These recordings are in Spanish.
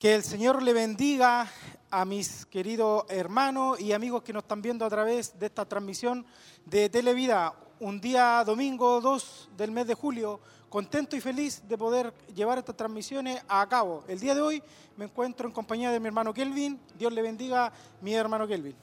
Que el Señor le bendiga a mis queridos hermanos y amigos que nos están viendo a través de esta transmisión de Televida. Un día domingo 2 del mes de julio, contento y feliz de poder llevar estas transmisiones a cabo. El día de hoy me encuentro en compañía de mi hermano Kelvin. Dios le bendiga, mi hermano Kelvin.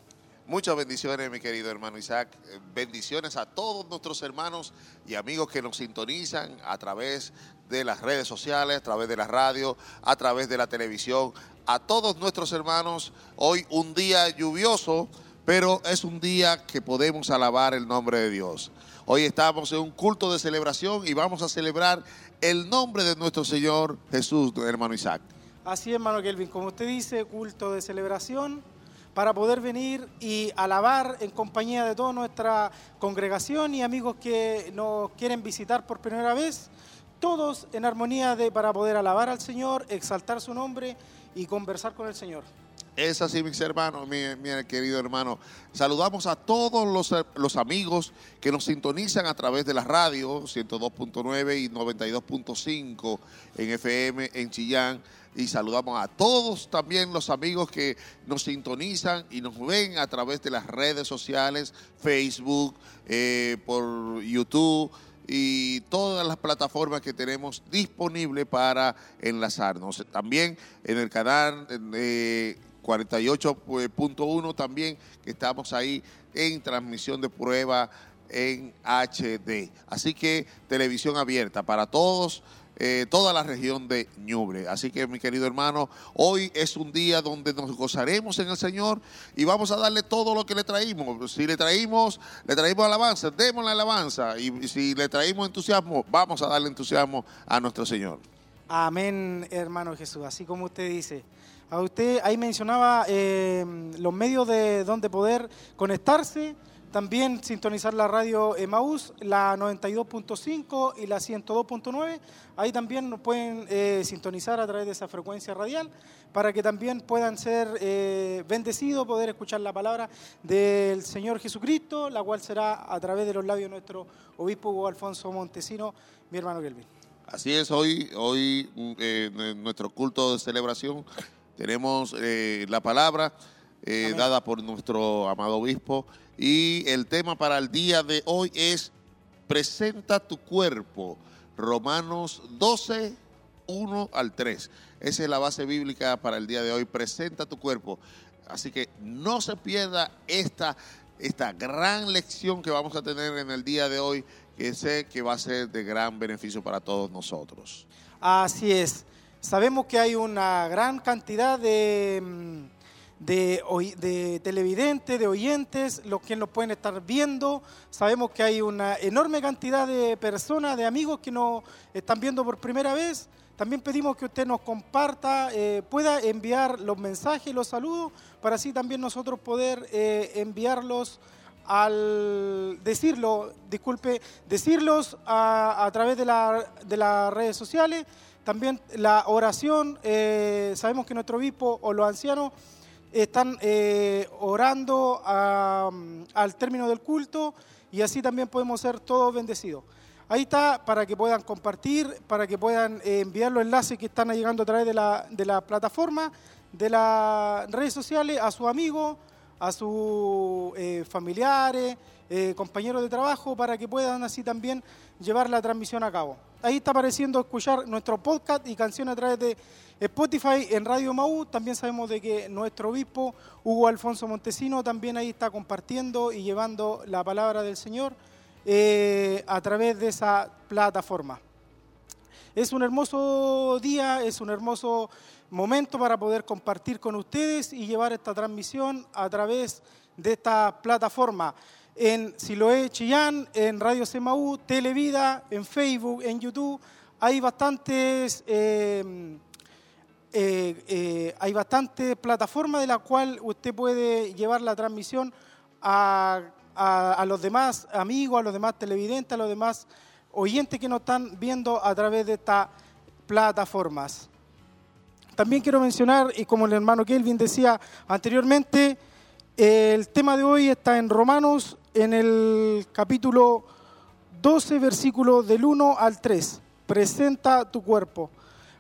Muchas bendiciones, mi querido hermano Isaac. Bendiciones a todos nuestros hermanos y amigos que nos sintonizan a través de las redes sociales, a través de la radio, a través de la televisión. A todos nuestros hermanos, hoy un día lluvioso, pero es un día que podemos alabar el nombre de Dios. Hoy estamos en un culto de celebración y vamos a celebrar el nombre de nuestro Señor Jesús, hermano Isaac. Así hermano Kelvin, como usted dice, culto de celebración para poder venir y alabar en compañía de toda nuestra congregación y amigos que nos quieren visitar por primera vez, todos en armonía de, para poder alabar al Señor, exaltar su nombre y conversar con el Señor. Es así, mis hermanos, mi, querido hermano. Saludamos a todos los, los, amigos que nos sintonizan a través de la radio 102.9 y 92.5 en FM en Chillán. Y saludamos a todos también los amigos que nos sintonizan y nos ven a través de las redes sociales, Facebook, eh, por YouTube y todas las plataformas que tenemos disponibles para enlazarnos. También en el canal eh, 48.1 también, que estamos ahí en transmisión de prueba en HD. Así que televisión abierta para todos. Eh, toda la región de Ñuble. Así que, mi querido hermano, hoy es un día donde nos gozaremos en el Señor y vamos a darle todo lo que le traímos. Si le traímos, le traímos alabanza, demos la alabanza. Y si le traímos entusiasmo, vamos a darle entusiasmo a nuestro Señor. Amén, hermano Jesús. Así como usted dice. A usted ahí mencionaba eh, los medios de donde poder conectarse, también sintonizar la radio Emaús, la 92.5 y la 102.9. Ahí también nos pueden eh, sintonizar a través de esa frecuencia radial para que también puedan ser eh, bendecidos, poder escuchar la palabra del Señor Jesucristo, la cual será a través de los labios de nuestro obispo Alfonso Montesino, mi hermano Kelvin. Así es, hoy, hoy eh, nuestro culto de celebración tenemos la palabra eh, dada por nuestro amado obispo y el tema para el día de hoy es presenta tu cuerpo, Romanos 12, 1 al 3. Esa es la base bíblica para el día de hoy, presenta tu cuerpo. Así que no se pierda esta, esta gran lección que vamos a tener en el día de hoy, que sé que va a ser de gran beneficio para todos nosotros. Así es. Sabemos que hay una gran cantidad de, de, de, televidentes, de oyentes, los que nos pueden estar viendo. Sabemos que hay una enorme cantidad de personas, de amigos que nos están viendo por primera vez. También pedimos que usted nos comparta, eh, pueda enviar los mensajes, los saludos, para así también nosotros poder eh, enviarlos al decirlo, disculpe, decirlos a, a través de, la, de las redes sociales también la oración, eh, sabemos que nuestro obispo o los ancianos están eh, orando al término del culto y así también podemos ser todos bendecidos. Ahí está para que puedan compartir, para que puedan eh, enviar los enlaces que están llegando a través de la, de la plataforma, de las redes sociales, a sus amigos, a sus eh, familiares, compañeros de trabajo, para que puedan así también llevar la transmisión a cabo. Ahí está apareciendo escuchar nuestro podcast y canciones a través de Spotify en Radio Mau. También sabemos de que nuestro obispo Hugo Alfonso Montesino también ahí está compartiendo y llevando la palabra del Señor eh, a través de esa plataforma. Es un hermoso día, es un hermoso momento para poder compartir con ustedes y llevar esta transmisión a través de esta plataforma en Siloé Chillán, en Radio CMU, Televida, en Facebook, en YouTube. Hay bastantes, eh, eh, eh, hay bastantes plataformas de las cuales usted puede llevar la transmisión a, a, a, los demás amigos, a los demás televidentes, a los demás oyentes que nos están viendo a través de estas plataformas. También quiero mencionar, y como el hermano Kelvin decía anteriormente, el tema de hoy está en Romanos, en el capítulo 12, versículo del 1 al 3. Presenta tu cuerpo.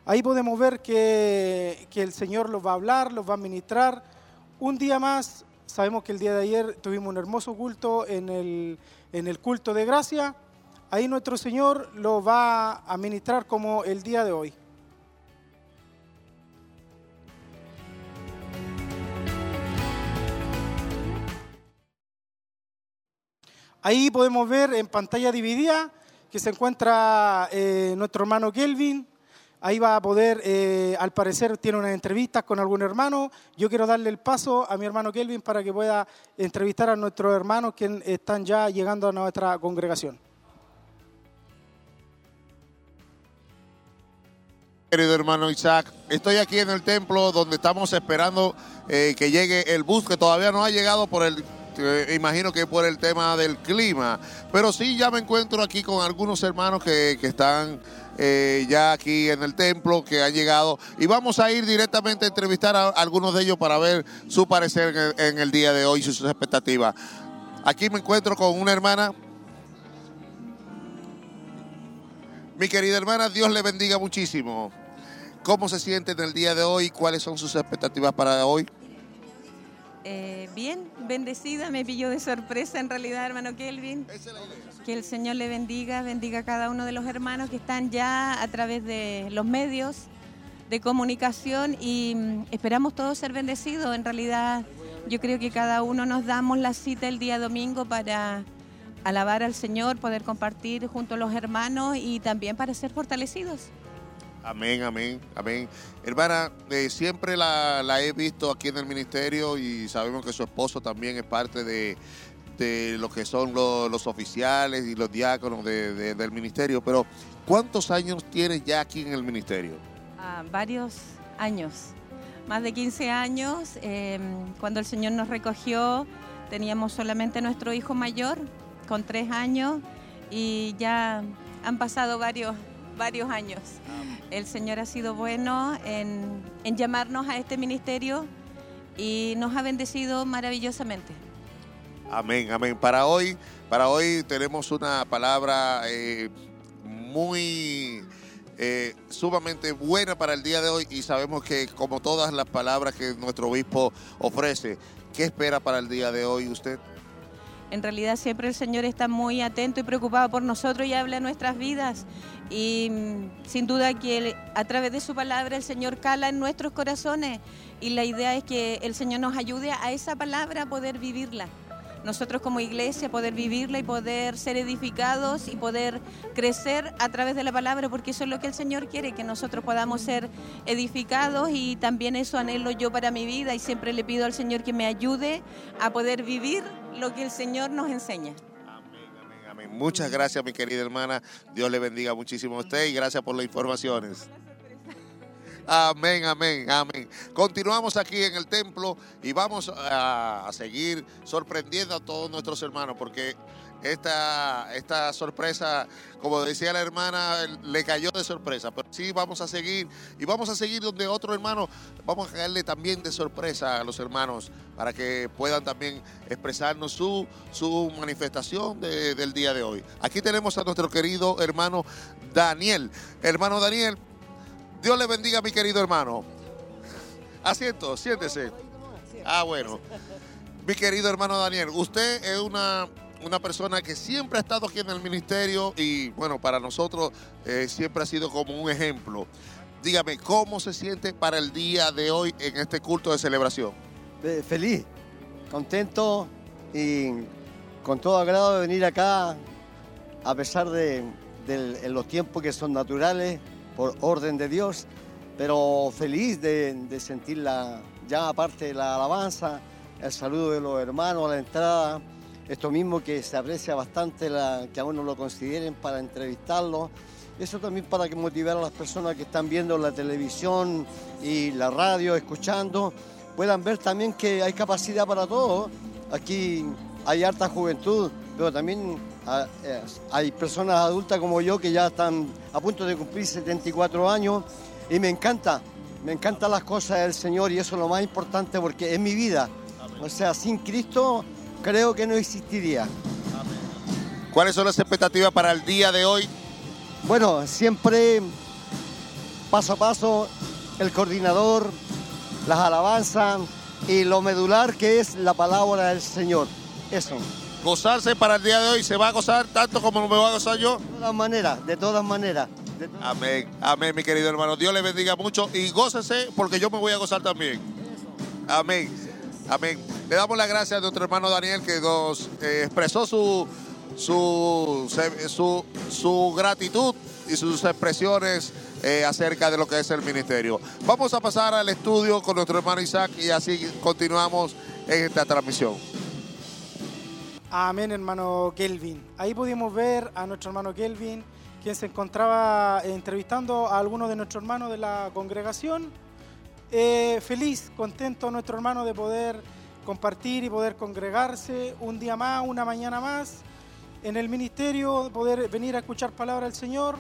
Ahí podemos ver que, que el Señor los va a hablar, los va a ministrar. Un día más, sabemos que el día de ayer tuvimos un hermoso culto en el, en el culto de gracia. Ahí nuestro Señor lo va a ministrar como el día de hoy. Ahí podemos ver en pantalla dividida que se encuentra eh, nuestro hermano Kelvin. Ahí va a poder, eh, al parecer tiene unas entrevistas con algún hermano. Yo quiero darle el paso a mi hermano Kelvin para que pueda entrevistar a nuestros hermanos que están ya llegando a nuestra congregación. Querido hermano Isaac, estoy aquí en el templo donde estamos esperando eh, que llegue el bus que todavía no ha llegado por el eh, imagino que por el tema del clima. Pero sí, ya me encuentro aquí con algunos hermanos que, están eh, ya aquí en el templo, que han llegado. Y vamos a ir directamente a entrevistar a algunos de ellos para ver su parecer en el, día de hoy y sus expectativas. Aquí me encuentro con una hermana. Mi querida hermana, Dios le bendiga muchísimo. ¿Cómo se siente en el día de hoy? ¿Cuáles son sus expectativas para hoy? Eh, bien, bendecida, me pilló de sorpresa en realidad, hermano Kelvin. Que el Señor le bendiga, bendiga a cada uno de los hermanos que están ya a través de los medios de comunicación y mm, esperamos todos ser bendecidos. En realidad, yo creo que cada uno nos damos la cita el día domingo para alabar al Señor, poder compartir junto a los hermanos y también para ser fortalecidos. Amén, amén, amén. Hermana, eh, siempre la, he visto aquí en el ministerio y sabemos que su esposo también es parte de, lo que son los, oficiales y los diáconos del ministerio, pero ¿cuántos años tienes ya aquí en el ministerio? Ah, varios años, más de 15 años. Em, cuando el Señor nos recogió, teníamos solamente nuestro hijo mayor, con tres años, y ya han pasado varios, varios años. El Señor ha sido bueno en, llamarnos a este ministerio y nos ha bendecido maravillosamente. Amén, amén. Para hoy, para hoy tenemos una palabra eh, muy eh, sumamente buena para el día de hoy y sabemos que como todas las palabras que nuestro obispo ofrece, ¿qué espera para el día de hoy usted? En realidad siempre el Señor está muy atento y preocupado por nosotros y habla nuestras vidas. Y mm, sin duda que a través de su palabra el Señor cala en nuestros corazones y la idea es que el Señor nos ayude a esa palabra a poder vivirla. Nosotros como iglesia poder vivirla y poder ser edificados y poder crecer a través de la palabra, porque eso es lo que el Señor quiere, que nosotros podamos ser edificados y también eso anhelo yo para mi vida y siempre le pido al Señor que me ayude a poder vivir lo que el Señor nos enseña. Muchas gracias, mi querida hermana. Dios le bendiga muchísimo a usted y gracias por las informaciones. Amén, amén, amén. Continuamos aquí en el templo y vamos a, seguir sorprendiendo a todos nuestros hermanos porque esta, esta sorpresa, como decía la hermana, le cayó de sorpresa. Pero sí, vamos a seguir y vamos a seguir donde otro hermano, vamos a caerle también de sorpresa a los hermanos para que puedan también expresarnos su, su manifestación del día de hoy. Aquí tenemos a nuestro querido hermano Daniel. Hermano Daniel, Dios le bendiga a mi querido hermano. Asiento, siéntese. Ah, bueno. Mi querido hermano Daniel, usted es una una persona que siempre ha estado aquí en el ministerio y bueno, para nosotros eh, siempre ha sido como un ejemplo. Dígame, ¿cómo se siente para el día de hoy en este culto de celebración? Feliz, contento y con todo agrado de venir acá, a pesar de, los tiempos que son naturales, por orden de Dios, pero feliz de, de sentir la, ya aparte de la alabanza, el saludo de los hermanos a la entrada esto mismo que se aprecia bastante que a uno lo consideren para entrevistarlo. Eso también para que motivar a las personas que están viendo la televisión y la radio, escuchando, puedan ver también que hay capacidad para todo. Aquí hay harta juventud, pero también ah, eh, hay personas adultas como yo que ya están a punto de cumplir 74 años y me encanta, me encantan las cosas del Señor y eso es lo más importante porque es mi vida. O sea, sin Cristo creo que no existiría. ¿Cuáles son las expectativas para el día de hoy? Bueno, siempre paso a paso el coordinador, las alabanzas y lo medular que es la palabra del Señor. Eso. Gozarse para el día de hoy, ¿se va a gozar tanto como me voy a gozar yo? De todas maneras, de todas maneras. de todas- Amén, amén, mi querido hermano. Dios le bendiga mucho y gócese porque yo me voy a gozar también. Amén, amén. Le damos las gracias a nuestro hermano Daniel que nos eh, expresó su, su, su, gratitud y sus expresiones eh, acerca de lo que es el ministerio. Vamos a pasar al estudio con nuestro hermano Isaac y así continuamos en esta transmisión. Amén, hermano Kelvin. Ahí pudimos ver a nuestro hermano Kelvin, quien se encontraba entrevistando a algunos de nuestros hermanos de la congregación. Eh, feliz, contento nuestro hermano de poder compartir y poder congregarse un día más, una mañana más en el ministerio, de poder venir a escuchar palabra del Señor.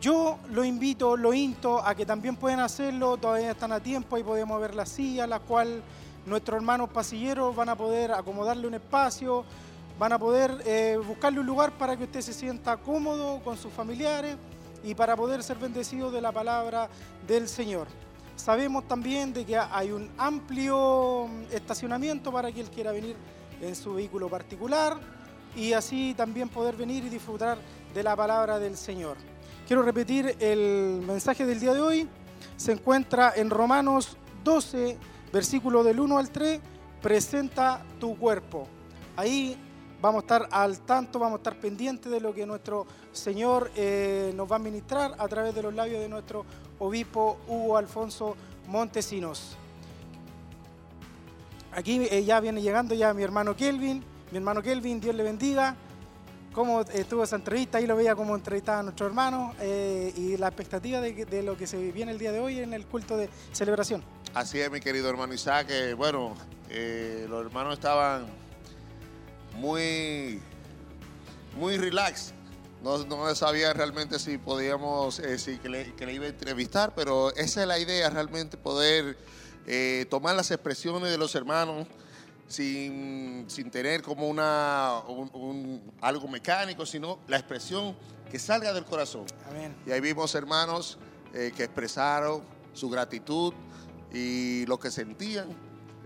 Yo lo invito, lo insto a que también pueden hacerlo, todavía están a tiempo, ahí podemos ver la silla, la cual nuestros hermanos pasilleros van a poder acomodarle un espacio, van a poder eh, buscarle un lugar para que usted se sienta cómodo con sus familiares y para poder ser bendecido de la palabra del Señor. Sabemos también de que hay un amplio estacionamiento para quien quiera venir en su vehículo particular y así también poder venir y disfrutar de la palabra del Señor. Quiero repetir el mensaje del día de hoy. Se encuentra en Romanos 12, versículo del 1 al 3, presenta tu cuerpo. Ahí vamos a estar al tanto, vamos a estar pendientes de lo que nuestro Señor eh, nos va a ministrar a través de los labios de nuestro obispo Hugo Alfonso Montesinos. Aquí eh, ya viene llegando ya mi hermano Kelvin. Mi hermano Kelvin, Dios le bendiga. Cómo estuvo esa entrevista, ahí lo veía como entrevistaba a nuestro hermano eh, y la expectativa de, lo que se viene el día de hoy en el culto de celebración. Así es, mi querido hermano Isaac. que, bueno, eh, los hermanos estaban muy, muy relax. No, no sabían realmente si podíamos, eh, si que le, que le iba a entrevistar, pero esa es la idea, realmente poder eh, tomar las expresiones de los hermanos sin, sin tener como una, un- un- algo mecánico, sino la expresión que salga del corazón. Amén. Y ahí vimos hermanos eh, que expresaron su gratitud y lo que sentían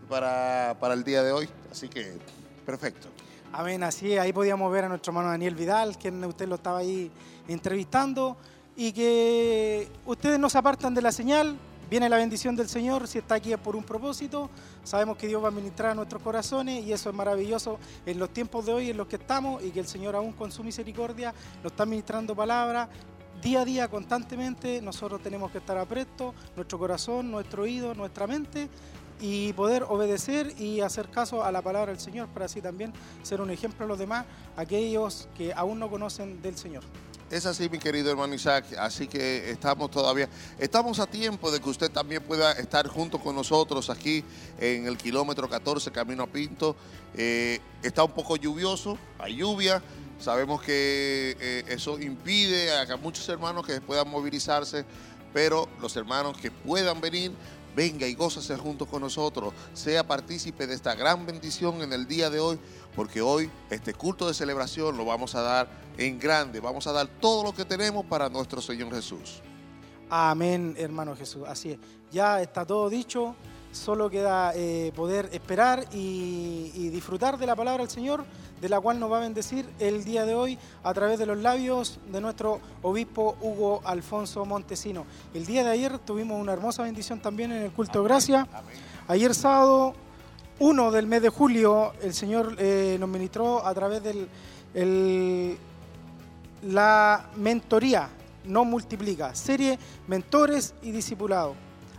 para, para el día de hoy. Así que, perfecto. Amén, así es. Ahí podíamos ver a nuestro hermano Daniel Vidal, quien usted lo estaba ahí entrevistando, y que ustedes no se apartan de la señal. Viene la bendición del Señor, si está aquí es por un propósito. Sabemos que Dios va a ministrar a nuestros corazones y eso es maravilloso en los tiempos de hoy en los que estamos y que el Señor aún con su misericordia nos está ministrando palabra. Día a día, constantemente, nosotros tenemos que estar aprestos, nuestro corazón, nuestro oído, nuestra mente, y poder obedecer y hacer caso a la palabra del Señor para así también ser un ejemplo a los demás, aquellos que aún no conocen del Señor. Es así, mi querido hermano Isaac. Así que estamos todavía, estamos a tiempo de que usted también pueda estar junto con nosotros aquí en el kilómetro 14, camino a Pinto. Eh, está un poco lluvioso, hay lluvia. Sabemos que eh, eso impide a muchos hermanos que puedan movilizarse, pero los hermanos que puedan venir, venga y gózase junto con nosotros. Sea partícipe de esta gran bendición en el día de hoy, porque hoy este culto de celebración lo vamos a dar en grande. Vamos a dar todo lo que tenemos para nuestro Señor Jesús. Amén, hermano Jesús. Así es. Ya está todo dicho. Solo queda eh, poder esperar y, y disfrutar de la palabra del Señor, de la cual nos va a bendecir el día de hoy a través de los labios de nuestro obispo Hugo Alfonso Montesino. El día de ayer tuvimos una hermosa bendición también en el culto de gracia. Ayer sábado 1 del mes de julio, el Señor eh, nos ministró a través del el- la mentoría, no multiplica, serie Mentores y Discipulados.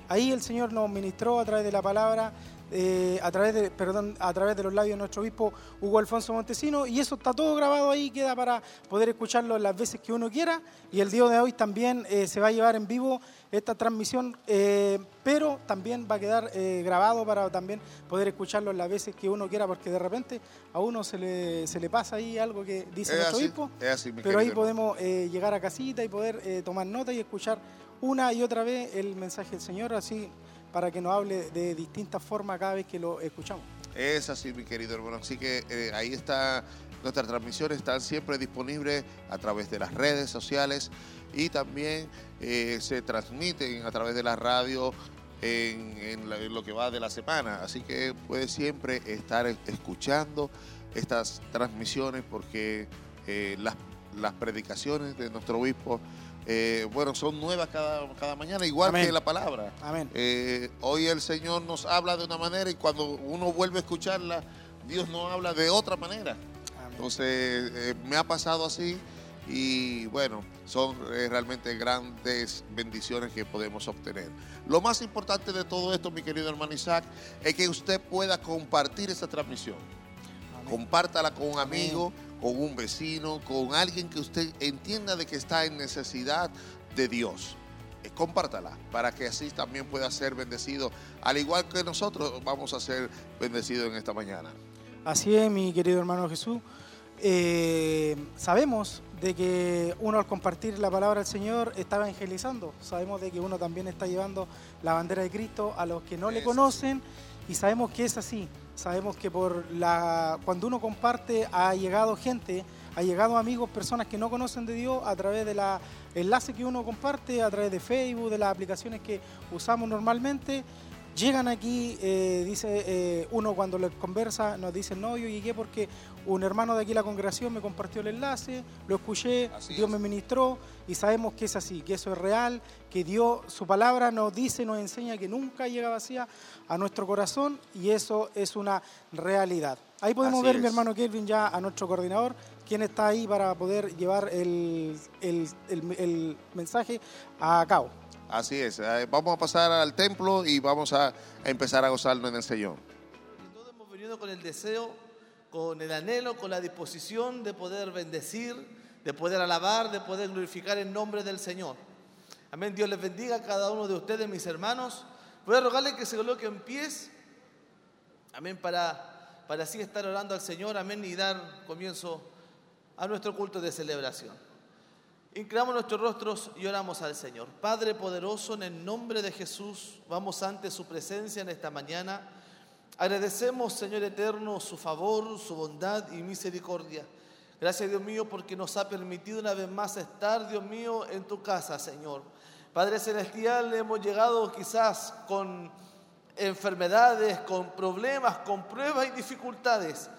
Ahí el Señor nos ministró a través de la palabra, eh, a, través de, perdón, a través de los labios de nuestro obispo Hugo Alfonso Montesino, y eso está todo grabado ahí, queda para poder escucharlo las veces que uno quiera, y el día de hoy también eh, se va a llevar en vivo esta transmisión, eh, pero también va a quedar grabado para también poder escucharlo las veces que uno quiera, porque de repente a uno se le, se le pasa ahí algo que dice Es nuestro así, obispo, así, pero ahí podemos llegar a casita y poder tomar nota y escuchar una y otra vez el mensaje del Señor, así para que nos hable de distintas formas cada vez que lo escuchamos. Es así, mi querido hermano. Así que eh, ahí está Nuestras transmisiones están siempre disponibles a través de las redes sociales y también eh, se transmiten a través de la radio en, lo que va de la semana. Así que puede siempre estar escuchando estas transmisiones porque eh, las, las predicaciones de nuestro obispo, eh, bueno, son nuevas cada, cada mañana, igual Amén. que la palabra. Amén. Eh, hoy el Señor nos habla de una manera y cuando uno vuelve a escucharla, Dios nos habla de otra manera. Amén. Entonces, eh, me ha pasado así y bueno, son realmente grandes bendiciones que podemos obtener. Lo más importante de todo esto, mi querido hermano Isaac, es que usted pueda compartir esta transmisión. Compártala con un amigo, con un vecino, con alguien que usted entienda de que está en necesidad de Dios. Eh, Compártala para que así también pueda ser bendecido, al igual que nosotros vamos a ser bendecidos en esta mañana. Así es, mi querido hermano Jesús. Eh, sabemos de que uno al compartir la palabra del Señor está evangelizando. Sabemos de que uno también está llevando la bandera de Cristo a los que no le conocen y sabemos que es así. Sabemos que por la cuando uno comparte ha llegado gente, ha llegado amigos, personas que no conocen de Dios a través de la enlace que uno comparte, a través de Facebook, de las aplicaciones que usamos normalmente. Llegan aquí, eh, dice eh, uno cuando les conversa, nos dice, no, yo llegué porque un hermano de aquí la congregación me compartió el enlace, lo escuché, Así Dios es. me ministró y sabemos que es así, que eso es real, que Dios, su palabra nos dice, nos enseña que nunca llega vacía a nuestro corazón y eso es una realidad. Ahí podemos Así ver, mi hermano Kelvin, ya a nuestro coordinador, quien está ahí para poder llevar el, el- el- el mensaje a cabo. Así es, eh, vamos a pasar al templo y vamos a empezar a gozarnos en el Señor. Todos hemos venido con el deseo, con el anhelo, con la disposición de poder bendecir, de poder alabar, de poder glorificar el nombre del Señor. Amén. Dios les bendiga a cada uno de ustedes, mis hermanos. Voy a rogarle que se coloquen en pies. Amén. Para, para así estar orando al Señor. Amén. Y dar comienzo a nuestro culto de celebración. Inclinamos nuestros rostros y oramos al Señor. Padre poderoso, en el nombre de Jesús, vamos ante su presencia en esta mañana. Agradecemos, Señor eterno, su favor, su bondad y misericordia. Gracias, Dios mío, porque nos ha permitido una vez más estar, Dios mío, en tu casa, Señor. Padre Celestial, hemos llegado quizás con enfermedades, con problemas, con pruebas y dificultades.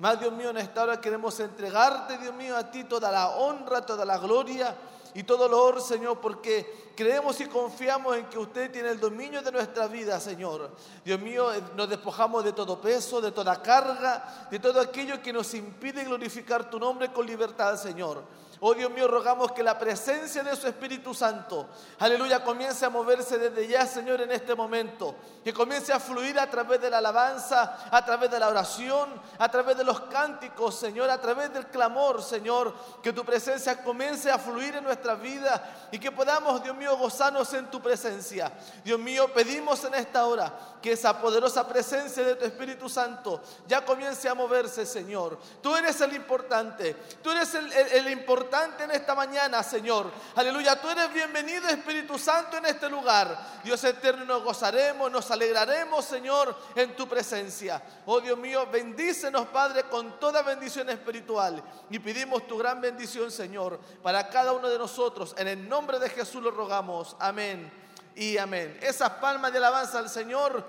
Más Dios mío, en esta hora queremos entregarte, Dios mío, a ti toda la honra, toda la gloria y todo el honor, Señor, porque creemos y confiamos en que usted tiene el dominio de nuestra vida, Señor. Dios mío, eh, nos despojamos de todo peso, de toda carga, de todo aquello que nos impide glorificar tu nombre con libertad, Señor. Oh Dios mío, rogamos que la presencia de su Espíritu Santo, aleluya, comience a moverse desde ya, Señor, en este momento. Que comience a fluir a través de la alabanza, a través de la oración, a través de los cánticos, Señor, a través del clamor, Señor. Que tu presencia comience a fluir en nuestra vida y que podamos, Dios mío, gozarnos en tu presencia. Dios mío, pedimos en esta hora que esa poderosa presencia de tu Espíritu Santo ya comience a moverse, Señor. Tú eres el importante, tú eres el, el- el importante en esta mañana, Señor. Aleluya, tú eres bienvenido, Espíritu Santo, en este lugar. Dios eterno, nos gozaremos, nos alegraremos, Señor, en tu presencia. Oh Dios mío, bendícenos, Padre, con toda bendición espiritual. Y pedimos tu gran bendición, Señor, para cada uno de nosotros. En el nombre de Jesús lo rogamos. Amén y amén. Esas palmas de alabanza al Señor,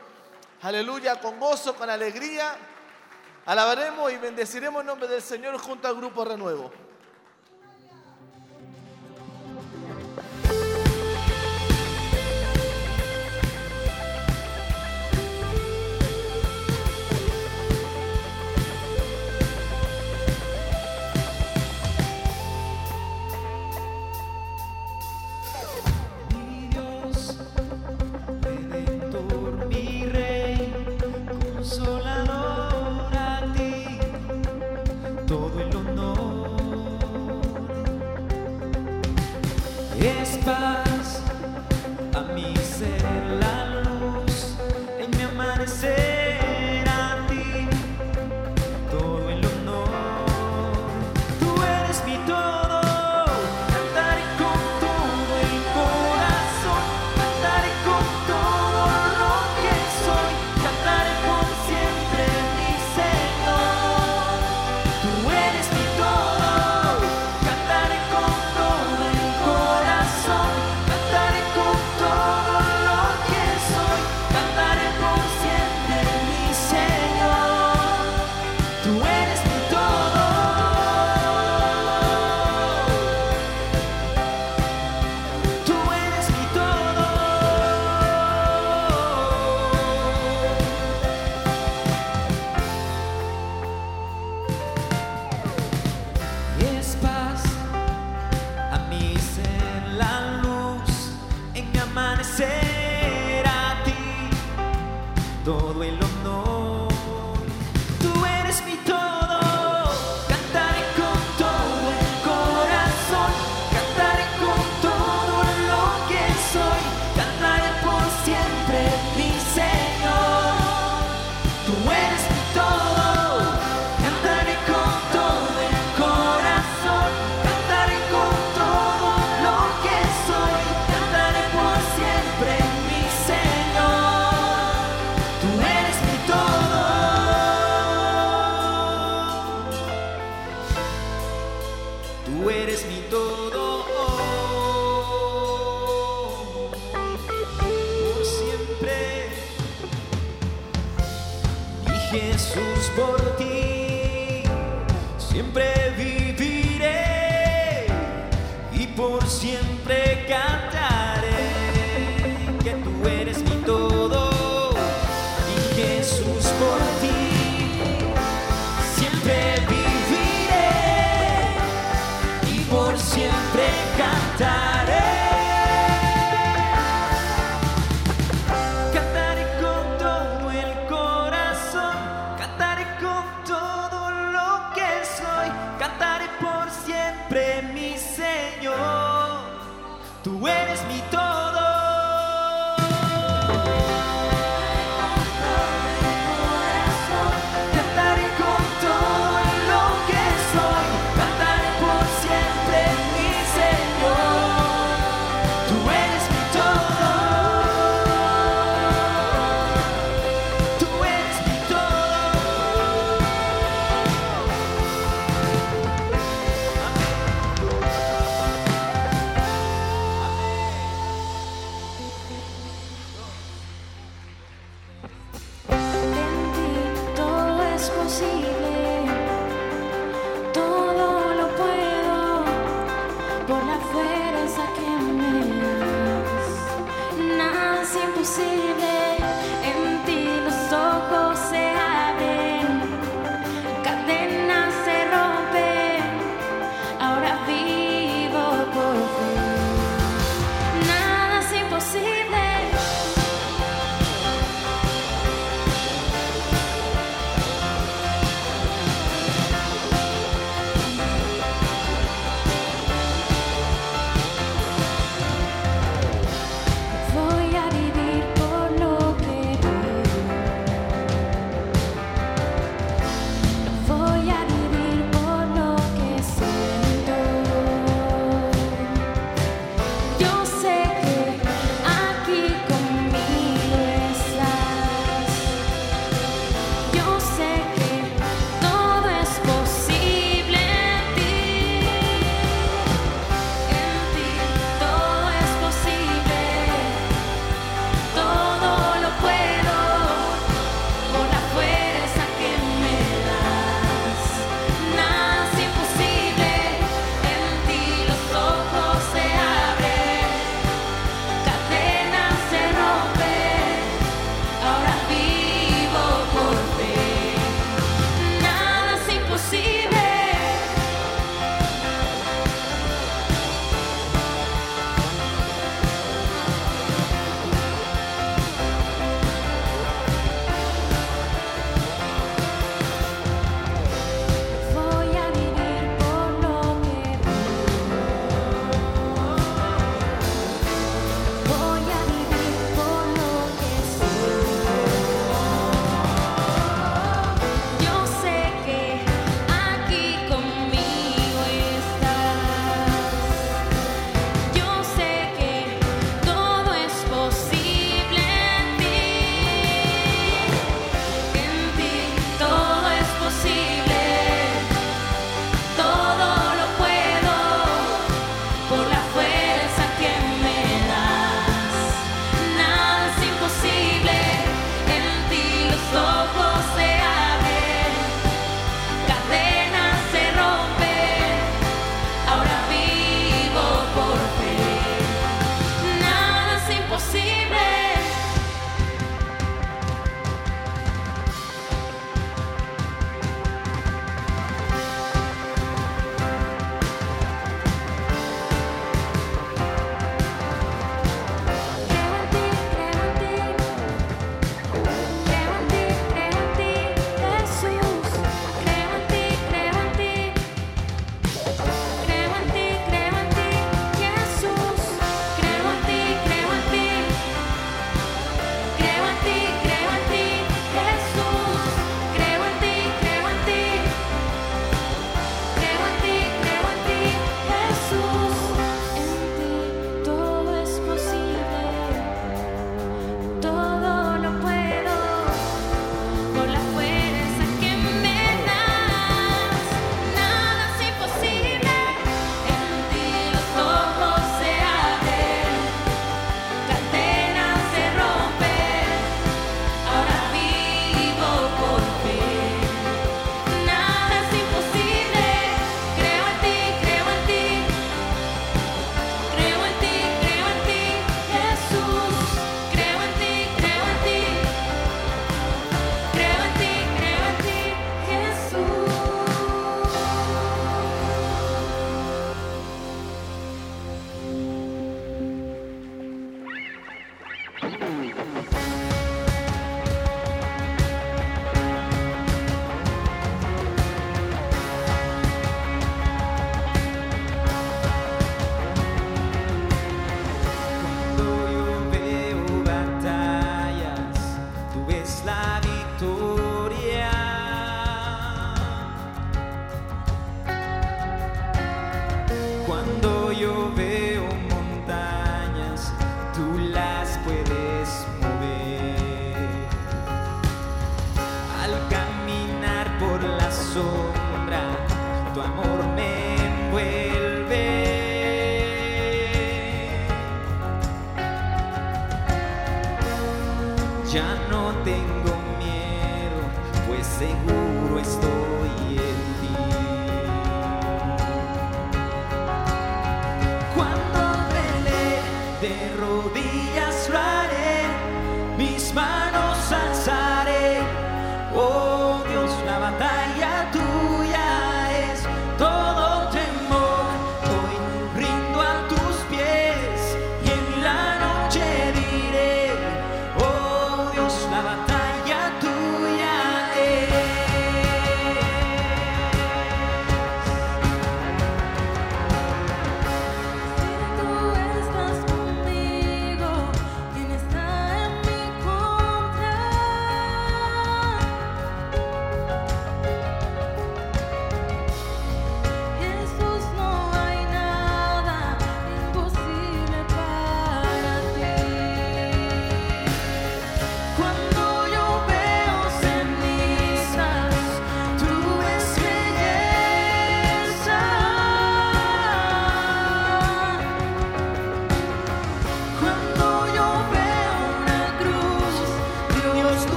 aleluya, con gozo, con alegría. Alabaremos y bendeciremos el nombre del Señor junto al grupo Renuevo.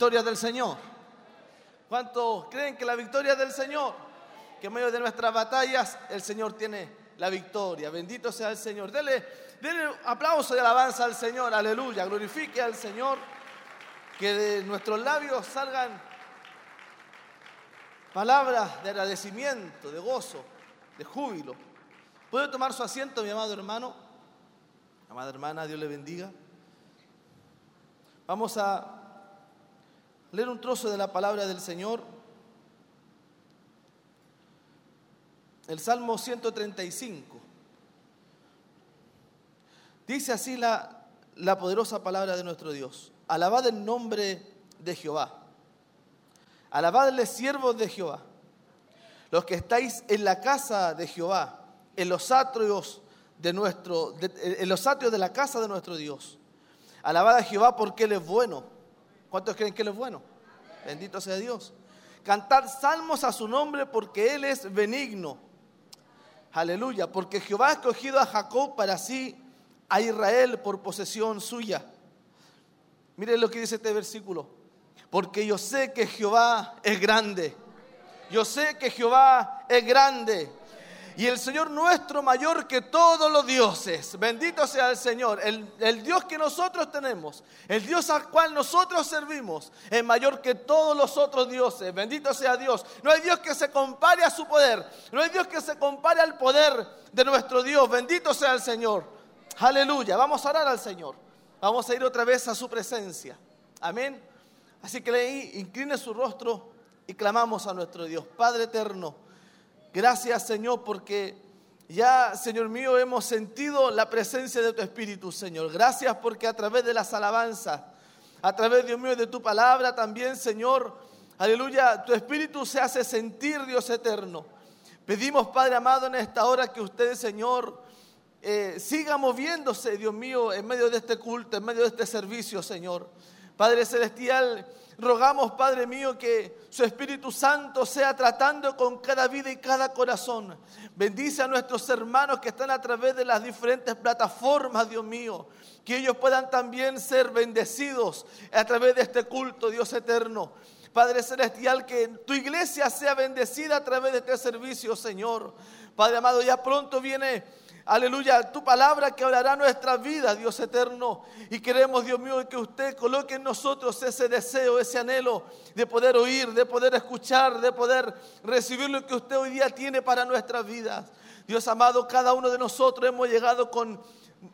victoria del Señor? ¿Cuántos creen que la victoria del Señor? Que en medio de nuestras batallas el Señor tiene la victoria. Bendito sea el Señor. Dele, dele aplauso y alabanza al Señor. Aleluya. Glorifique al Señor. Que de nuestros labios salgan palabras de agradecimiento, de gozo, de júbilo. ¿Puede tomar su asiento, mi amado hermano? Amada hermana, Dios le bendiga. Vamos a leer un trozo de la palabra del Señor. El Salmo 135. Dice así la, la poderosa palabra de nuestro Dios. Alabad el nombre de Jehová. Alabadle siervos de Jehová. Los que estáis en la casa de Jehová, en los atrios de nuestro, en los atrios de la casa de nuestro Dios. Alabad a Jehová porque Él es bueno ¿Cuántos creen que Él es bueno? Bendito sea Dios. Cantar salmos a su nombre porque Él es benigno. Aleluya, porque Jehová ha escogido a Jacob para sí, a Israel por posesión suya. Miren lo que dice este versículo. Porque yo sé que Jehová es grande. Yo sé que Jehová es grande. Y el Señor nuestro mayor que todos los dioses. Bendito sea el Señor. El, el Dios que nosotros tenemos, el Dios al cual nosotros servimos, es mayor que todos los otros dioses. Bendito sea Dios. No hay Dios que se compare a su poder. No hay Dios que se compare al poder de nuestro Dios. Bendito sea el Señor. Aleluya. Vamos a orar al Señor. Vamos a ir otra vez a su presencia. Amén. Así que leí, incline su rostro y clamamos a nuestro Dios. Padre eterno, gracias Señor porque ya, Señor mío, hemos sentido la presencia de tu Espíritu, Señor. Gracias porque a través de las alabanzas, a través, Dios mío, de tu palabra también, Señor, aleluya, tu Espíritu se hace sentir, Dios eterno. Pedimos, Padre amado, en esta hora que usted, Señor, eh, siga moviéndose, Dios mío, en medio de este culto, en medio de este servicio, Señor. Padre Celestial, rogamos, Padre mío, que su Espíritu Santo sea tratando con cada vida y cada corazón. Bendice a nuestros hermanos que están a través de las diferentes plataformas, Dios mío. Que ellos puedan también ser bendecidos a través de este culto, Dios eterno. Padre Celestial, que tu iglesia sea bendecida a través de este servicio, Señor. Padre amado, ya pronto viene Aleluya, tu palabra que hablará nuestra vida, Dios eterno. Y queremos, Dios mío, que usted coloque en nosotros ese deseo, ese anhelo de poder oír, de poder escuchar, de poder recibir lo que usted hoy día tiene para nuestras vidas. Dios amado, cada uno de nosotros hemos llegado con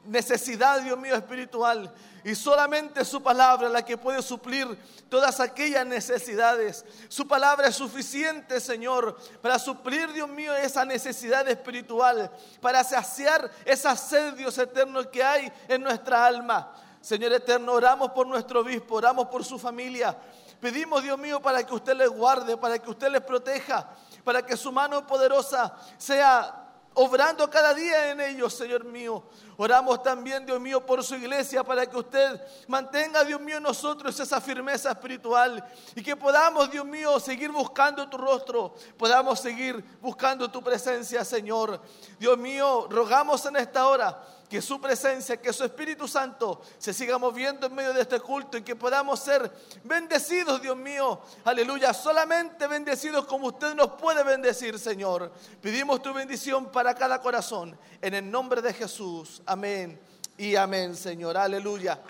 necesidad, Dios mío, espiritual. Y solamente su palabra la que puede suplir todas aquellas necesidades. Su palabra es suficiente, Señor, para suplir, Dios mío, esa necesidad espiritual, para saciar esa sed, Dios eterno, que hay en nuestra alma. Señor eterno, oramos por nuestro obispo, oramos por su familia. Pedimos, Dios mío, para que usted les guarde, para que usted les proteja, para que su mano poderosa sea obrando cada día en ellos, Señor mío. Oramos también, Dios mío, por su iglesia para que usted mantenga, Dios mío, en nosotros esa firmeza espiritual y que podamos, Dios mío, seguir buscando tu rostro, podamos seguir buscando tu presencia, Señor. Dios mío, rogamos en esta hora que su presencia, que su Espíritu Santo se siga moviendo en medio de este culto y que podamos ser bendecidos, Dios mío. Aleluya, solamente bendecidos como usted nos puede bendecir, Señor. Pedimos tu bendición para cada corazón. En el nombre de Jesús. Amén y amén, Señor. Aleluya.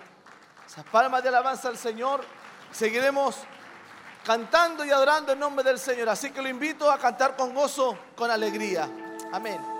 Esas palmas de alabanza al Señor. Seguiremos cantando y adorando en nombre del Señor. Así que lo invito a cantar con gozo, con alegría. Amén.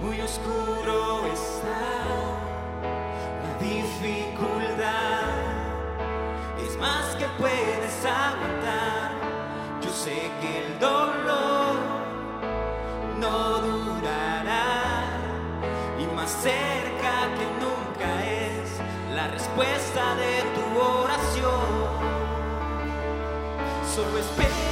Muy oscuro está la dificultad. Es más que puedes aguantar. Yo sé que el dolor no durará y más cerca que nunca es la respuesta de tu oración. Solo espera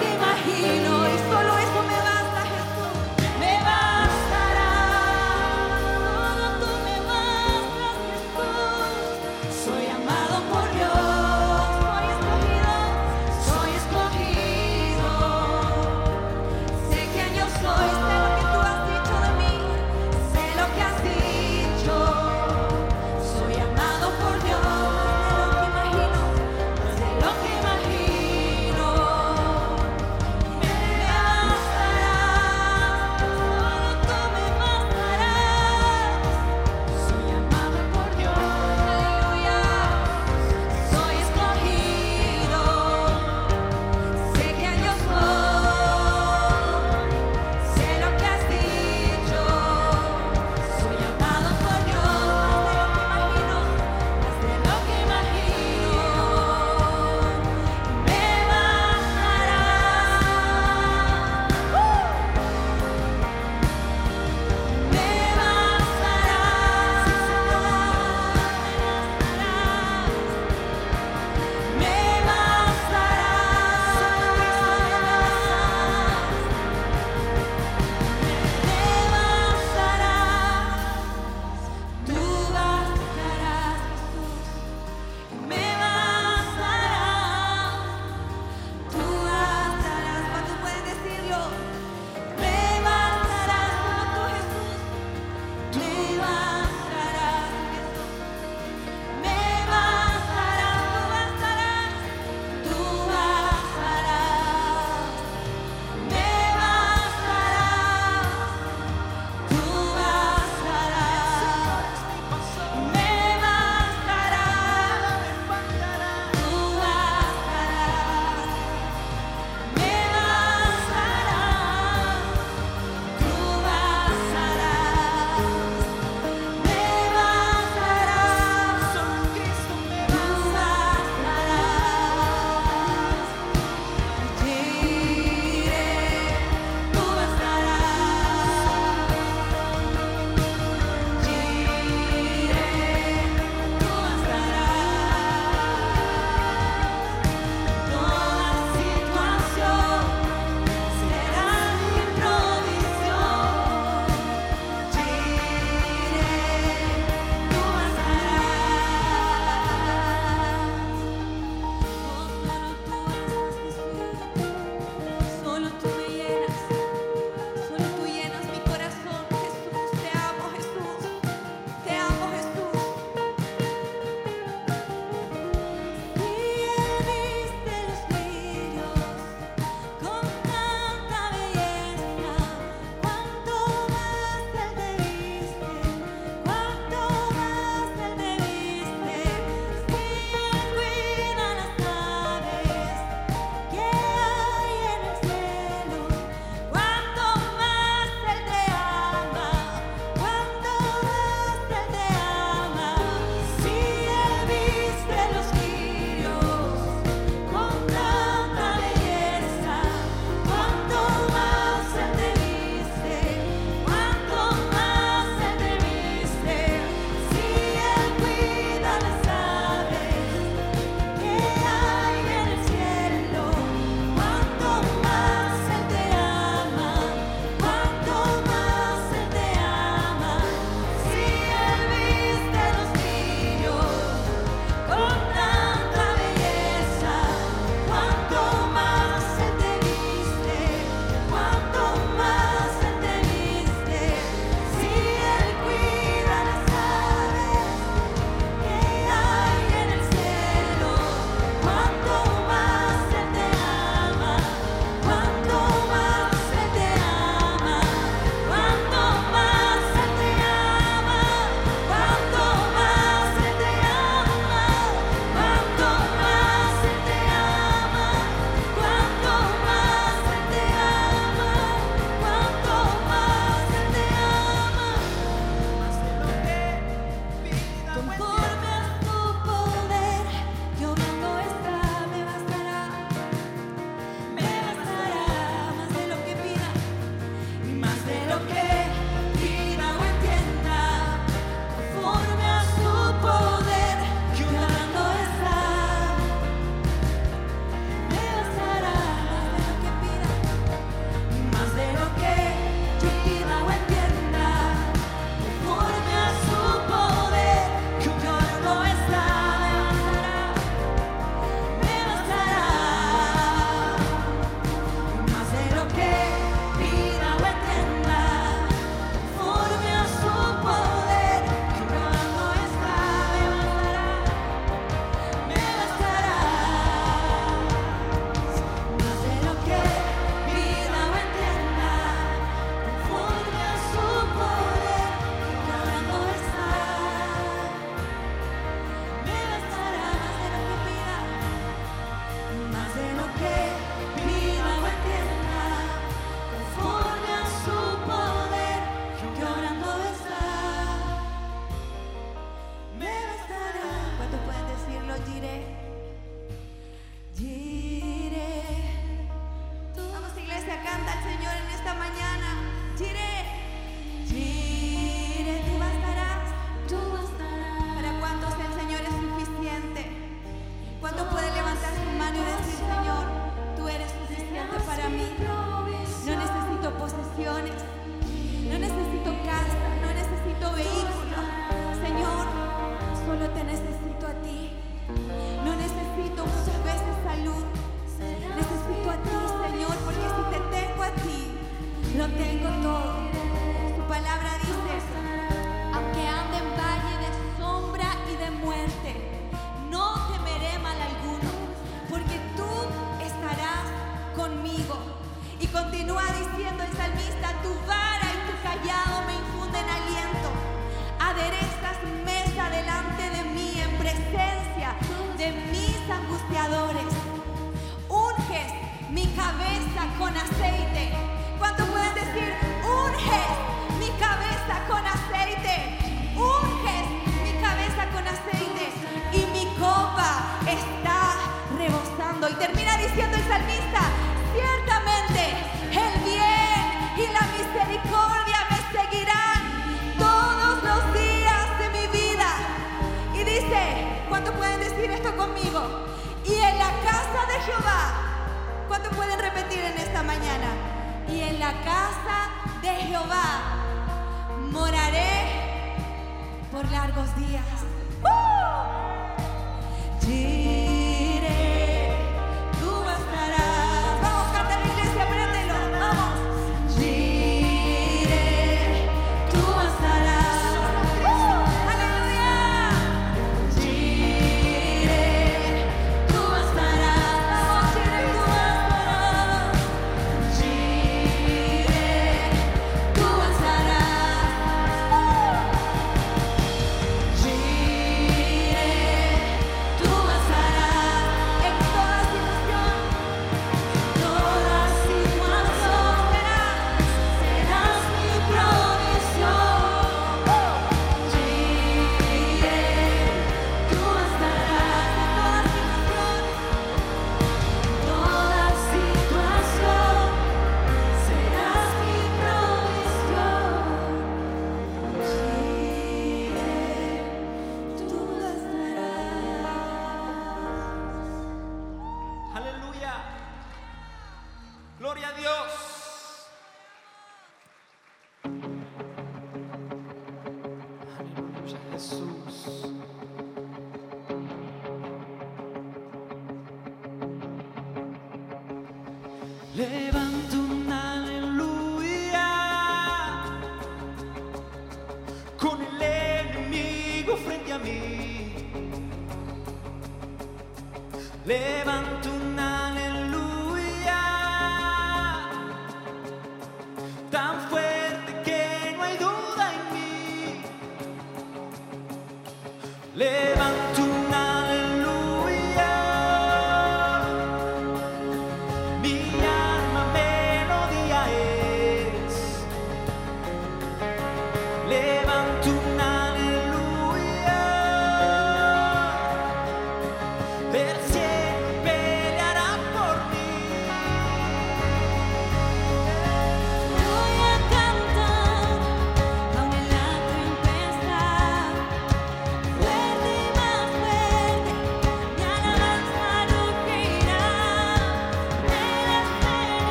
imagino.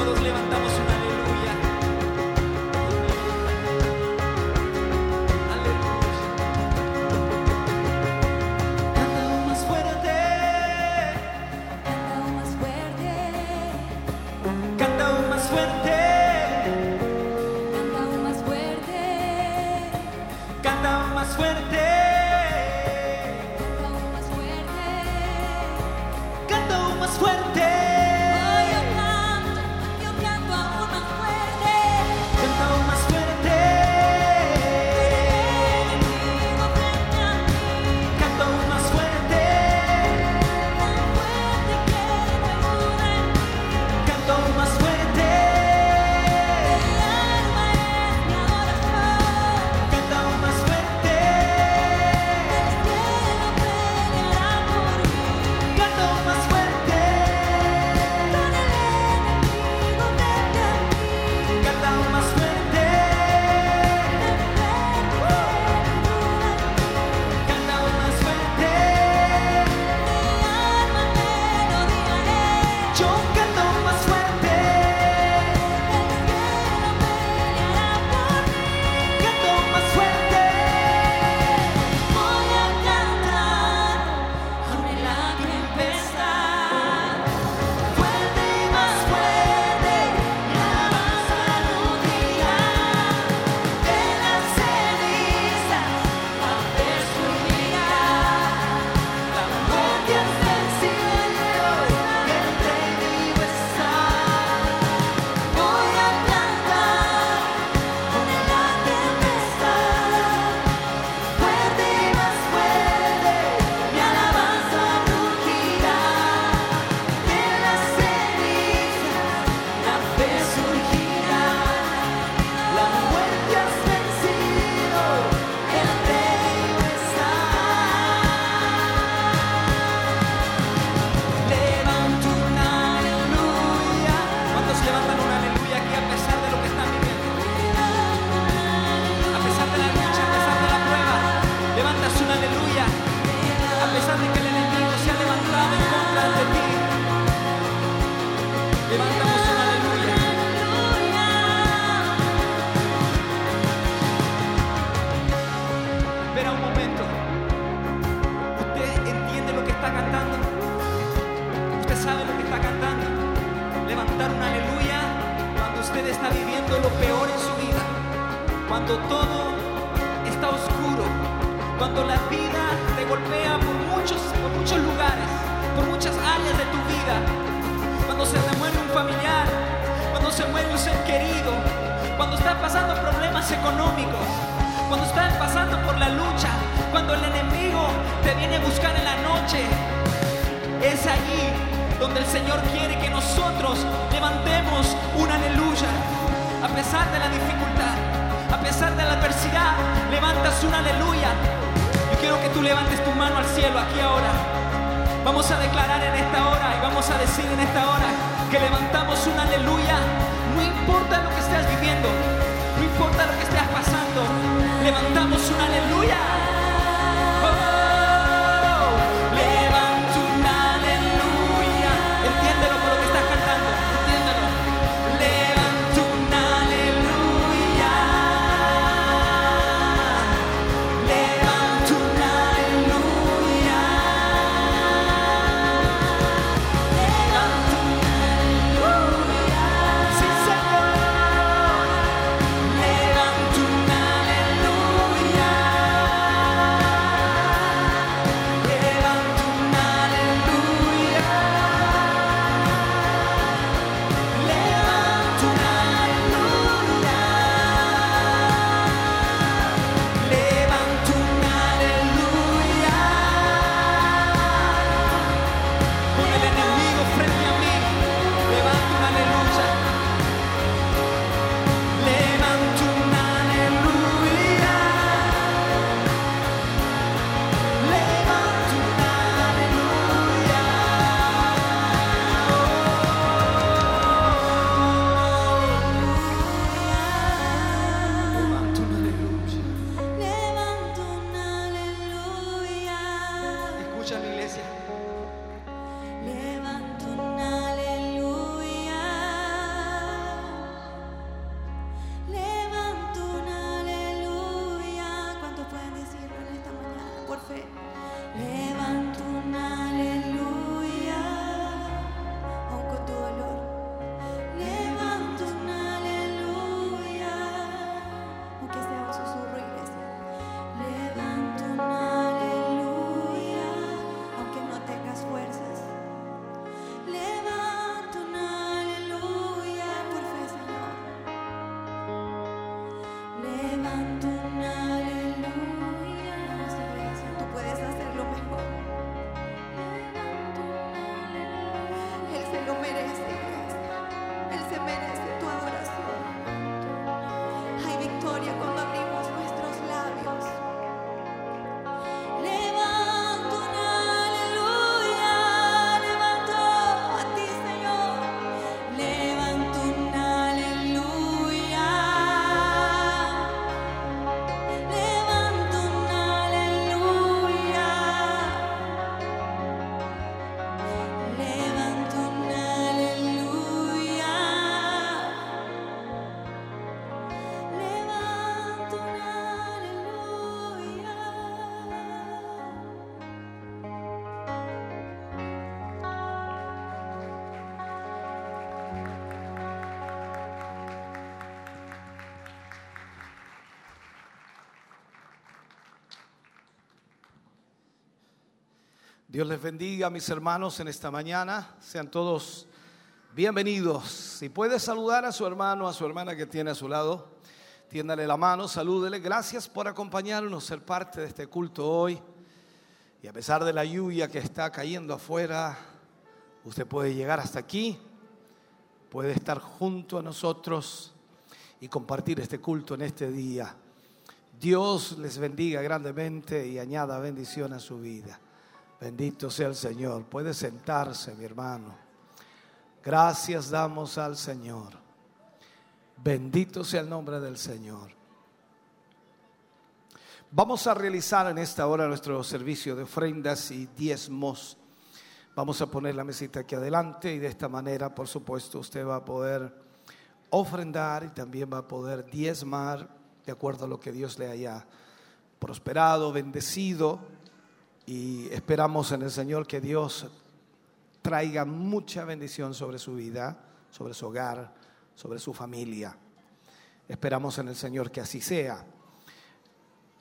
Todos levantamos un Dios les bendiga, mis hermanos, en esta mañana. Sean todos bienvenidos. Si puede saludar a su hermano, a su hermana que tiene a su lado, tiéndale la mano, salúdele. Gracias por acompañarnos, ser parte de este culto hoy. Y a pesar de la lluvia que está cayendo afuera, usted puede llegar hasta aquí, puede estar junto a nosotros y compartir este culto en este día. Dios les bendiga grandemente y añada bendición a su vida. Bendito sea el Señor. Puede sentarse, mi hermano. Gracias damos al Señor. Bendito sea el nombre del Señor. Vamos a realizar en esta hora nuestro servicio de ofrendas y diezmos. Vamos a poner la mesita aquí adelante y de esta manera, por supuesto, usted va a poder ofrendar y también va a poder diezmar de acuerdo a lo que Dios le haya prosperado, bendecido y esperamos en el Señor que Dios traiga mucha bendición sobre su vida, sobre su hogar, sobre su familia. Esperamos en el Señor que así sea.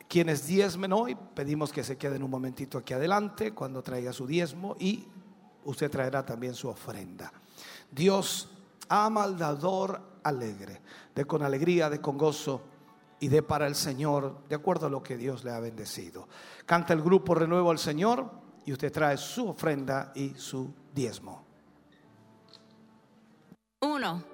Quienes diezmen hoy, pedimos que se queden un momentito aquí adelante cuando traiga su diezmo y usted traerá también su ofrenda. Dios ama al dador alegre, de con alegría, de con gozo y dé para el Señor de acuerdo a lo que Dios le ha bendecido. Canta el grupo Renuevo al Señor y usted trae su ofrenda y su diezmo. Uno.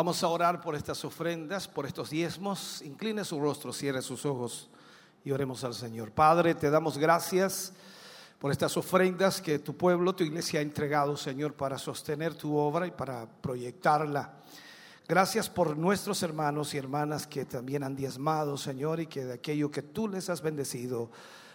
Vamos a orar por estas ofrendas, por estos diezmos. Incline su rostro, cierre sus ojos y oremos al Señor. Padre, te damos gracias por estas ofrendas que tu pueblo, tu iglesia ha entregado, Señor, para sostener tu obra y para proyectarla. Gracias por nuestros hermanos y hermanas que también han diezmado, Señor, y que de aquello que tú les has bendecido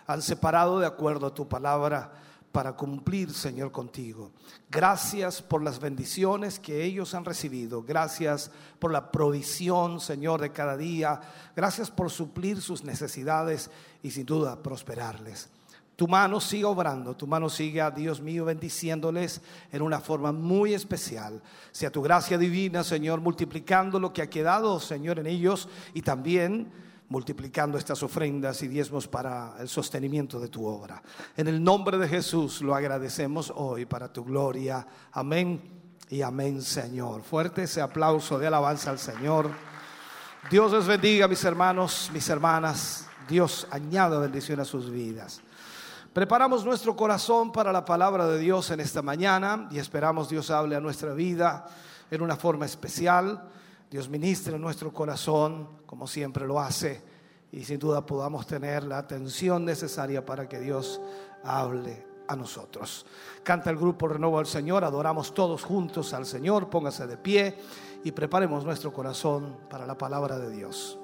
han separado de acuerdo a tu palabra para cumplir, Señor, contigo. Gracias por las bendiciones que ellos han recibido. Gracias por la provisión, Señor, de cada día. Gracias por suplir sus necesidades y sin duda prosperarles. Tu mano sigue obrando, tu mano sigue, a Dios mío, bendiciéndoles en una forma muy especial. Sea tu gracia divina, Señor, multiplicando lo que ha quedado, Señor, en ellos y también multiplicando estas ofrendas y diezmos para el sostenimiento de tu obra. En el nombre de Jesús lo agradecemos hoy para tu gloria. Amén y amén, Señor. Fuerte ese aplauso de alabanza al Señor. Dios les bendiga, mis hermanos, mis hermanas. Dios añada bendición a sus vidas. Preparamos nuestro corazón para la palabra de Dios en esta mañana y esperamos Dios hable a nuestra vida en una forma especial. Dios ministre nuestro corazón como siempre lo hace y sin duda podamos tener la atención necesaria para que Dios hable a nosotros. Canta el grupo Renovo al Señor, adoramos todos juntos al Señor, póngase de pie y preparemos nuestro corazón para la palabra de Dios.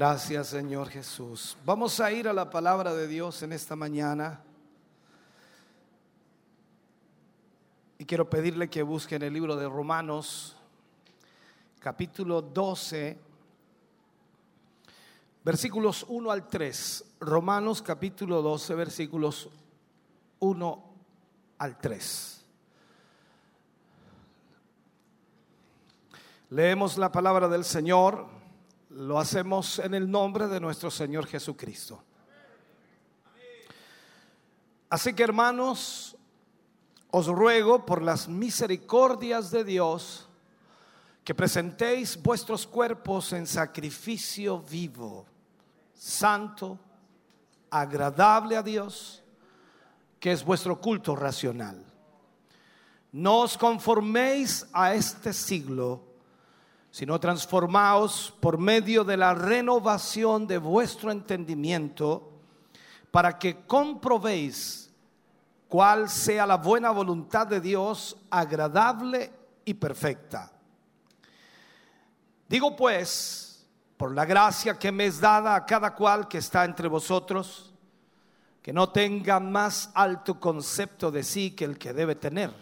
Gracias Señor Jesús. Vamos a ir a la palabra de Dios en esta mañana. Y quiero pedirle que busquen el libro de Romanos, capítulo 12, versículos 1 al 3. Romanos capítulo 12, versículos 1 al 3. Leemos la palabra del Señor, lo hacemos en el nombre de nuestro Señor Jesucristo. Así que hermanos, os ruego por las misericordias de Dios que presentéis vuestros cuerpos en sacrificio vivo, santo, agradable a Dios, que es vuestro culto racional. No os conforméis a este siglo, sino transformaos por medio de la renovación de vuestro entendimiento, para que comprobéis cuál sea la buena voluntad de Dios, agradable y perfecta. Digo pues, por la gracia que me es dada a cada cual que está entre vosotros, que no tenga más alto concepto de sí que el que debe tener,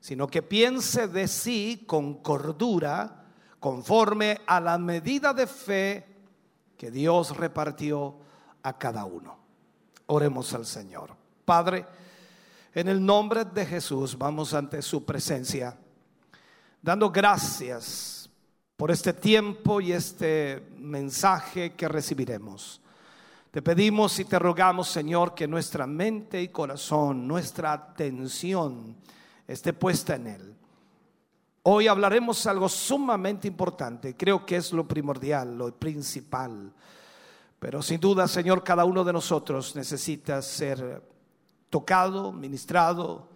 sino que piense de sí con cordura, conforme a la medida de fe que Dios repartió a cada uno. Oremos al Señor. Padre, en el nombre de Jesús vamos ante su presencia, dando gracias por este tiempo y este mensaje que recibiremos. Te pedimos y te rogamos, Señor, que nuestra mente y corazón, nuestra atención esté puesta en Él. Hoy hablaremos algo sumamente importante, creo que es lo primordial, lo principal. Pero sin duda, Señor, cada uno de nosotros necesita ser tocado, ministrado,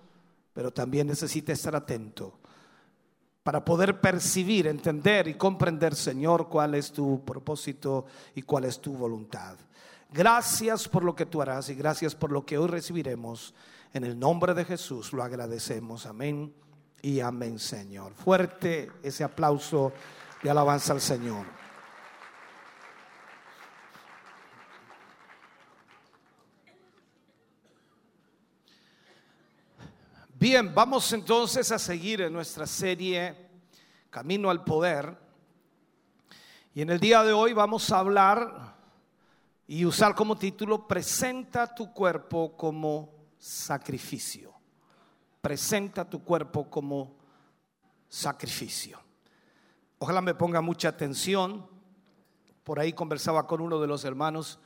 pero también necesita estar atento para poder percibir, entender y comprender, Señor, cuál es tu propósito y cuál es tu voluntad. Gracias por lo que tú harás y gracias por lo que hoy recibiremos. En el nombre de Jesús lo agradecemos. Amén y amén, Señor. Fuerte ese aplauso de alabanza al Señor. Bien, vamos entonces a seguir en nuestra serie Camino al Poder. Y en el día de hoy vamos a hablar y usar como título Presenta tu cuerpo como sacrificio presenta tu cuerpo como sacrificio. Ojalá me ponga mucha atención. Por ahí conversaba con uno de los hermanos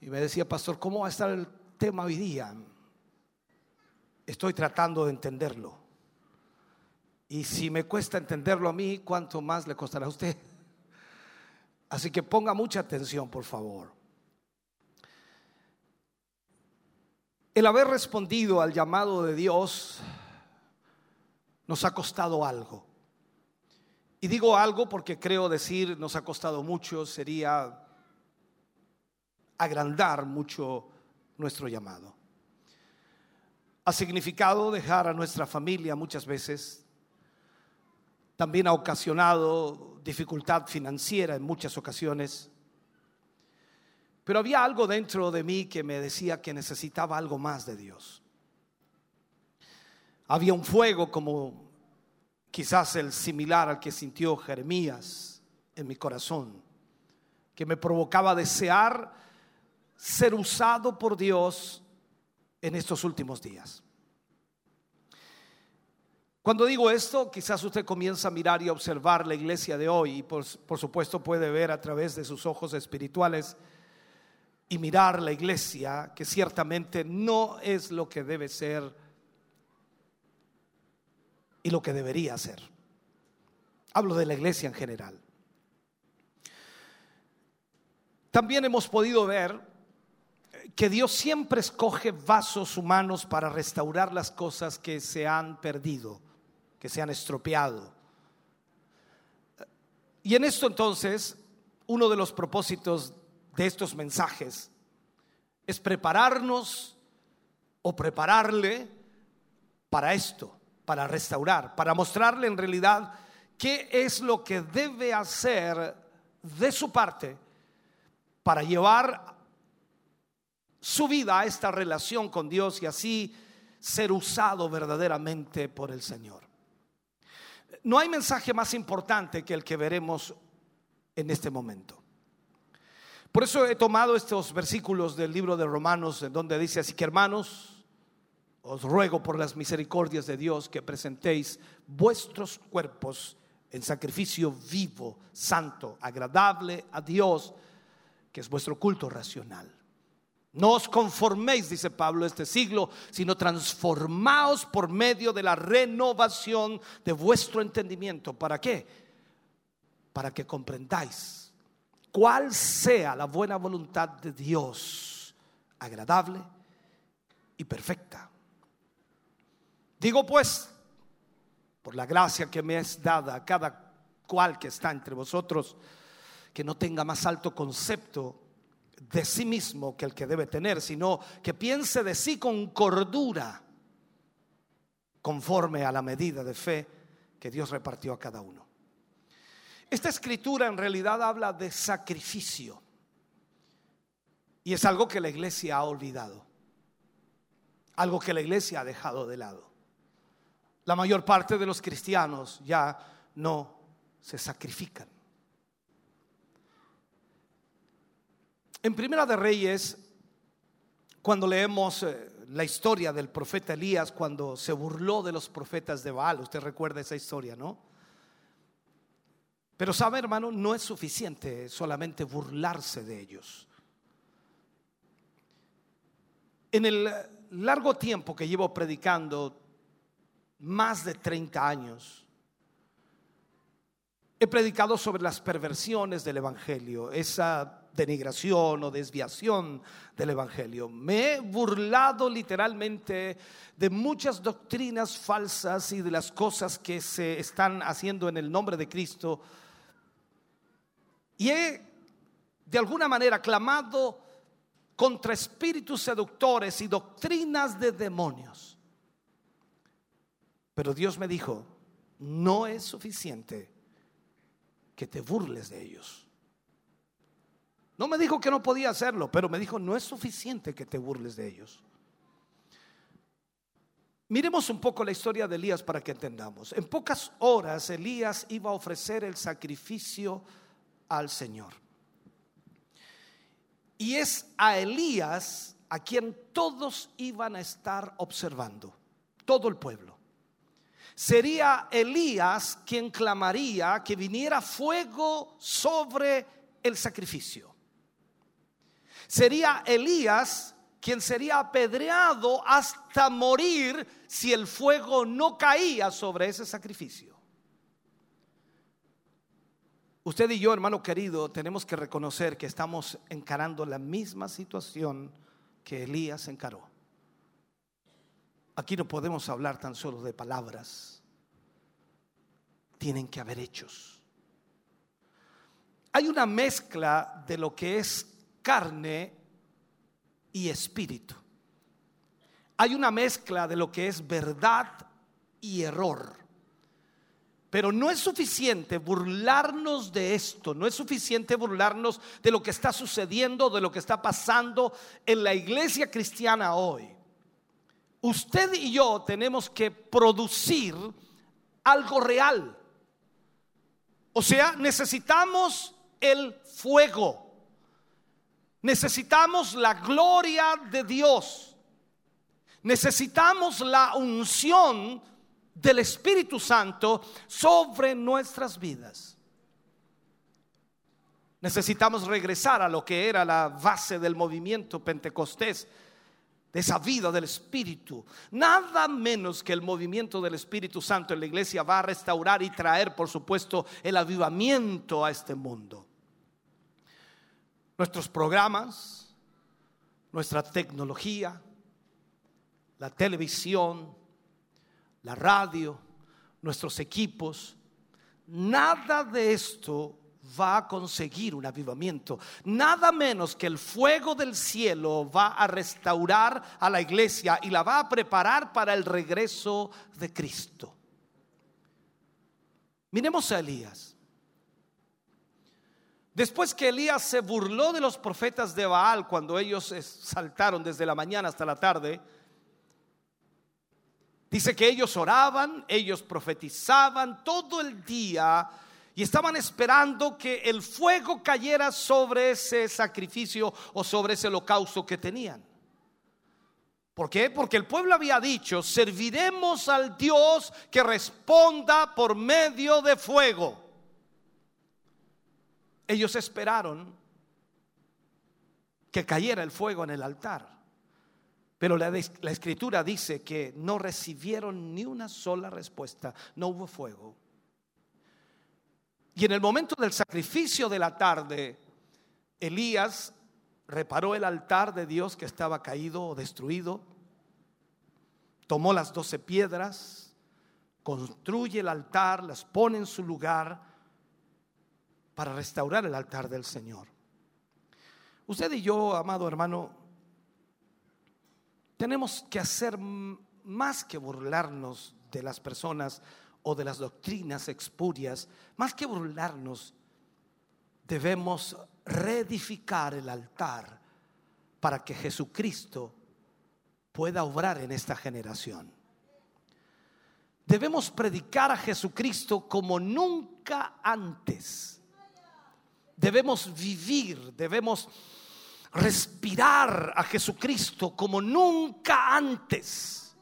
y me decía, pastor, ¿cómo va a estar el tema hoy día? Estoy tratando de entenderlo. Y si me cuesta entenderlo a mí, ¿cuánto más le costará a usted? Así que ponga mucha atención, por favor. El haber respondido al llamado de Dios nos ha costado algo. Y digo algo porque creo decir nos ha costado mucho, sería agrandar mucho nuestro llamado. Ha significado dejar a nuestra familia muchas veces. También ha ocasionado dificultad financiera en muchas ocasiones. Pero había algo dentro de mí que me decía que necesitaba algo más de Dios. Había un fuego como quizás el similar al que sintió Jeremías en mi corazón, que me provocaba desear ser usado por Dios en estos últimos días. Cuando digo esto, quizás usted comienza a mirar y observar la iglesia de hoy y por, por supuesto puede ver a través de sus ojos espirituales y mirar la iglesia, que ciertamente no es lo que debe ser y lo que debería ser. Hablo de la iglesia en general. También hemos podido ver que Dios siempre escoge vasos humanos para restaurar las cosas que se han perdido, que se han estropeado. Y en esto entonces, uno de los propósitos de estos mensajes es prepararnos o prepararle para esto, para restaurar, para mostrarle en realidad qué es lo que debe hacer de su parte para llevar su vida a esta relación con Dios y así ser usado verdaderamente por el Señor. No hay mensaje más importante que el que veremos en este momento. Por eso he tomado estos versículos del libro de Romanos, en donde dice así que hermanos, os ruego por las misericordias de Dios que presentéis vuestros cuerpos en sacrificio vivo, santo, agradable a Dios, que es vuestro culto racional. No os conforméis, dice Pablo, este siglo, sino transformaos por medio de la renovación de vuestro entendimiento. ¿Para qué? Para que comprendáis cuál sea la buena voluntad de Dios, agradable y perfecta. Digo pues, por la gracia que me es dada a cada cual que está entre vosotros, que no tenga más alto concepto de sí mismo que el que debe tener, sino que piense de sí con cordura, conforme a la medida de fe que Dios repartió a cada uno. Esta escritura en realidad habla de sacrificio y es algo que la iglesia ha olvidado, algo que la iglesia ha dejado de lado. La mayor parte de los cristianos ya no se sacrifican. En Primera de Reyes, cuando leemos eh, la historia del profeta Elías, cuando se burló de los profetas de Baal, usted recuerda esa historia, ¿no? Pero sabe, hermano, no es suficiente solamente burlarse de ellos. En el largo tiempo que llevo predicando, más de 30 años, he predicado sobre las perversiones del Evangelio, esa denigración o desviación del Evangelio. Me he burlado literalmente de muchas doctrinas falsas y de las cosas que se están haciendo en el nombre de Cristo y he de alguna manera clamado contra espíritus seductores y doctrinas de demonios. Pero Dios me dijo, no es suficiente que te burles de ellos. No me dijo que no podía hacerlo, pero me dijo, no es suficiente que te burles de ellos. Miremos un poco la historia de Elías para que entendamos. En pocas horas Elías iba a ofrecer el sacrificio al Señor. Y es a Elías a quien todos iban a estar observando, todo el pueblo. Sería Elías quien clamaría que viniera fuego sobre el sacrificio. Sería Elías quien sería apedreado hasta morir si el fuego no caía sobre ese sacrificio. Usted y yo, hermano querido, tenemos que reconocer que estamos encarando la misma situación que Elías encaró. Aquí no podemos hablar tan solo de palabras. Tienen que haber hechos. Hay una mezcla de lo que es carne y espíritu. Hay una mezcla de lo que es verdad y error. Pero no es suficiente burlarnos de esto, no es suficiente burlarnos de lo que está sucediendo, de lo que está pasando en la iglesia cristiana hoy. Usted y yo tenemos que producir algo real. O sea, necesitamos el fuego. Necesitamos la gloria de Dios. Necesitamos la unción del Espíritu Santo sobre nuestras vidas. Necesitamos regresar a lo que era la base del movimiento pentecostés, de esa vida del Espíritu. Nada menos que el movimiento del Espíritu Santo en la iglesia va a restaurar y traer, por supuesto, el avivamiento a este mundo. Nuestros programas, nuestra tecnología, la televisión, la radio, nuestros equipos, nada de esto va a conseguir un avivamiento. Nada menos que el fuego del cielo va a restaurar a la iglesia y la va a preparar para el regreso de Cristo. Miremos a Elías. Después que Elías se burló de los profetas de Baal cuando ellos saltaron desde la mañana hasta la tarde, dice que ellos oraban, ellos profetizaban todo el día y estaban esperando que el fuego cayera sobre ese sacrificio o sobre ese holocausto que tenían. ¿Por qué? Porque el pueblo había dicho, serviremos al Dios que responda por medio de fuego. Ellos esperaron que cayera el fuego en el altar. Pero la, la, escritura dice que no recibieron ni una sola respuesta, no hubo fuego. Y en el momento del sacrificio de la tarde, Elías reparó el altar de Dios que estaba caído o destruido, tomó las doce piedras, construye el altar, las pone en su lugar para restaurar el altar del Señor. Usted y yo, amado hermano, tenemos que hacer más que burlarnos de las personas o de las doctrinas expurias, más que burlarnos, debemos reedificar el altar para que Jesucristo pueda obrar en esta generación. Debemos predicar a Jesucristo como nunca antes. Debemos vivir, debemos respirar a Jesucristo como nunca antes.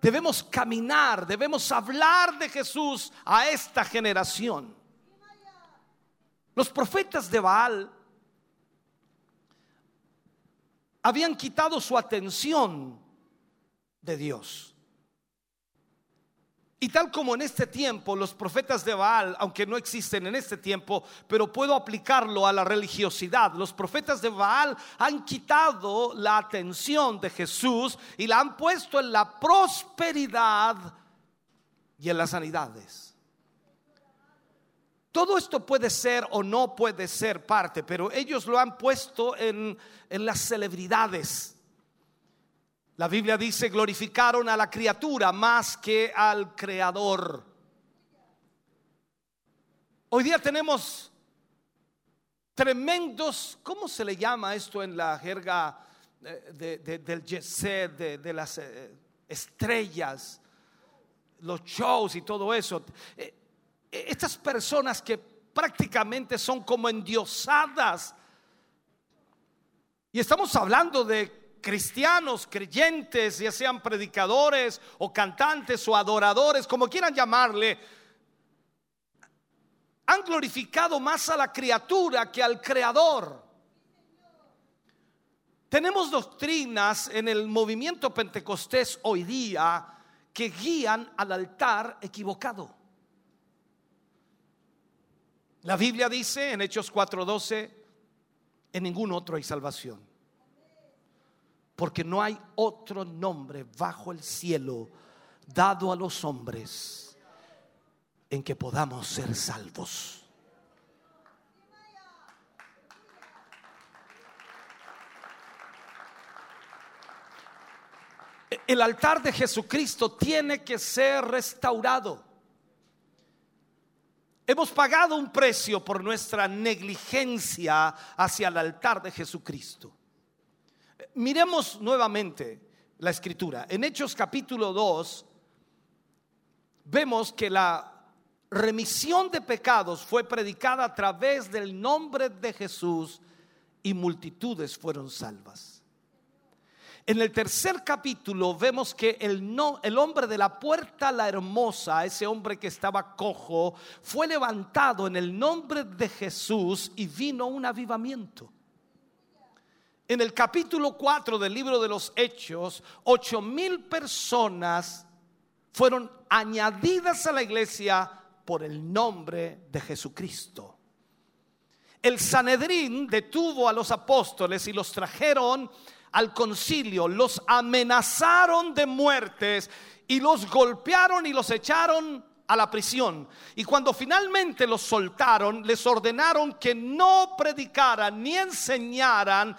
Debemos caminar, debemos hablar de Jesús a esta generación. Los profetas de Baal habían quitado su atención de Dios. Y tal como en este tiempo los profetas de Baal, aunque no existen en este tiempo, pero puedo aplicarlo a la religiosidad, los profetas de Baal han quitado la atención de Jesús y la han puesto en la prosperidad y en las sanidades. Todo esto puede ser o no puede ser parte, pero ellos lo han puesto en, en las celebridades la Biblia dice, glorificaron a la criatura más que al creador. Hoy día tenemos tremendos, ¿cómo se le llama esto en la jerga de, del jet set, de, las eh, estrellas, los shows y todo eso? Eh, estas personas que prácticamente son como endiosadas. Y estamos hablando de cristianos, creyentes, ya sean predicadores o cantantes o adoradores, como quieran llamarle, han glorificado más a la criatura que al creador. Tenemos doctrinas en el movimiento pentecostés hoy día que guían al altar equivocado. La Biblia dice en Hechos 4:12, en ningún otro hay salvación porque no hay otro nombre bajo el cielo dado a los hombres en que podamos ser salvos. El altar de Jesucristo tiene que ser restaurado. Hemos pagado un precio por nuestra negligencia hacia el altar de Jesucristo. Miremos nuevamente la escritura. En Hechos capítulo 2 vemos que la remisión de pecados fue predicada a través del nombre de Jesús y multitudes fueron salvas. En el tercer capítulo vemos que el, no, el hombre de la puerta la hermosa, ese hombre que estaba cojo, fue levantado en el nombre de Jesús y vino un avivamiento. En el capítulo 4 del libro de los Hechos, ocho mil personas fueron añadidas a la iglesia por el nombre de Jesucristo. El Sanedrín detuvo a los apóstoles y los trajeron al concilio, los amenazaron de muertes y los golpearon y los echaron a la prisión. Y cuando finalmente los soltaron, les ordenaron que no predicaran ni enseñaran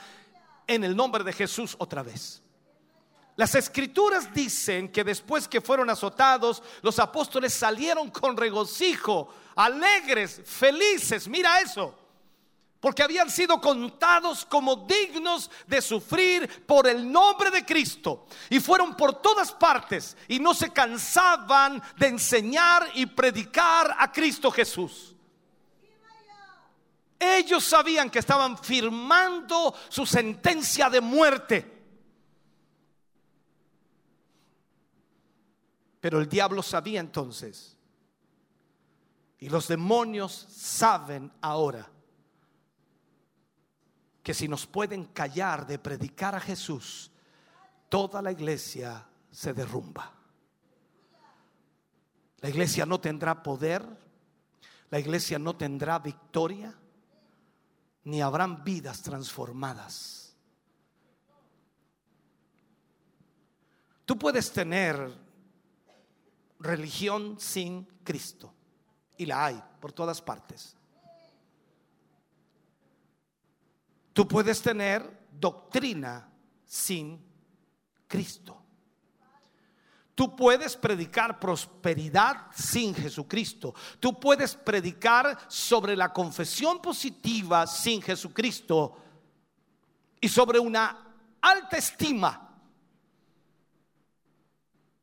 en el nombre de Jesús otra vez. Las escrituras dicen que después que fueron azotados, los apóstoles salieron con regocijo, alegres, felices. Mira eso. Porque habían sido contados como dignos de sufrir por el nombre de Cristo. Y fueron por todas partes y no se cansaban de enseñar y predicar a Cristo Jesús. Ellos sabían que estaban firmando su sentencia de muerte. Pero el diablo sabía entonces. Y los demonios saben ahora que si nos pueden callar de predicar a Jesús, toda la iglesia se derrumba. La iglesia no tendrá poder, la iglesia no tendrá victoria, ni habrán vidas transformadas. Tú puedes tener religión sin Cristo. Y la hay por todas partes. Tú puedes tener doctrina sin Cristo. Tú puedes predicar prosperidad sin Jesucristo. Tú puedes predicar sobre la confesión positiva sin Jesucristo y sobre una alta estima.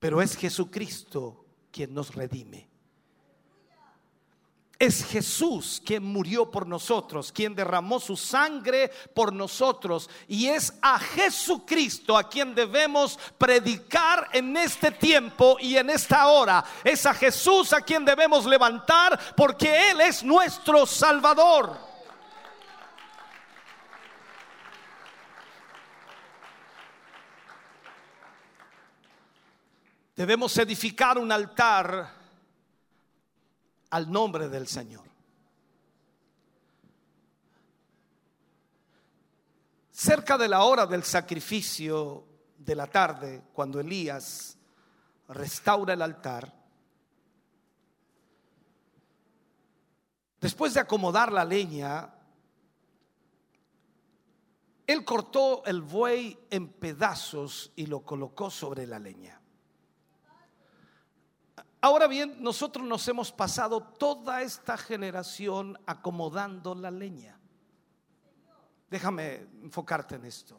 Pero es Jesucristo quien nos redime. Es Jesús quien murió por nosotros, quien derramó su sangre por nosotros. Y es a Jesucristo a quien debemos predicar en este tiempo y en esta hora. Es a Jesús a quien debemos levantar porque Él es nuestro Salvador. Debemos edificar un altar al nombre del Señor. Cerca de la hora del sacrificio de la tarde, cuando Elías restaura el altar, después de acomodar la leña, él cortó el buey en pedazos y lo colocó sobre la leña. Ahora bien, nosotros nos hemos pasado toda esta generación acomodando la leña. Déjame enfocarte en esto.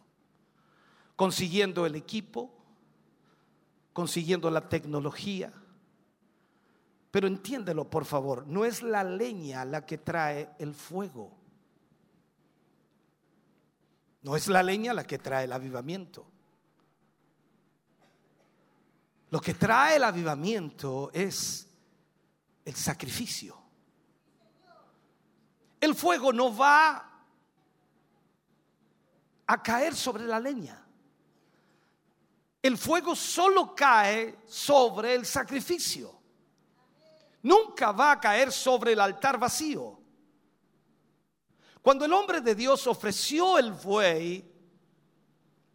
Consiguiendo el equipo, consiguiendo la tecnología. Pero entiéndelo, por favor, no es la leña la que trae el fuego. No es la leña la que trae el avivamiento. Lo que trae el avivamiento es el sacrificio. El fuego no va a caer sobre la leña. El fuego solo cae sobre el sacrificio. Nunca va a caer sobre el altar vacío. Cuando el hombre de Dios ofreció el buey,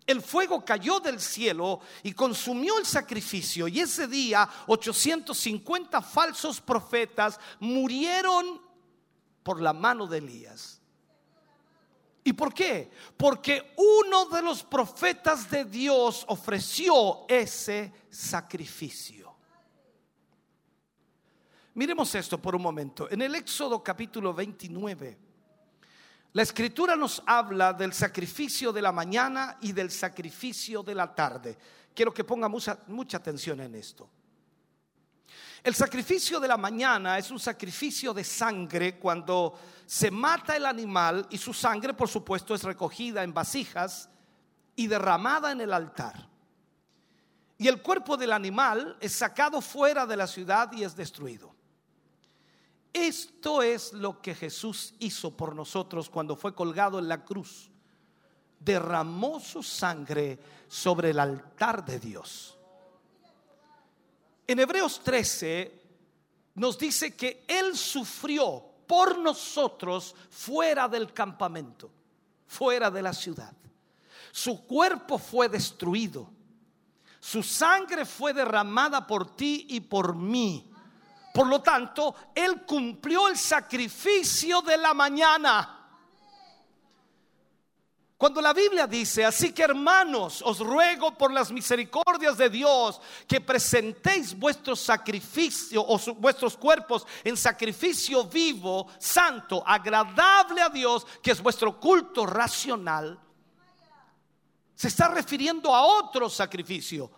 el fuego cayó del cielo y consumió el sacrificio. Y ese día 850 falsos profetas murieron por la mano de Elías. ¿Y por qué? Porque uno de los profetas de Dios ofreció ese sacrificio. Miremos esto por un momento. En el Éxodo capítulo 29. La escritura nos habla del sacrificio de la mañana y del sacrificio de la tarde. Quiero que ponga mucha, mucha, atención en esto. El sacrificio de la mañana es un sacrificio de sangre cuando se mata el animal y su sangre, por supuesto, es recogida en vasijas y derramada en el altar. Y el cuerpo del animal es sacado fuera de la ciudad y es destruido. Esto es lo que Jesús hizo por nosotros cuando fue colgado en la cruz. Derramó su sangre sobre el altar de Dios. En Hebreos 13 nos dice que Él sufrió por nosotros fuera del campamento, fuera de la ciudad. Su cuerpo fue destruido. Su sangre fue derramada por ti y por mí por lo tanto, Él cumplió el sacrificio de la mañana. Cuando la Biblia dice, así que hermanos, os ruego por las misericordias de Dios que presentéis vuestros sacrificios o vuestros cuerpos en sacrificio vivo, santo, agradable a Dios, que es vuestro culto racional, se está refiriendo a otro sacrificio,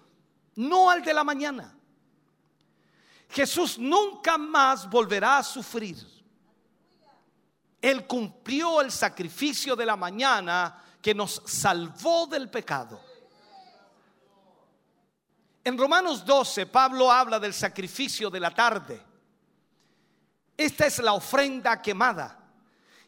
no al de la mañana. Jesús nunca más volverá a sufrir. Él cumplió el sacrificio de la mañana que nos salvó del pecado. En Romanos 12, Pablo habla del sacrificio de la tarde. Esta es la ofrenda quemada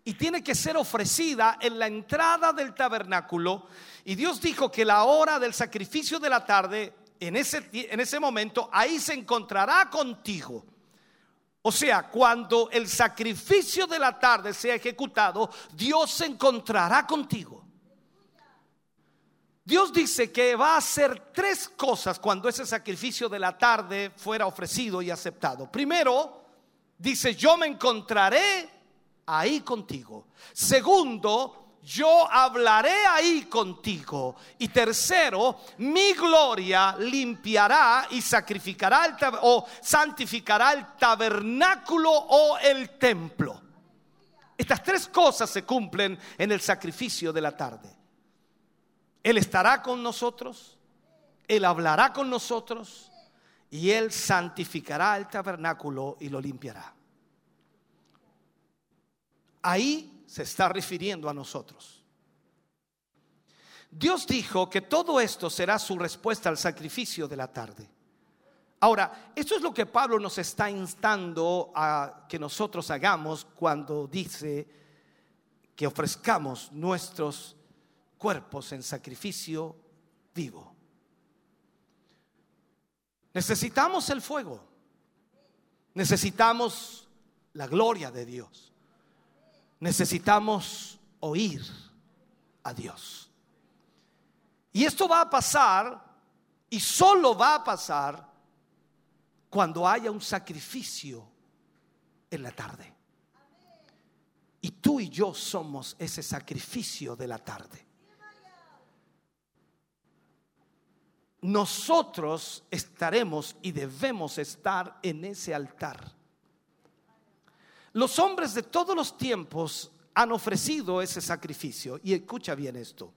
y tiene que ser ofrecida en la entrada del tabernáculo. Y Dios dijo que la hora del sacrificio de la tarde, en ese, en ese momento, ahí se encontrará contigo. O sea, cuando el sacrificio de la tarde sea ejecutado, Dios se encontrará contigo. Dios dice que va a hacer tres cosas cuando ese sacrificio de la tarde fuera ofrecido y aceptado. Primero, dice, yo me encontraré ahí contigo. Segundo, yo hablaré ahí contigo. Y tercero, mi gloria limpiará y sacrificará el o santificará el tabernáculo o el templo. Estas tres cosas se cumplen en el sacrificio de la tarde. Él estará con nosotros, Él hablará con nosotros y Él santificará el tabernáculo y lo limpiará. Ahí se está refiriendo a nosotros. Dios dijo que todo esto será su respuesta al sacrificio de la tarde. Ahora, esto es lo que Pablo nos está instando a que nosotros hagamos cuando dice que ofrezcamos nuestros cuerpos en sacrificio vivo. Necesitamos el fuego. Necesitamos la gloria de Dios. Necesitamos oír a Dios. Y esto va a pasar y solo va a pasar cuando haya un sacrificio en la tarde. Y tú y yo somos ese sacrificio de la tarde. Nosotros estaremos y debemos estar en ese altar. Los hombres de todos los tiempos han ofrecido ese sacrificio. Y escucha bien esto.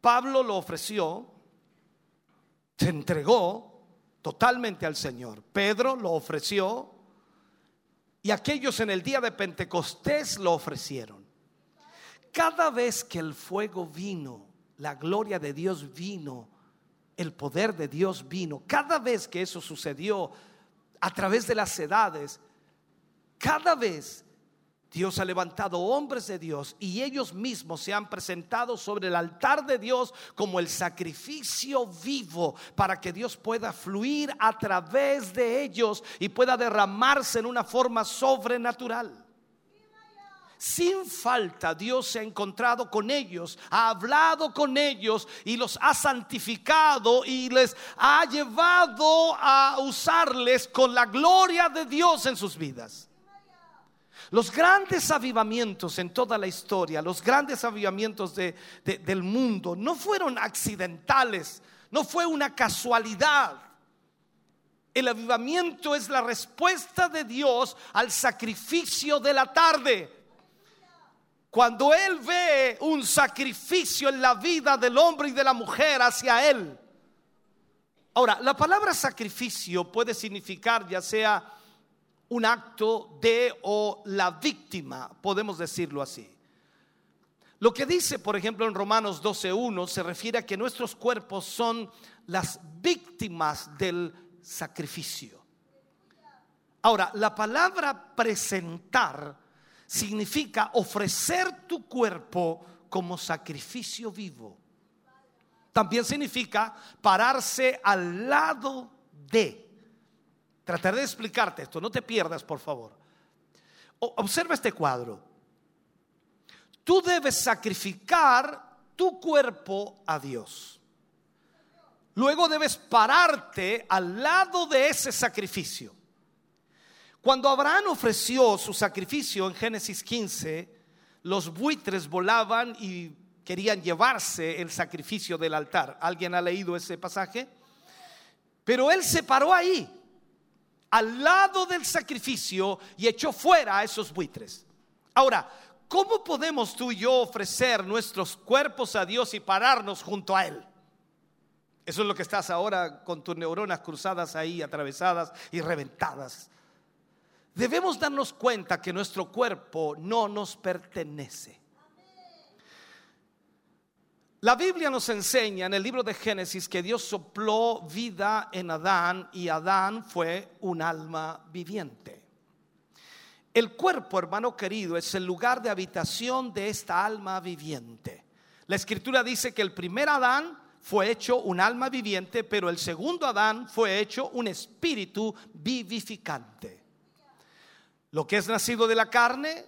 Pablo lo ofreció, se entregó totalmente al Señor. Pedro lo ofreció y aquellos en el día de Pentecostés lo ofrecieron. Cada vez que el fuego vino, la gloria de Dios vino, el poder de Dios vino, cada vez que eso sucedió a través de las edades, cada vez Dios ha levantado hombres de Dios y ellos mismos se han presentado sobre el altar de Dios como el sacrificio vivo para que Dios pueda fluir a través de ellos y pueda derramarse en una forma sobrenatural. Sin falta Dios se ha encontrado con ellos, ha hablado con ellos y los ha santificado y les ha llevado a usarles con la gloria de Dios en sus vidas. Los grandes avivamientos en toda la historia, los grandes avivamientos de- de- del mundo, no fueron accidentales, no fue una casualidad. El avivamiento es la respuesta de Dios al sacrificio de la tarde. Cuando Él ve un sacrificio en la vida del hombre y de la mujer hacia Él. Ahora, la palabra sacrificio puede significar ya sea un acto de o la víctima, podemos decirlo así. Lo que dice, por ejemplo, en Romanos 12.1 se refiere a que nuestros cuerpos son las víctimas del sacrificio. Ahora, la palabra presentar significa ofrecer tu cuerpo como sacrificio vivo. También significa pararse al lado de. Trataré de explicarte esto, no te pierdas, por favor. Observa este cuadro. Tú debes sacrificar tu cuerpo a Dios. Luego debes pararte al lado de ese sacrificio. Cuando Abraham ofreció su sacrificio en Génesis 15, los buitres volaban y querían llevarse el sacrificio del altar. ¿Alguien ha leído ese pasaje? Pero él se paró ahí, al lado del sacrificio, y echó fuera a esos buitres. Ahora, ¿cómo podemos tú y yo ofrecer nuestros cuerpos a Dios y pararnos junto a Él? Eso es lo que estás ahora con tus neuronas cruzadas ahí, atravesadas y reventadas. Debemos darnos cuenta que nuestro cuerpo no nos pertenece. La Biblia nos enseña en el libro de Génesis que Dios sopló vida en Adán y Adán fue un alma viviente. El cuerpo, hermano querido, es el lugar de habitación de esta alma viviente. La escritura dice que el primer Adán fue hecho un alma viviente, pero el segundo Adán fue hecho un espíritu vivificante. Lo que es nacido de la carne,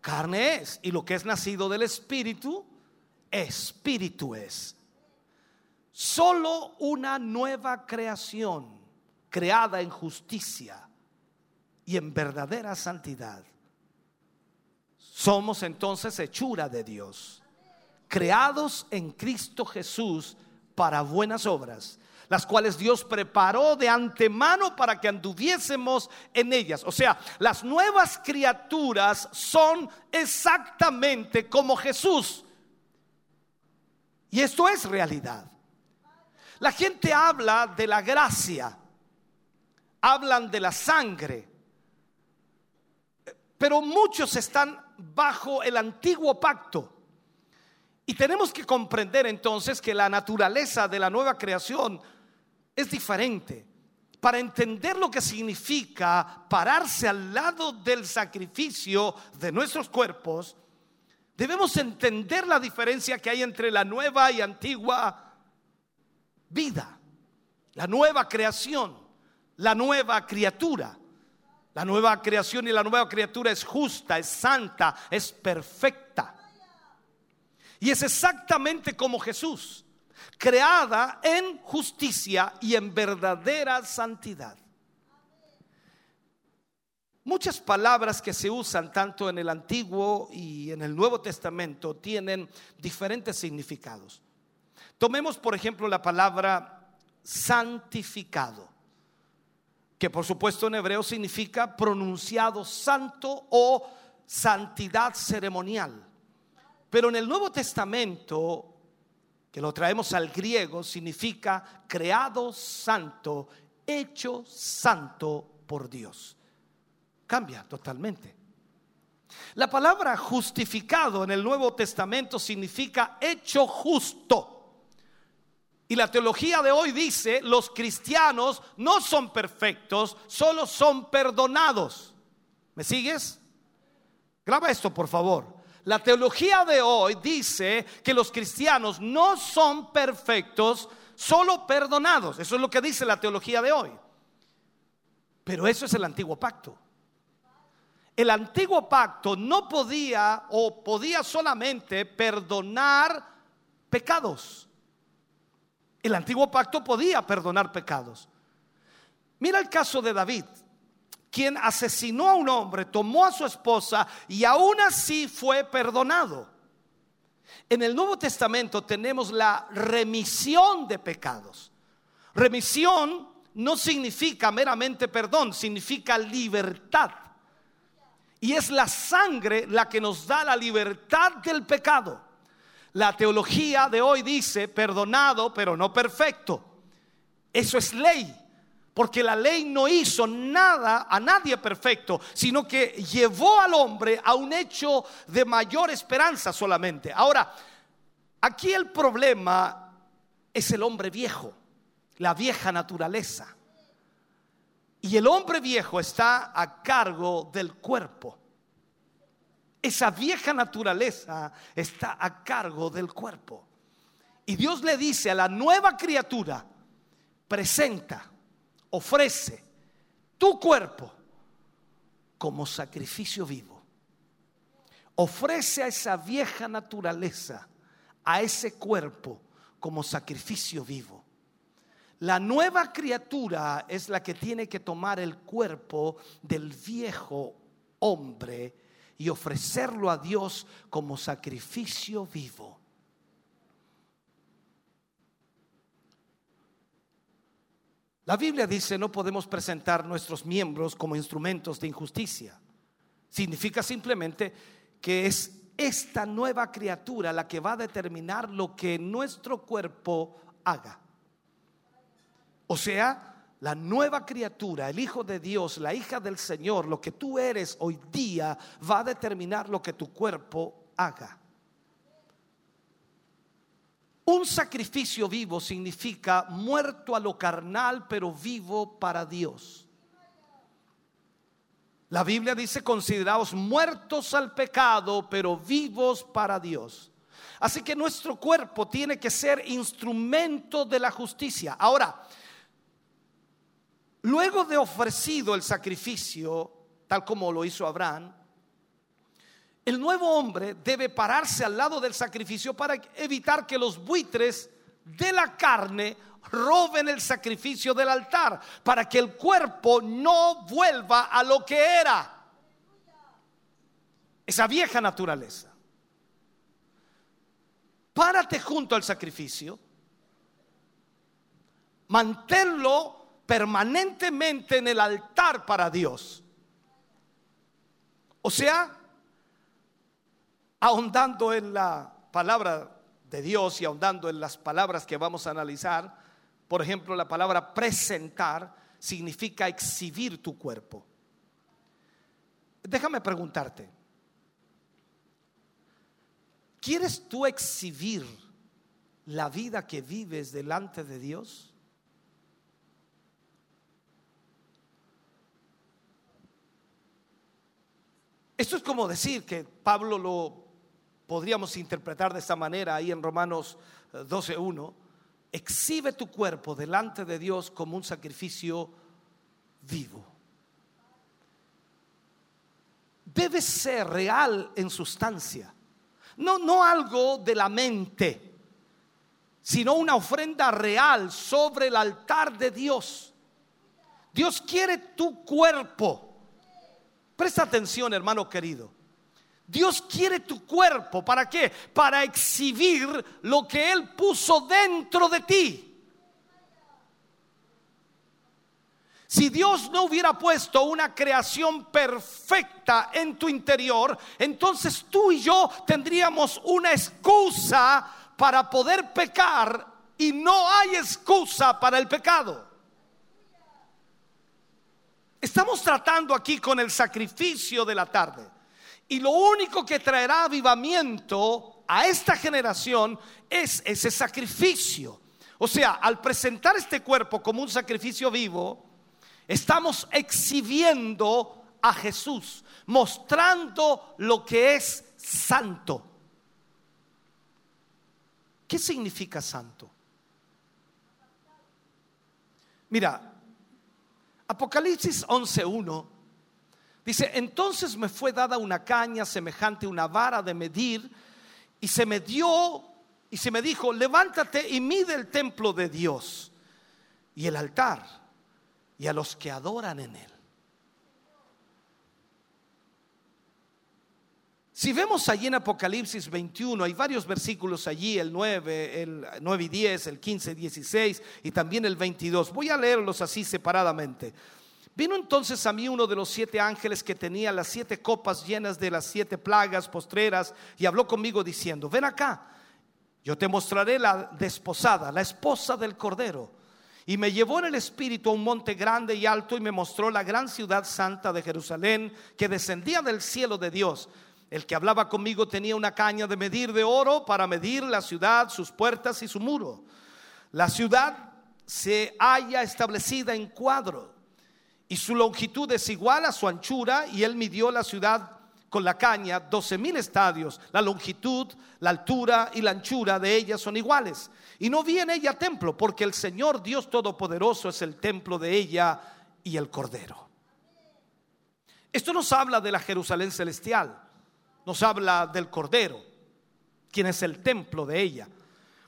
carne es. Y lo que es nacido del espíritu, espíritu es. Solo una nueva creación, creada en justicia y en verdadera santidad. Somos entonces hechura de Dios, creados en Cristo Jesús para buenas obras, las cuales Dios preparó de antemano para que anduviésemos en ellas. O sea, las nuevas criaturas son exactamente como Jesús. Y esto es realidad. La gente habla de la gracia, hablan de la sangre, pero muchos están bajo el antiguo pacto. Y tenemos que comprender entonces que la naturaleza de la nueva creación es diferente. Para entender lo que significa pararse al lado del sacrificio de nuestros cuerpos, debemos entender la diferencia que hay entre la nueva y antigua vida, la nueva creación, la nueva criatura. La nueva creación y la nueva criatura es justa, es santa, es perfecta. Y es exactamente como Jesús, creada en justicia y en verdadera santidad. Muchas palabras que se usan tanto en el Antiguo y en el Nuevo Testamento tienen diferentes significados. Tomemos, por ejemplo, la palabra santificado, que por supuesto en hebreo significa pronunciado santo o santidad ceremonial. Pero en el Nuevo Testamento, que lo traemos al griego, significa creado santo, hecho santo por Dios. Cambia totalmente. La palabra justificado en el Nuevo Testamento significa hecho justo. Y la teología de hoy dice, los cristianos no son perfectos, solo son perdonados. ¿Me sigues? Graba esto, por favor. La teología de hoy dice que los cristianos no son perfectos, solo perdonados. Eso es lo que dice la teología de hoy. Pero eso es el antiguo pacto. El antiguo pacto no podía o podía solamente perdonar pecados. El antiguo pacto podía perdonar pecados. Mira el caso de David, quien asesinó a un hombre, tomó a su esposa y aún así fue perdonado. En el Nuevo Testamento tenemos la remisión de pecados. Remisión no significa meramente perdón, significa libertad. Y es la sangre la que nos da la libertad del pecado. La teología de hoy dice perdonado pero no perfecto. Eso es ley. Porque la ley no hizo nada a nadie perfecto, sino que llevó al hombre a un hecho de mayor esperanza solamente. Ahora, aquí el problema es el hombre viejo, la vieja naturaleza. Y el hombre viejo está a cargo del cuerpo. Esa vieja naturaleza está a cargo del cuerpo. Y Dios le dice a la nueva criatura, presenta, ofrece tu cuerpo como sacrificio vivo. Ofrece a esa vieja naturaleza, a ese cuerpo como sacrificio vivo. La nueva criatura es la que tiene que tomar el cuerpo del viejo hombre y ofrecerlo a Dios como sacrificio vivo. La Biblia dice no podemos presentar nuestros miembros como instrumentos de injusticia. Significa simplemente que es esta nueva criatura la que va a determinar lo que nuestro cuerpo haga. O sea, la nueva criatura, el Hijo de Dios, la hija del Señor, lo que tú eres hoy día va a determinar lo que tu cuerpo haga. Un sacrificio vivo significa muerto a lo carnal, pero vivo para Dios. La Biblia dice, consideraos muertos al pecado, pero vivos para Dios. Así que nuestro cuerpo tiene que ser instrumento de la justicia. Ahora, luego de ofrecido el sacrificio, tal como lo hizo Abraham, el nuevo hombre debe pararse al lado del sacrificio para evitar que los buitres de la carne roben el sacrificio del altar, para que el cuerpo no vuelva a lo que era. Esa vieja naturaleza. Párate junto al sacrificio, manténlo permanentemente en el altar para Dios. O sea, ahondando en la palabra de Dios y ahondando en las palabras que vamos a analizar, por ejemplo, la palabra presentar significa exhibir tu cuerpo. Déjame preguntarte, ¿quieres tú exhibir la vida que vives delante de Dios? Esto es como decir que Pablo lo podríamos interpretar de esta manera ahí en Romanos eh, 12.1. Exhibe tu cuerpo delante de Dios como un sacrificio vivo. Debe ser real en sustancia. No, no algo de la mente, sino una ofrenda real sobre el altar de Dios. Dios quiere tu cuerpo. Presta atención, hermano querido. Dios quiere tu cuerpo. ¿Para qué? Para exhibir lo que Él puso dentro de ti. Si Dios no hubiera puesto una creación perfecta en tu interior, entonces tú y yo tendríamos una excusa para poder pecar y no hay excusa para el pecado. Estamos tratando aquí con el sacrificio de la tarde. Y lo único que traerá avivamiento a esta generación es ese sacrificio. O sea, al presentar este cuerpo como un sacrificio vivo, estamos exhibiendo a Jesús, mostrando lo que es santo. ¿Qué significa santo? Mira, Apocalipsis 11.1 dice, entonces me fue dada una caña semejante a una vara de medir y se me dio y se me dijo, levántate y mide el templo de Dios y el altar y a los que adoran en él. Si vemos allí en Apocalipsis 21, hay varios versículos allí, el 9, el 9 y 10, el 15, 16 y también el 22. Voy a leerlos así separadamente. Vino entonces a mí uno de los siete ángeles que tenía las siete copas llenas de las siete plagas postreras y habló conmigo diciendo, ven acá, yo te mostraré la desposada, la esposa del Cordero. Y me llevó en el espíritu a un monte grande y alto y me mostró la gran ciudad santa de Jerusalén que descendía del cielo de Dios. El que hablaba conmigo tenía una caña de medir de oro para medir la ciudad, sus puertas y su muro. La ciudad se halla establecida en cuadro y su longitud es igual a su anchura y él midió la ciudad con la caña 12 mil estadios. La longitud, la altura y la anchura de ella son iguales. Y no vi en ella templo porque el Señor Dios Todopoderoso es el templo de ella y el Cordero. Esto nos habla de la Jerusalén celestial nos habla del Cordero, quien es el templo de ella.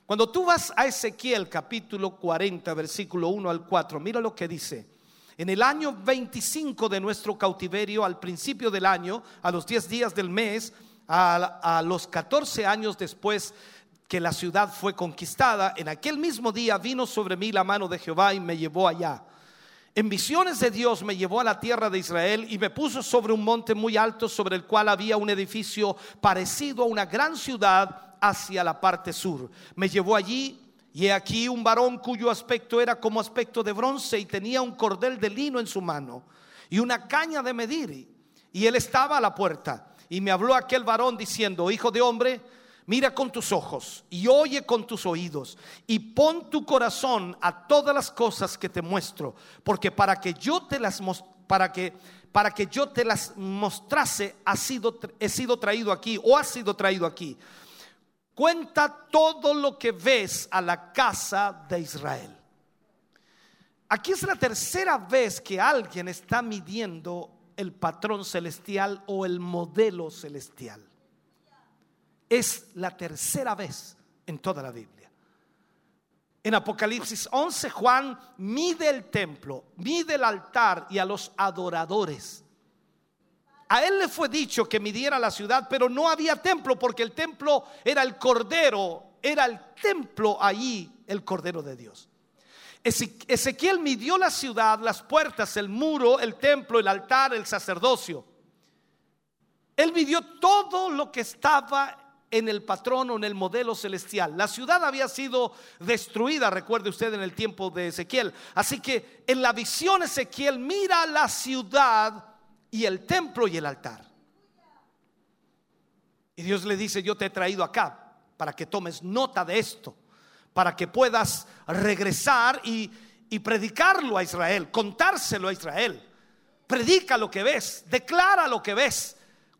Cuando tú vas a Ezequiel capítulo 40, versículo 1 al 4, mira lo que dice. En el año 25 de nuestro cautiverio, al principio del año, a los 10 días del mes, a, a los 14 años después que la ciudad fue conquistada, en aquel mismo día vino sobre mí la mano de Jehová y me llevó allá. En visiones de Dios me llevó a la tierra de Israel y me puso sobre un monte muy alto sobre el cual había un edificio parecido a una gran ciudad hacia la parte sur. Me llevó allí y he aquí un varón cuyo aspecto era como aspecto de bronce y tenía un cordel de lino en su mano y una caña de medir. Y él estaba a la puerta y me habló aquel varón diciendo, hijo de hombre, mira con tus ojos y oye con tus oídos y pon tu corazón a todas las cosas que te muestro, porque para que yo te las para que para que yo te las mostrase ha sido he sido traído aquí o ha sido traído aquí. Cuenta todo lo que ves a la casa de Israel. Aquí es la tercera vez que alguien está midiendo el patrón celestial o el modelo celestial. Es la tercera vez en toda la Biblia. En Apocalipsis 11, Juan mide el templo, mide el altar y a los adoradores. A él le fue dicho que midiera la ciudad, pero no había templo porque el templo era el cordero, era el templo allí, el cordero de Dios. Eze- Ezequiel midió la ciudad, las puertas, el muro, el templo, el altar, el sacerdocio. Él midió todo lo que estaba en el patrón o en el modelo celestial. La ciudad había sido destruida, recuerde usted, en el tiempo de Ezequiel. Así que en la visión Ezequiel mira la ciudad y el templo y el altar. Y Dios le dice, yo te he traído acá para que tomes nota de esto, para que puedas regresar y, y predicarlo a Israel, contárselo a Israel. Predica lo que ves, declara lo que ves.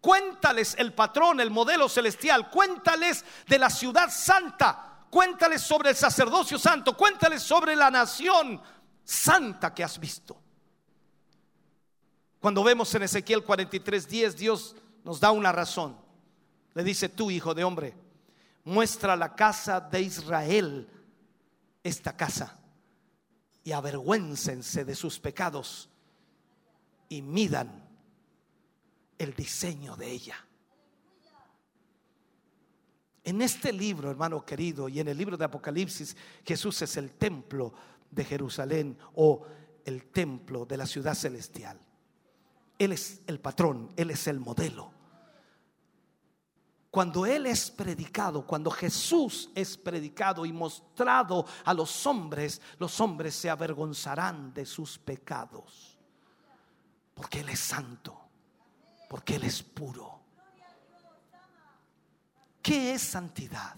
Cuéntales el patrón, el modelo celestial. Cuéntales de la ciudad santa. Cuéntales sobre el sacerdocio santo. Cuéntales sobre la nación santa que has visto. Cuando vemos en Ezequiel 43, 10, Dios nos da una razón. Le dice, tú, hijo de hombre, muestra la casa de Israel esta casa y avergüéncense de sus pecados y midan el diseño de ella. En este libro, hermano querido, y en el libro de Apocalipsis, Jesús es el templo de Jerusalén o el templo de la ciudad celestial. Él es el patrón, Él es el modelo. Cuando Él es predicado, cuando Jesús es predicado y mostrado a los hombres, los hombres se avergonzarán de sus pecados. Porque Él es santo, porque Él es puro. ¿Qué es santidad?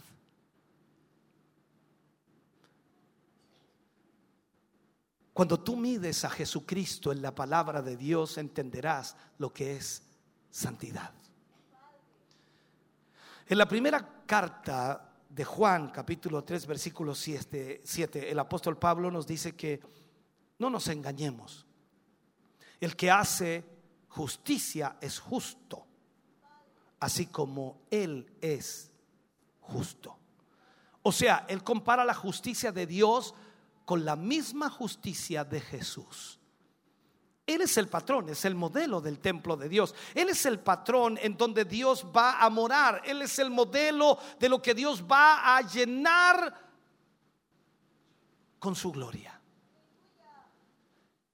Cuando tú mides a Jesucristo en la palabra de Dios, entenderás lo que es santidad. En la primera carta de Juan, capítulo 3, versículo 7, 7, el apóstol Pablo nos dice que no nos engañemos. El que hace justicia es justo, así como Él es justo. O sea, Él compara la justicia de Dios con la misma justicia de Jesús. Él es el patrón, es el modelo del templo de Dios. Él es el patrón en donde Dios va a morar. Él es el modelo de lo que Dios va a llenar con su gloria.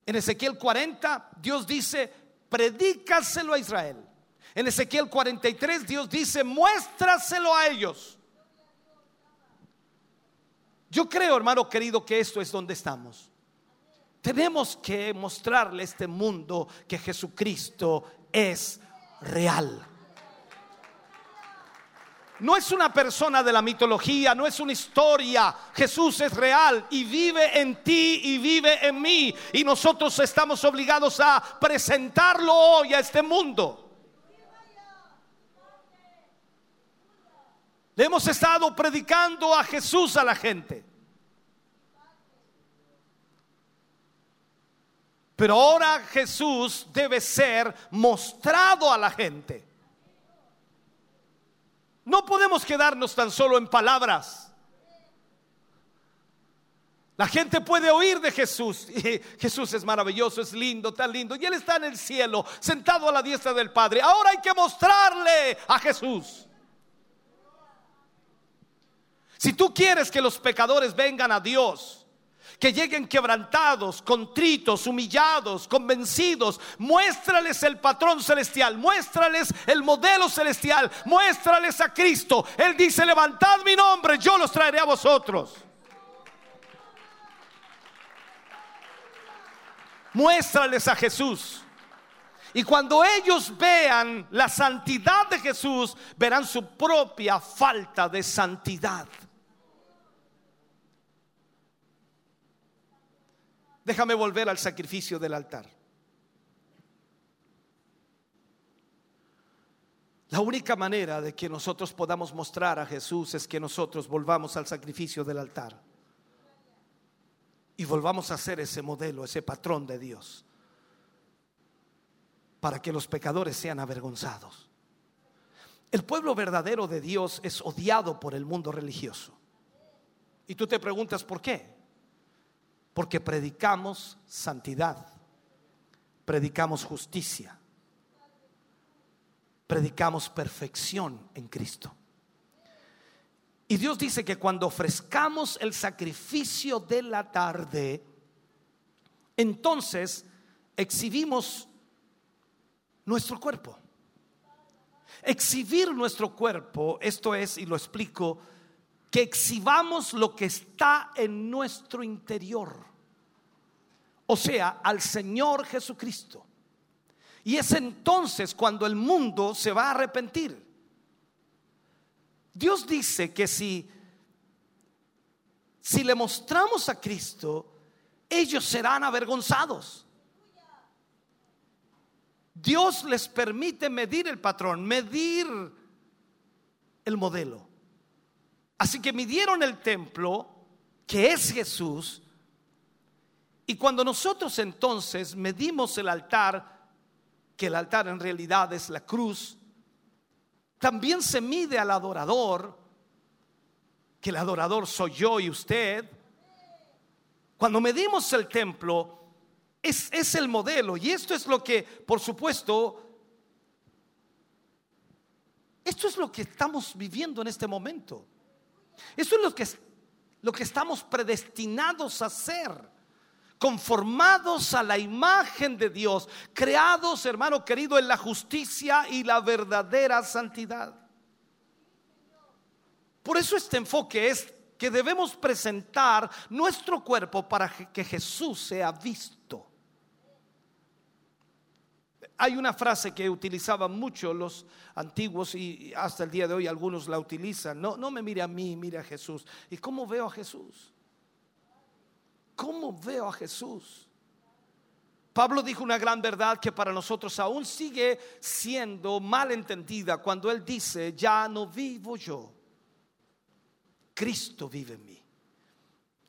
En Ezequiel 40, Dios dice, predícaselo a Israel. En Ezequiel 43, Dios dice, muéstraselo a ellos. Yo creo, hermano querido, que esto es donde estamos. Tenemos que mostrarle a este mundo que Jesucristo es real. No es una persona de la mitología, no es una historia. Jesús es real y vive en ti y vive en mí. Y nosotros estamos obligados a presentarlo hoy a este mundo. Le hemos estado predicando a Jesús a la gente. Pero ahora Jesús debe ser mostrado a la gente. No podemos quedarnos tan solo en palabras. La gente puede oír de Jesús. Y Jesús es maravilloso, es lindo, tan lindo. Y Él está en el cielo, sentado a la diestra del Padre. Ahora hay que mostrarle a Jesús. Si tú quieres que los pecadores vengan a Dios, que lleguen quebrantados, contritos, humillados, convencidos, muéstrales el patrón celestial, muéstrales el modelo celestial, muéstrales a Cristo. Él dice, levantad mi nombre, yo los traeré a vosotros. Muéstrales a Jesús. Y cuando ellos vean la santidad de Jesús, verán su propia falta de santidad. Déjame volver al sacrificio del altar. La única manera de que nosotros podamos mostrar a Jesús es que nosotros volvamos al sacrificio del altar. Y volvamos a ser ese modelo, ese patrón de Dios. Para que los pecadores sean avergonzados. El pueblo verdadero de Dios es odiado por el mundo religioso. Y tú te preguntas por qué. Porque predicamos santidad, predicamos justicia, predicamos perfección en Cristo. Y Dios dice que cuando ofrezcamos el sacrificio de la tarde, entonces exhibimos nuestro cuerpo. Exhibir nuestro cuerpo, esto es, y lo explico, que exhibamos lo que está en nuestro interior. O sea, al Señor Jesucristo. Y es entonces cuando el mundo se va a arrepentir. Dios dice que si si le mostramos a Cristo, ellos serán avergonzados. Dios les permite medir el patrón, medir el modelo. Así que midieron el templo, que es Jesús, y cuando nosotros entonces medimos el altar, que el altar en realidad es la cruz, también se mide al adorador, que el adorador soy yo y usted. Cuando medimos el templo, es, es el modelo, y esto es lo que, por supuesto, esto es lo que estamos viviendo en este momento. Eso es lo que, lo que estamos predestinados a hacer. Conformados a la imagen de Dios, creados, hermano querido, en la justicia y la verdadera santidad. Por eso este enfoque es que debemos presentar nuestro cuerpo para que Jesús sea visto. Hay una frase que utilizaban mucho los antiguos y hasta el día de hoy algunos la utilizan. No, no me mire a mí, mire a Jesús. ¿Y cómo veo a Jesús? ¿Cómo veo a Jesús? Pablo dijo una gran verdad que para nosotros aún sigue siendo mal entendida cuando él dice, ya no vivo yo, Cristo vive en mí.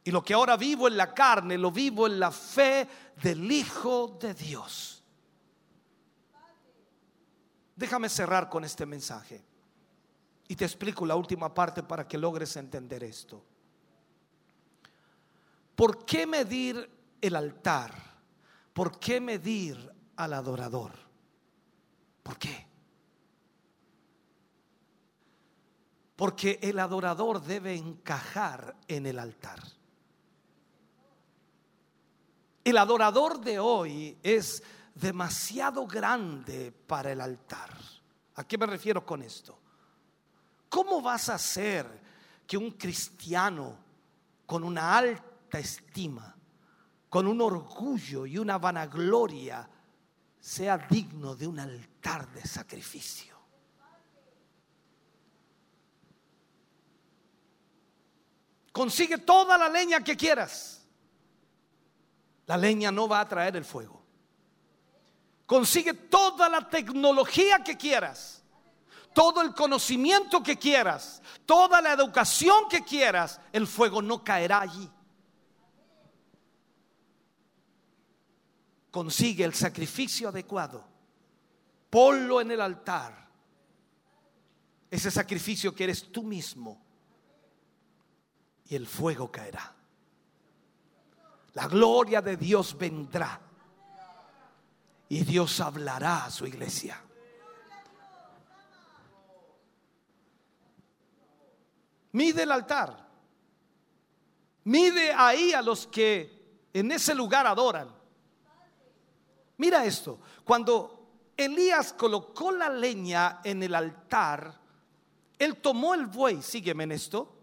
Y lo que ahora vivo en la carne, lo vivo en la fe del Hijo de Dios. Déjame cerrar con este mensaje y te explico la última parte para que logres entender esto. ¿Por qué medir el altar? ¿Por qué medir al adorador? ¿Por qué? Porque el adorador debe encajar en el altar. El adorador de hoy es demasiado grande para el altar. ¿A qué me refiero con esto? ¿Cómo vas a hacer que un cristiano con una alta estima, con un orgullo y una vanagloria, sea digno de un altar de sacrificio? Consigue toda la leña que quieras. La leña no va a traer el fuego. Consigue toda la tecnología que quieras, todo el conocimiento que quieras, toda la educación que quieras, el fuego no caerá allí. Consigue el sacrificio adecuado, ponlo en el altar, ese sacrificio que eres tú mismo, y el fuego caerá. La gloria de Dios vendrá y Dios hablará a su iglesia. Mide el altar. Mide ahí a los que en ese lugar adoran. Mira esto, cuando Elías colocó la leña en el altar, él tomó el buey, sígueme en esto,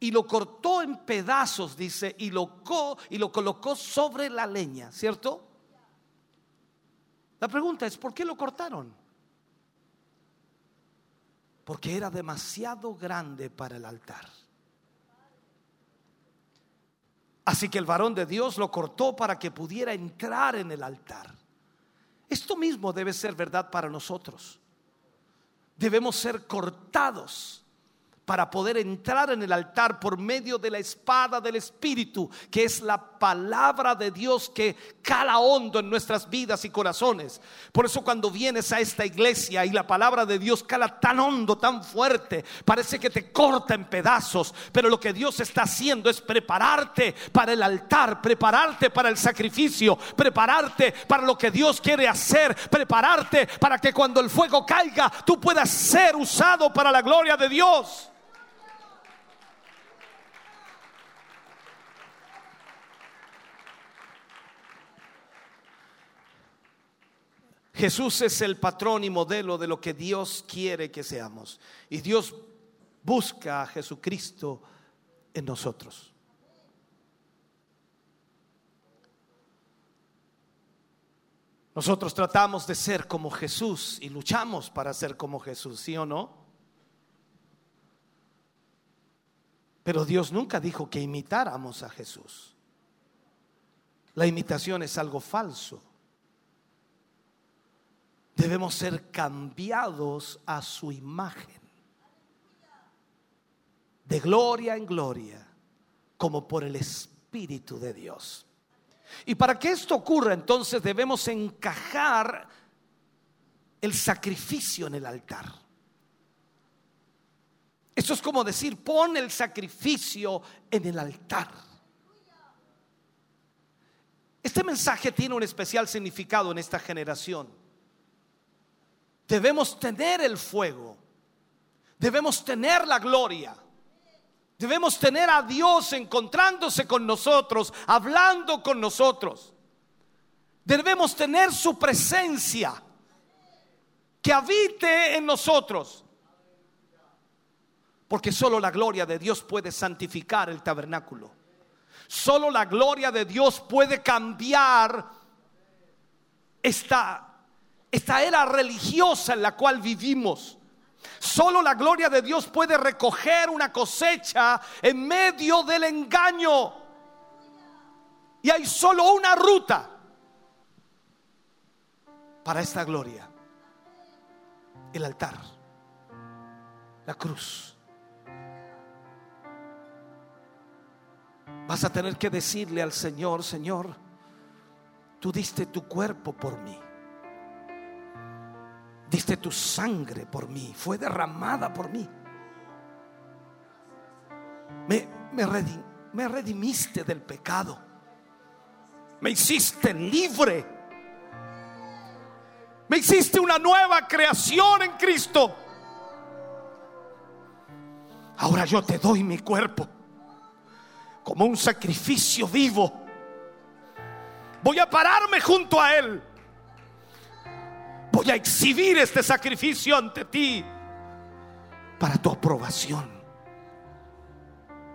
y lo cortó en pedazos, dice, y lo, co- y lo colocó sobre la leña, ¿cierto? La pregunta es, ¿por qué lo cortaron? Porque era demasiado grande para el altar. Así que el varón de Dios lo cortó para que pudiera entrar en el altar. Esto mismo debe ser verdad para nosotros. Debemos ser cortados para poder entrar en el altar por medio de la espada del Espíritu, que es la palabra de Dios que cala hondo en nuestras vidas y corazones. Por eso cuando vienes a esta iglesia y la palabra de Dios cala tan hondo, tan fuerte, parece que te corta en pedazos, pero lo que Dios está haciendo es prepararte para el altar, prepararte para el sacrificio, prepararte para lo que Dios quiere hacer, prepararte para que cuando el fuego caiga tú puedas ser usado para la gloria de Dios. Jesús es el patrón y modelo de lo que Dios quiere que seamos. Y Dios busca a Jesucristo en nosotros. Nosotros tratamos de ser como Jesús y luchamos para ser como Jesús, ¿sí o no? Pero Dios nunca dijo que imitáramos a Jesús. La imitación es algo falso. Debemos ser cambiados a su imagen. De gloria en gloria, como por el Espíritu de Dios. Y para que esto ocurra, entonces debemos encajar el sacrificio en el altar. Esto es como decir, pon el sacrificio en el altar. Este mensaje tiene un especial significado en esta generación. Debemos tener el fuego. Debemos tener la gloria. Debemos tener a Dios encontrándose con nosotros, hablando con nosotros. Debemos tener su presencia que habite en nosotros. Porque solo la gloria de Dios puede santificar el tabernáculo. Solo la gloria de Dios puede cambiar esta, esta era religiosa en la cual vivimos. Solo la gloria de Dios puede recoger una cosecha en medio del engaño. Y hay solo una ruta para esta gloria. El altar. La cruz. Vas a tener que decirle al Señor, Señor, tú diste tu cuerpo por mí. Diste tu sangre por mí, fue derramada por mí. Me, me, me redimiste del pecado. Me hiciste libre. Me hiciste una nueva creación en Cristo. Ahora yo te doy mi cuerpo como un sacrificio vivo. Voy a pararme junto a Él. Voy a exhibir este sacrificio ante ti para tu aprobación,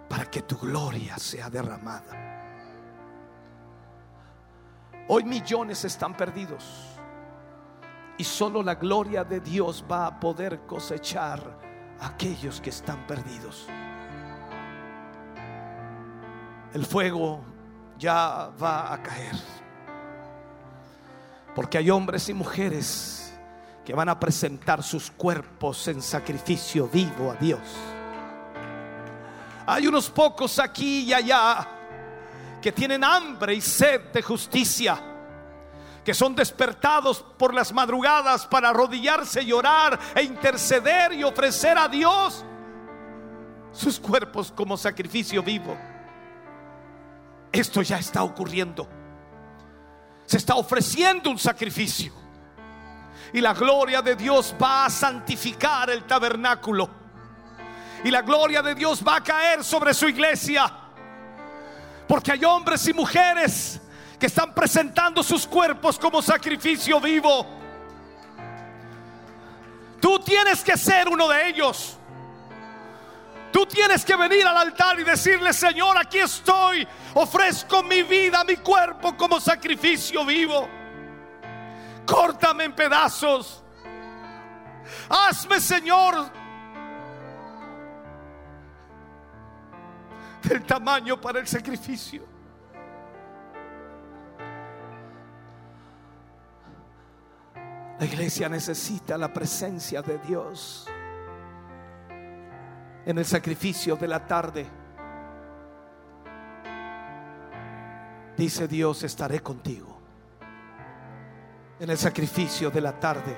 para que tu gloria sea derramada. Hoy millones están perdidos y solo la gloria de Dios va a poder cosechar a aquellos que están perdidos. El fuego ya va a caer. Porque hay hombres y mujeres que van a presentar sus cuerpos en sacrificio vivo a Dios. Hay unos pocos aquí y allá que tienen hambre y sed de justicia, que son despertados por las madrugadas para arrodillarse y orar e interceder y ofrecer a Dios sus cuerpos como sacrificio vivo. Esto ya está ocurriendo. Se está ofreciendo un sacrificio. Y la gloria de Dios va a santificar el tabernáculo. Y la gloria de Dios va a caer sobre su iglesia. Porque hay hombres y mujeres que están presentando sus cuerpos como sacrificio vivo. Tú tienes que ser uno de ellos. Tú tienes que venir al altar y decirle, Señor, aquí estoy. Ofrezco mi vida, mi cuerpo como sacrificio vivo. Córtame en pedazos. Hazme, Señor, del tamaño para el sacrificio. La iglesia necesita la presencia de Dios en el sacrificio de la tarde. Dice Dios, estaré contigo. En el sacrificio de la tarde,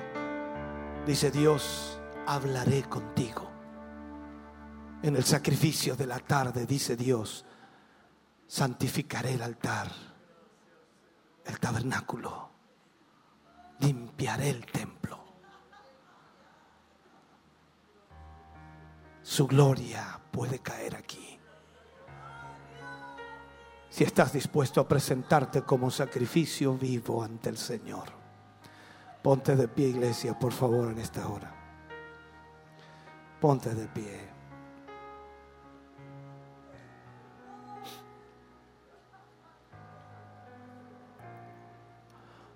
dice Dios, hablaré contigo. En el sacrificio de la tarde, dice Dios, santificaré el altar, el tabernáculo, limpiaré el templo. Su gloria puede caer aquí. Si estás dispuesto a presentarte como sacrificio vivo ante el Señor. Ponte de pie, iglesia, por favor, en esta hora. Ponte de pie.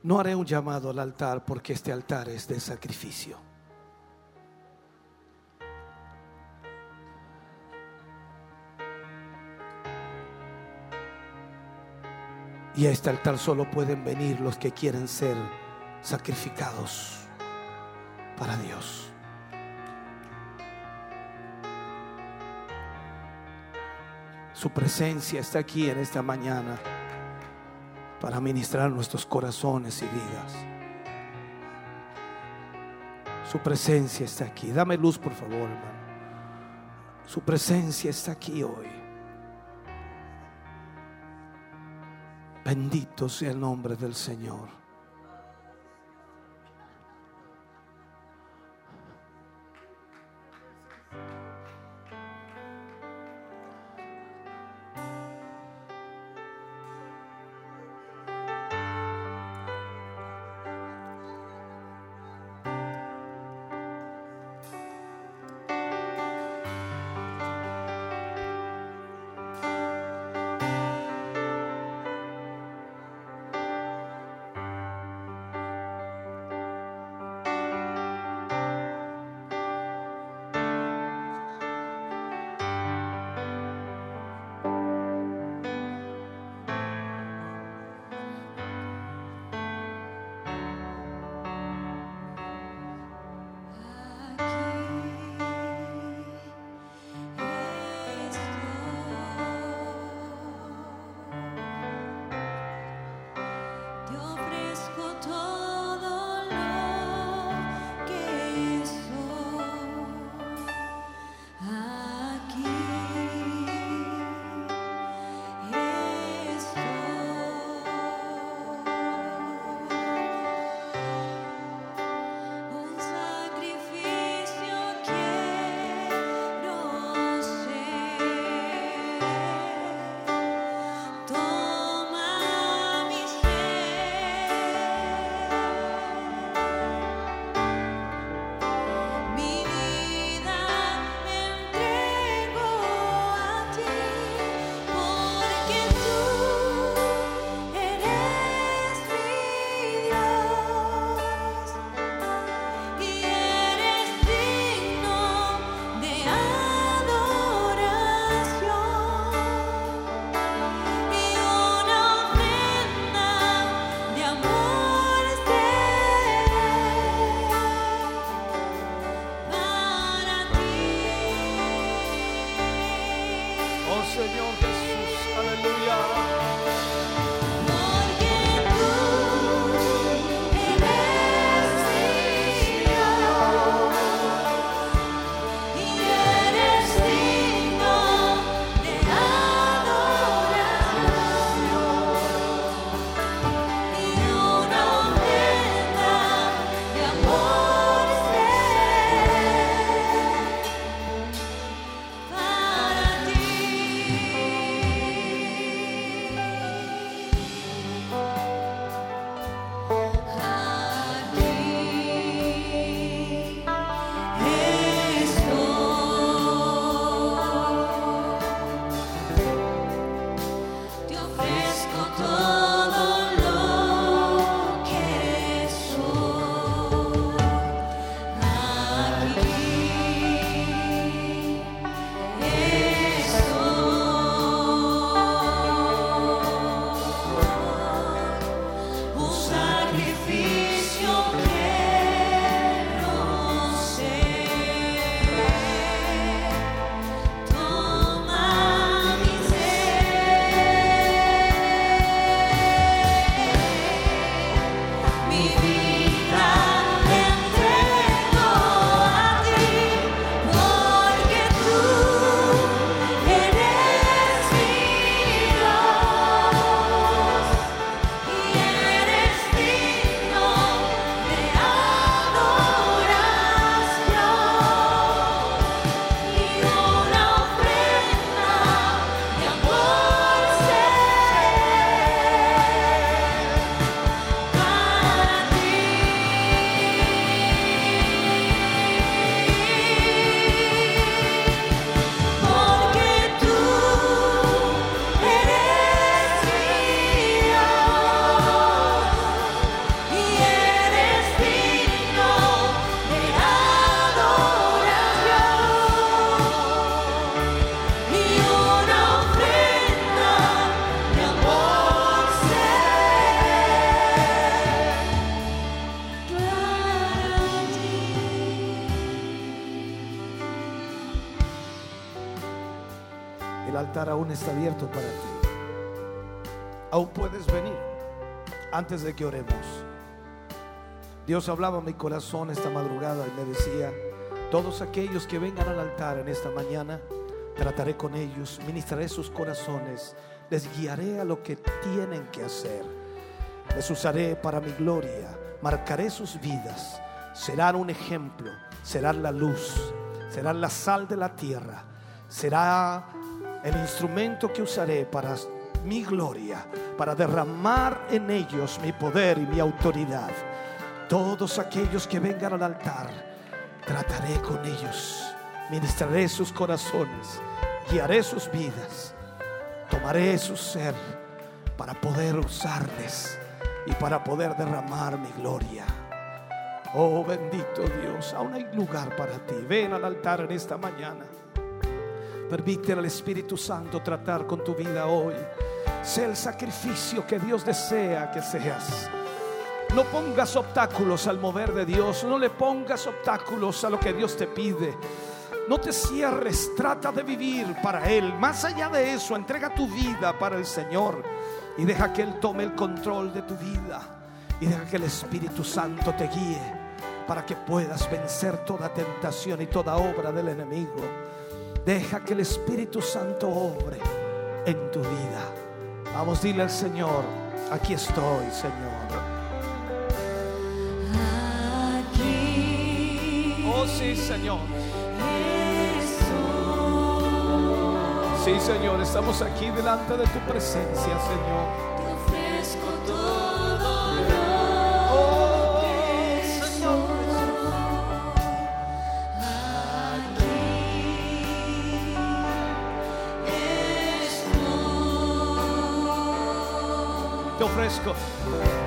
No haré un llamado al altar porque este altar es de sacrificio. Y a este altar solo pueden venir los que quieren ser sacrificados para Dios. Su presencia está aquí en esta mañana para ministrar nuestros corazones y vidas. Su presencia está aquí. Dame luz, por favor, hermano. Su presencia está aquí hoy. Bendito sea el nombre del Señor. De que oremos. Dios hablaba a mi corazón esta madrugada y me decía, todos aquellos que vengan al altar en esta mañana, trataré con ellos, ministraré sus corazones, les guiaré a lo que tienen que hacer. Les usaré para mi gloria, marcaré sus vidas, serán un ejemplo, serán la luz, serán la sal de la tierra, será el instrumento que usaré para mi gloria, para derramar en ellos mi poder y mi autoridad. Todos aquellos que vengan al altar, trataré con ellos, ministraré sus corazones, guiaré sus vidas, tomaré su ser para poder usarles y para poder derramar mi gloria. Oh bendito Dios, aún hay lugar para ti. Ven al altar en esta mañana. Permite al Espíritu Santo tratar con tu vida hoy. Sé el sacrificio que Dios desea que seas. No pongas obstáculos al mover de Dios. No le pongas obstáculos a lo que Dios te pide. No te cierres, trata de vivir para Él. Más allá de eso, entrega tu vida para el Señor y deja que Él tome el control de tu vida. Y deja que el Espíritu Santo te guíe para que puedas vencer toda tentación y toda obra del enemigo. Deja que el Espíritu Santo obre en tu vida. Vamos, dile al Señor, aquí estoy, Señor. Aquí Oh sí, Señor. estoy. Sí, Señor, estamos aquí delante de tu presencia, Señor. Te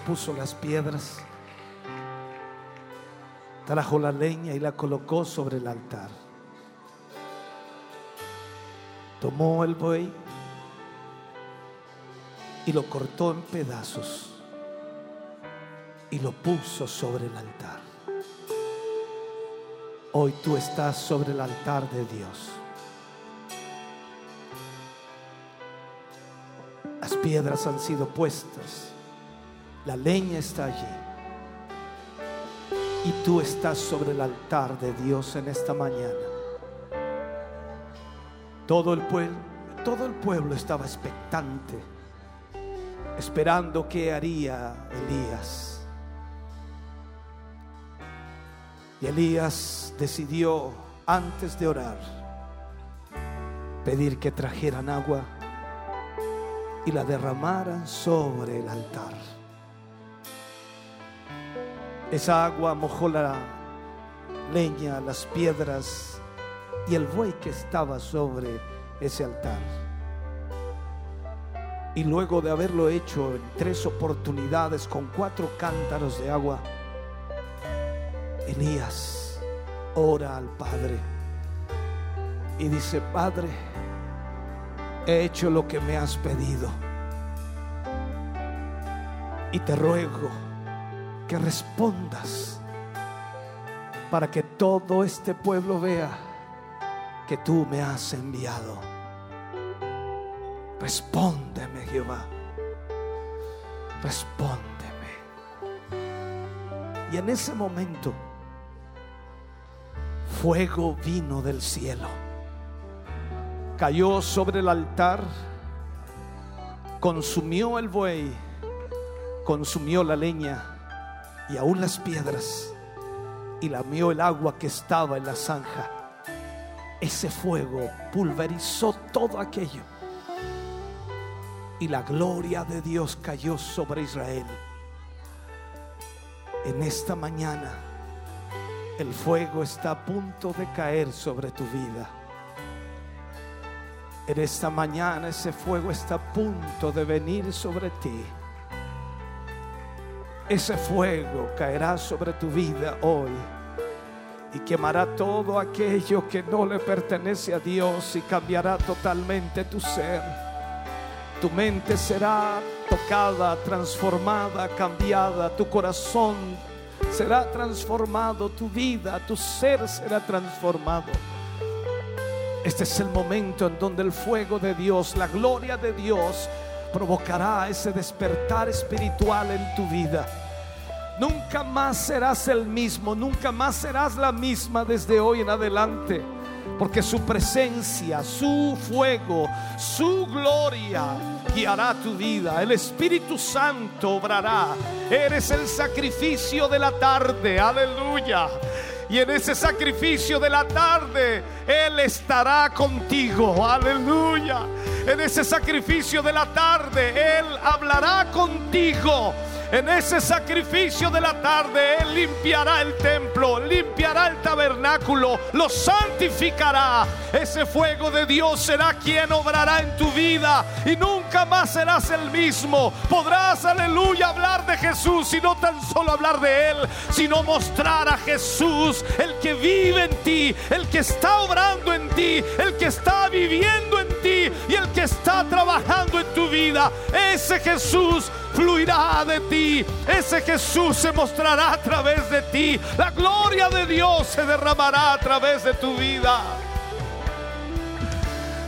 puso las piedras, trajo la leña y la colocó sobre el altar. Tomó el buey y lo cortó en pedazos y lo puso sobre el altar. Hoy tú estás sobre el altar de Dios. Las piedras han sido puestas, la leña está allí. Y tú estás sobre el altar de Dios en esta mañana. Todo el pueblo, estaba expectante, esperando qué haría Elías. Y Elías decidió, antes de orar, pedir que trajeran agua y la derramaran sobre el altar. Esa agua mojó la leña, las piedras y el buey que estaba sobre ese altar. Y luego de haberlo hecho en tres oportunidades con cuatro cántaros de agua, Elías ora al Padre y dice, Padre, he hecho lo que me has pedido. Y te ruego que respondas para que todo este pueblo vea que tú me has enviado. Respóndeme, Jehová. Respóndeme. Y en ese momento, fuego vino del cielo cayó sobre el altar, consumió el buey, consumió la leña y aún las piedras y lamió el agua que estaba en la zanja. Ese fuego pulverizó todo aquello y la gloria de Dios cayó sobre Israel. En esta mañana el fuego está a punto de caer sobre tu vida. En esta mañana ese fuego está a punto de venir sobre ti. Ese fuego caerá sobre tu vida hoy y quemará todo aquello que no le pertenece a Dios y cambiará totalmente tu ser. Tu mente será tocada, transformada, cambiada, tu corazón será transformado, tu vida, tu ser será transformado. Este es el momento en donde el fuego de Dios, la gloria de Dios, provocará ese despertar espiritual en tu vida. Nunca más serás el mismo, nunca más serás la misma desde hoy en adelante. Porque su presencia, su fuego, su gloria guiará tu vida. El Espíritu Santo obrará. Eres el sacrificio de la tarde. Aleluya. Y en ese sacrificio de la tarde, Él estará contigo. Aleluya. En ese sacrificio de la tarde, Él hablará contigo. En ese sacrificio de la tarde, Él limpiará el templo, limpiará el tabernáculo, lo santificará. Ese fuego de Dios será quien obrará en tu vida y nunca más serás el mismo. Podrás, aleluya, hablar de Jesús y no tan solo hablar de Él, sino mostrar a Jesús, el que vive en ti, el que está obrando en ti, el que está viviendo en ti y el que está trabajando en tu vida. Ese Jesús fluirá de ti. Ese Jesús se mostrará a través de ti. La gloria de Dios se derramará a través de tu vida.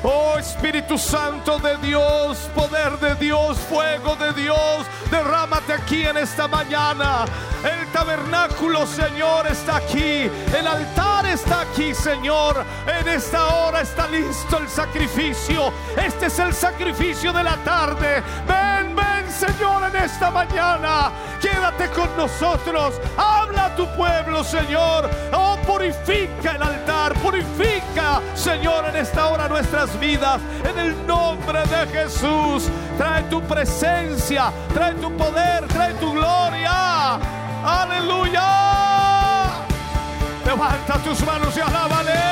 Oh Espíritu Santo de Dios, poder de Dios, fuego de Dios, derrámate aquí en esta mañana. El tabernáculo, Señor, está aquí. El altar está aquí, Señor. En esta hora está listo el sacrificio. Este es el sacrificio de la tarde. Ven, ven, Señor, en esta mañana. Quédate con nosotros. Habla a tu pueblo, Señor. Oh, purifica el altar. Purifica, Señor, en esta hora nuestras vidas. En el nombre de Jesús. Trae tu presencia. Trae tu poder. Trae tu gloria. Aleluya. Levanta tus manos y alábale.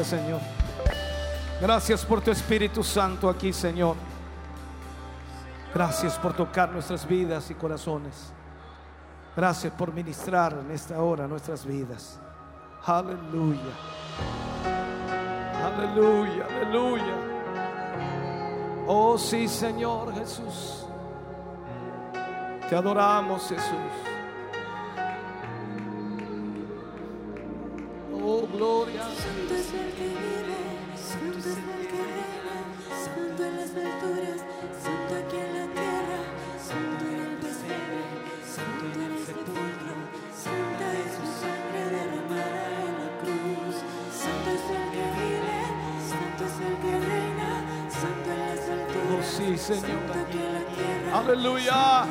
Gracias, Señor. Gracias por tu Espíritu Santo aquí, Señor. Gracias por tocar nuestras vidas y corazones. Gracias por ministrar en esta hora nuestras vidas. Aleluya. Aleluya, aleluya. Oh sí, Señor Jesús. Te adoramos, Jesús. Oh, gloria. Señor. Aleluya.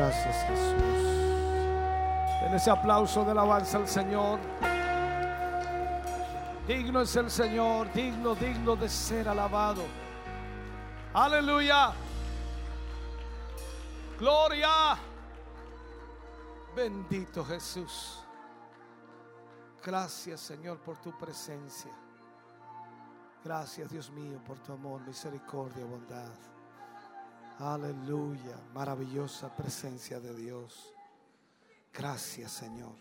Gracias Jesús. En ese aplauso de alabanza al Señor. Digno es el Señor, digno, digno de ser alabado. Aleluya. Gloria. Bendito Jesús. Gracias Señor por tu presencia. Gracias Dios mío por tu amor, misericordia, bondad. Aleluya, maravillosa presencia de Dios. Gracias, Señor.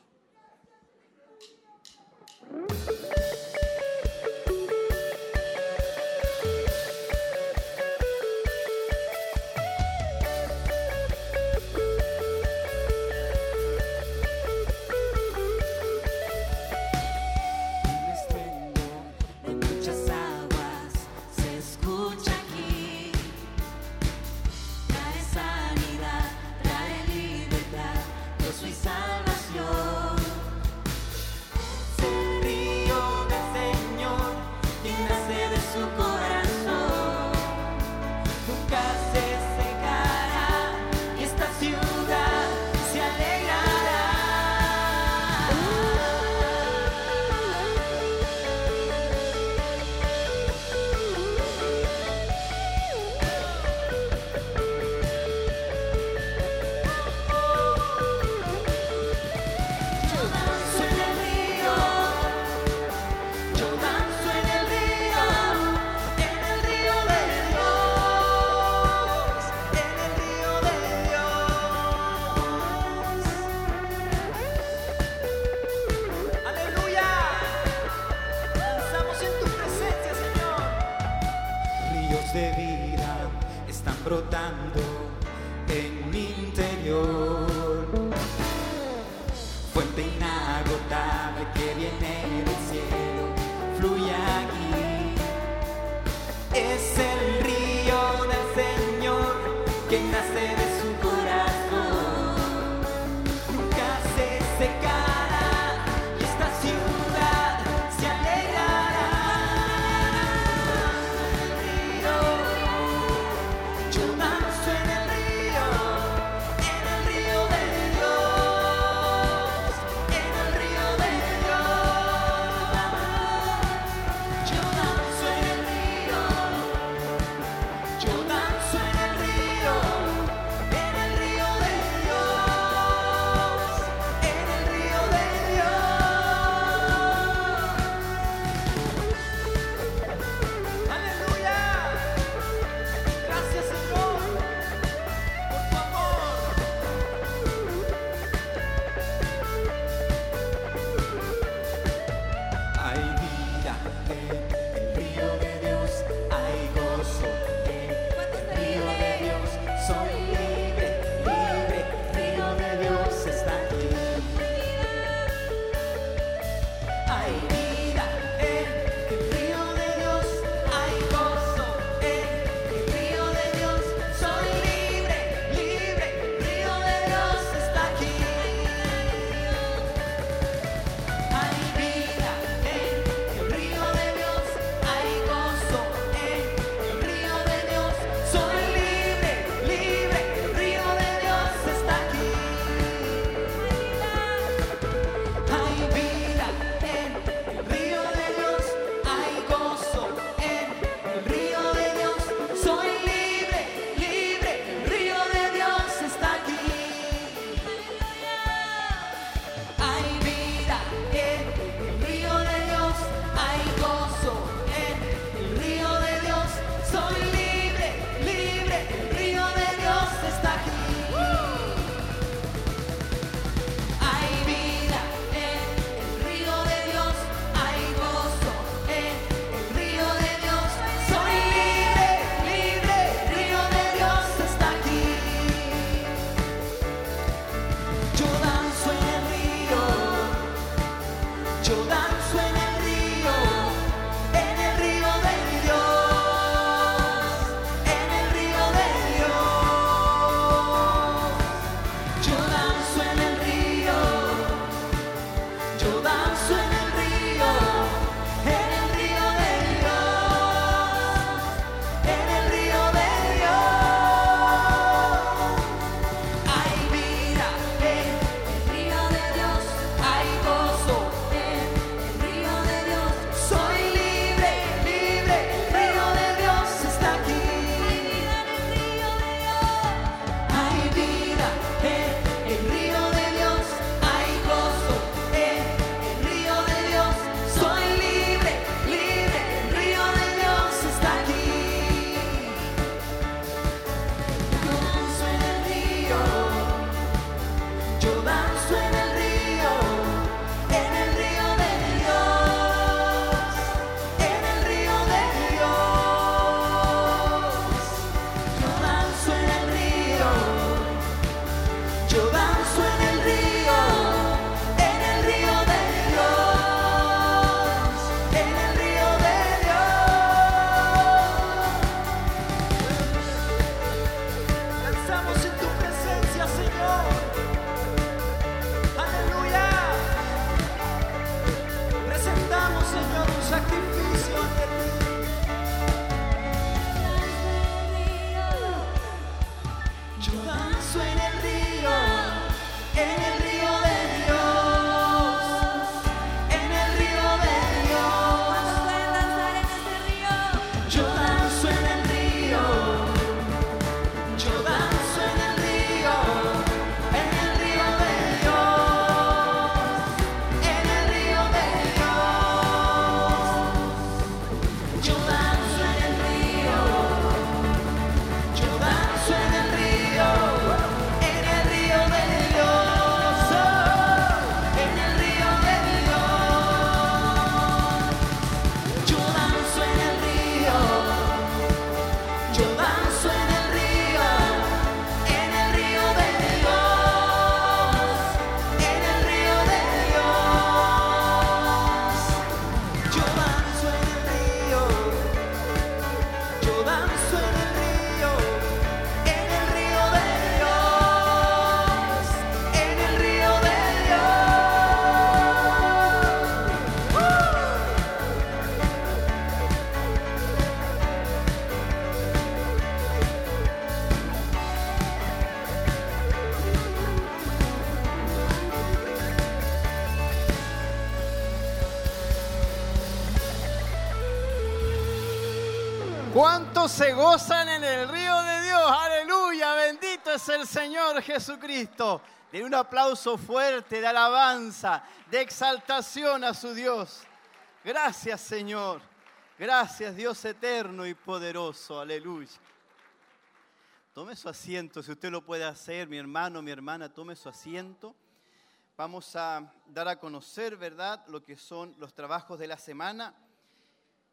Jesucristo. De un aplauso fuerte de alabanza, de exaltación a su Dios. Gracias Señor. Gracias Dios eterno y poderoso. Aleluya. Tome su asiento, si usted lo puede hacer, mi hermano, mi hermana, tome su asiento. Vamos a dar a conocer, ¿verdad?, lo que son los trabajos de la semana.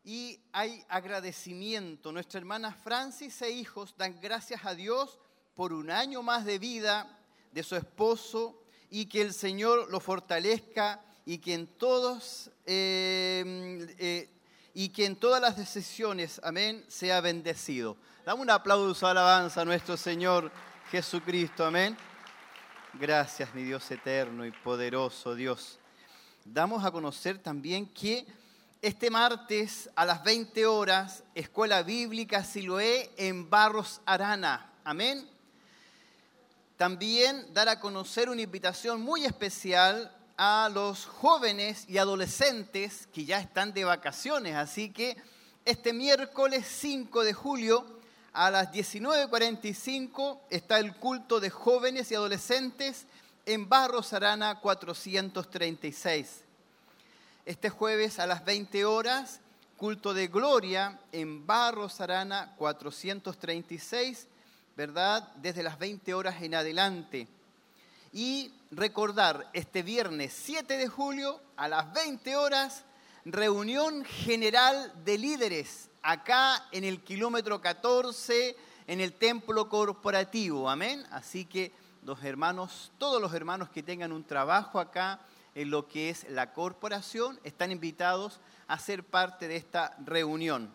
Y hay agradecimiento. Nuestra hermana Francis e hijos dan gracias a Dios por un año más de vida de su esposo y que el Señor lo fortalezca y que en todos eh, eh, y que en todas las decisiones, amén, sea bendecido. Dame un aplauso, alabanza a nuestro Señor Jesucristo, amén. Gracias, mi Dios eterno y poderoso Dios. Damos a conocer también que este martes a las 20 horas, Escuela Bíblica Siloé en Barros Arana. Amén. También dar a conocer una invitación muy especial a los jóvenes y adolescentes que ya están de vacaciones. Así que este miércoles 5 de julio a las 19.45 está el culto de jóvenes y adolescentes en Barros Arana 436. Este jueves a las 20 horas, culto de gloria en Barros Arana 436, ¿verdad? Desde las 20 horas en adelante. Y recordar, este viernes 7 de julio a las 20 horas, reunión general de líderes acá en el kilómetro 14, en el templo corporativo. Amén. Así que los hermanos, todos los hermanos que tengan un trabajo acá en lo que es la corporación, están invitados a ser parte de esta reunión.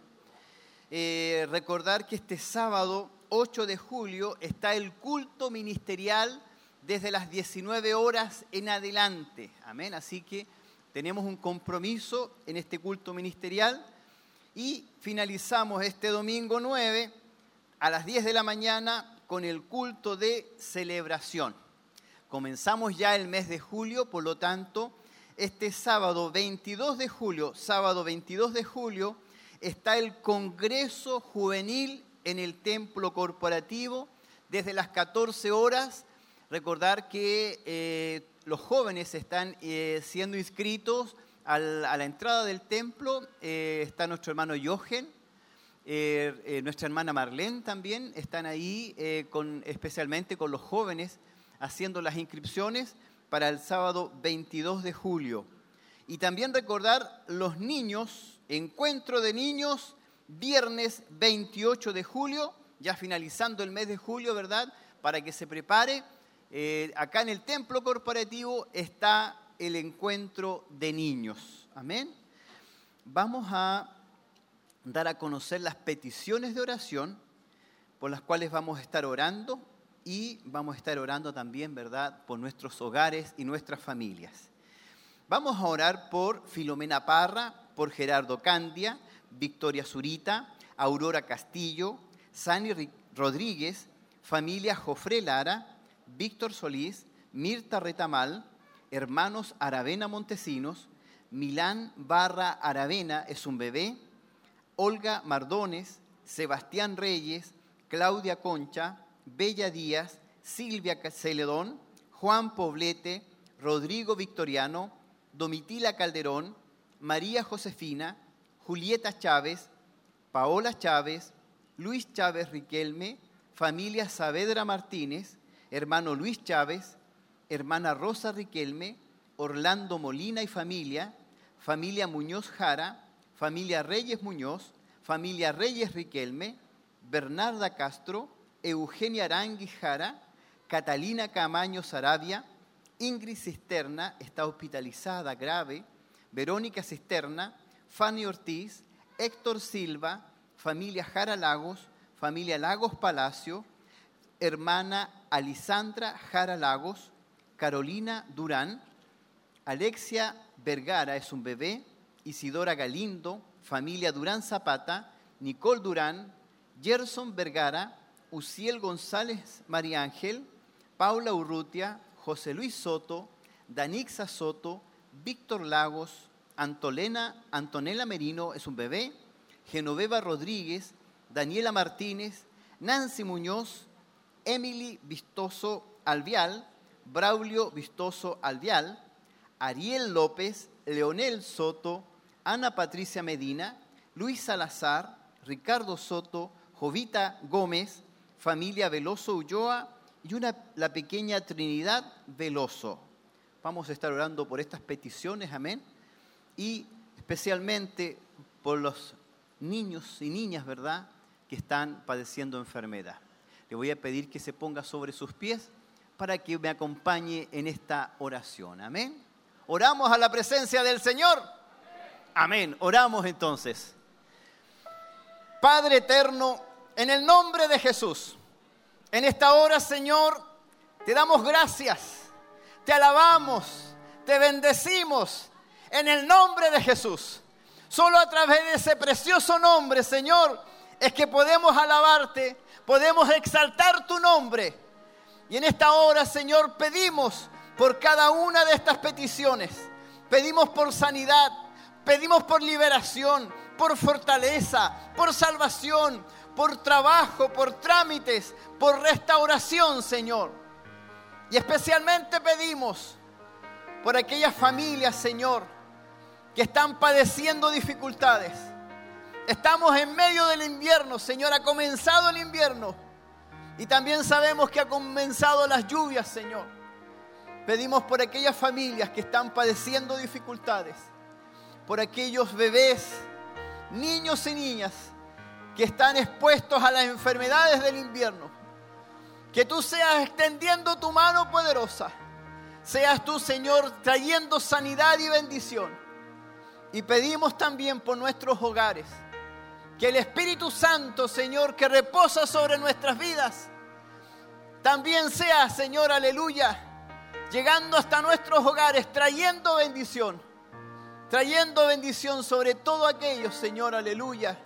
Eh, recordar que este sábado 8 de julio está el culto ministerial desde las 19 horas en adelante. Amén. Así que tenemos un compromiso en este culto ministerial y finalizamos este domingo 9 a las 10 de la mañana con el culto de celebración. Comenzamos ya el mes de julio, por lo tanto, este sábado 22 de julio, sábado 22 de julio, está el Congreso Juvenil en el Templo Corporativo desde las 14 horas recordar que eh, los jóvenes están eh, siendo inscritos a la entrada del templo. Eh, está nuestro hermano Jochen, nuestra hermana Marlene también están ahí, con, especialmente con los jóvenes, haciendo las inscripciones para el sábado 22 de julio. Y también recordar los niños, encuentro de niños, viernes 28 de julio, ya finalizando el mes de julio, ¿verdad? Para que se prepare. Eh, acá en el templo corporativo está el encuentro de niños. Amén. Vamos a dar a conocer las peticiones de oración por las cuales vamos a estar orando y vamos a estar orando también, ¿verdad?, por nuestros hogares y nuestras familias. Vamos a orar por Filomena Parra, por Gerardo Candia, Victoria Zurita, Aurora Castillo, Sani Rodríguez, familia Jofre Lara, Víctor Solís, Mirta Retamal, hermanos Aravena Montesinos, Milán Barra Aravena es un bebé, Olga Mardones, Sebastián Reyes, Claudia Concha, Bella Díaz, Silvia Celedón, Juan Poblete, Rodrigo Victoriano, Domitila Calderón, María Josefina, Julieta Chávez, Paola Chávez, Luis Chávez Riquelme, familia Saavedra Martínez, hermano Luis Chávez, hermana Rosa Riquelme, Orlando Molina y familia, familia Muñoz Jara, familia Reyes Muñoz, familia Reyes Riquelme, Bernarda Castro, Eugenia Arangui Jara, Catalina Camaño Sarabia, Ingrid Cisterna está hospitalizada grave, Verónica Cisterna, Fanny Ortiz, Héctor Silva, familia Jara Lagos, familia Lagos Palacio, hermana Alisandra Jara Lagos, Carolina Durán, Alexia Vergara es un bebé, Isidora Galindo, familia Durán Zapata, Nicole Durán, Gerson Vergara, Uciel González María Ángel, Paula Urrutia, José Luis Soto, Danixa Soto, Víctor Lagos, Antolena, Antonella Merino es un bebé, Genoveva Rodríguez, Daniela Martínez, Nancy Muñoz, Emily Vistoso Alvial, Braulio Vistoso Alvial, Ariel López, Leonel Soto, Ana Patricia Medina, Luis Salazar, Ricardo Soto, Jovita Gómez, familia Veloso Ulloa y una, la pequeña Trinidad Veloso. Vamos a estar orando por estas peticiones, amén. Y especialmente por los niños y niñas, ¿verdad?, que están padeciendo enfermedad. Le voy a pedir que se ponga sobre sus pies para que me acompañe en esta oración. Amén. Oramos a la presencia del Señor. Amén. Oramos entonces. Padre eterno, en el nombre de Jesús, en esta hora, Señor, te damos gracias, te alabamos, te bendecimos en el nombre de Jesús. Solo a través de ese precioso nombre, Señor, es que podemos alabarte, podemos exaltar tu nombre. Y en esta hora, Señor, pedimos por cada una de estas peticiones. Pedimos por sanidad, pedimos por liberación, por fortaleza, por salvación, por trabajo, por trámites, por restauración, Señor. Y especialmente pedimos por aquellas familias, Señor, que están padeciendo dificultades. Estamos en medio del invierno, Señor, ha comenzado el invierno. Y también sabemos que ha comenzado las lluvias, Señor. Pedimos por aquellas familias que están padeciendo dificultades, por aquellos bebés, niños y niñas que están expuestos a las enfermedades del invierno. Que tú seas extendiendo tu mano poderosa. Seas tú, Señor, trayendo sanidad y bendición. Y pedimos también por nuestros hogares que el Espíritu Santo, Señor, que reposa sobre nuestras vidas, también sea, Señor, aleluya, llegando hasta nuestros hogares, trayendo bendición, trayendo bendición sobre todo aquellos, Señor, aleluya,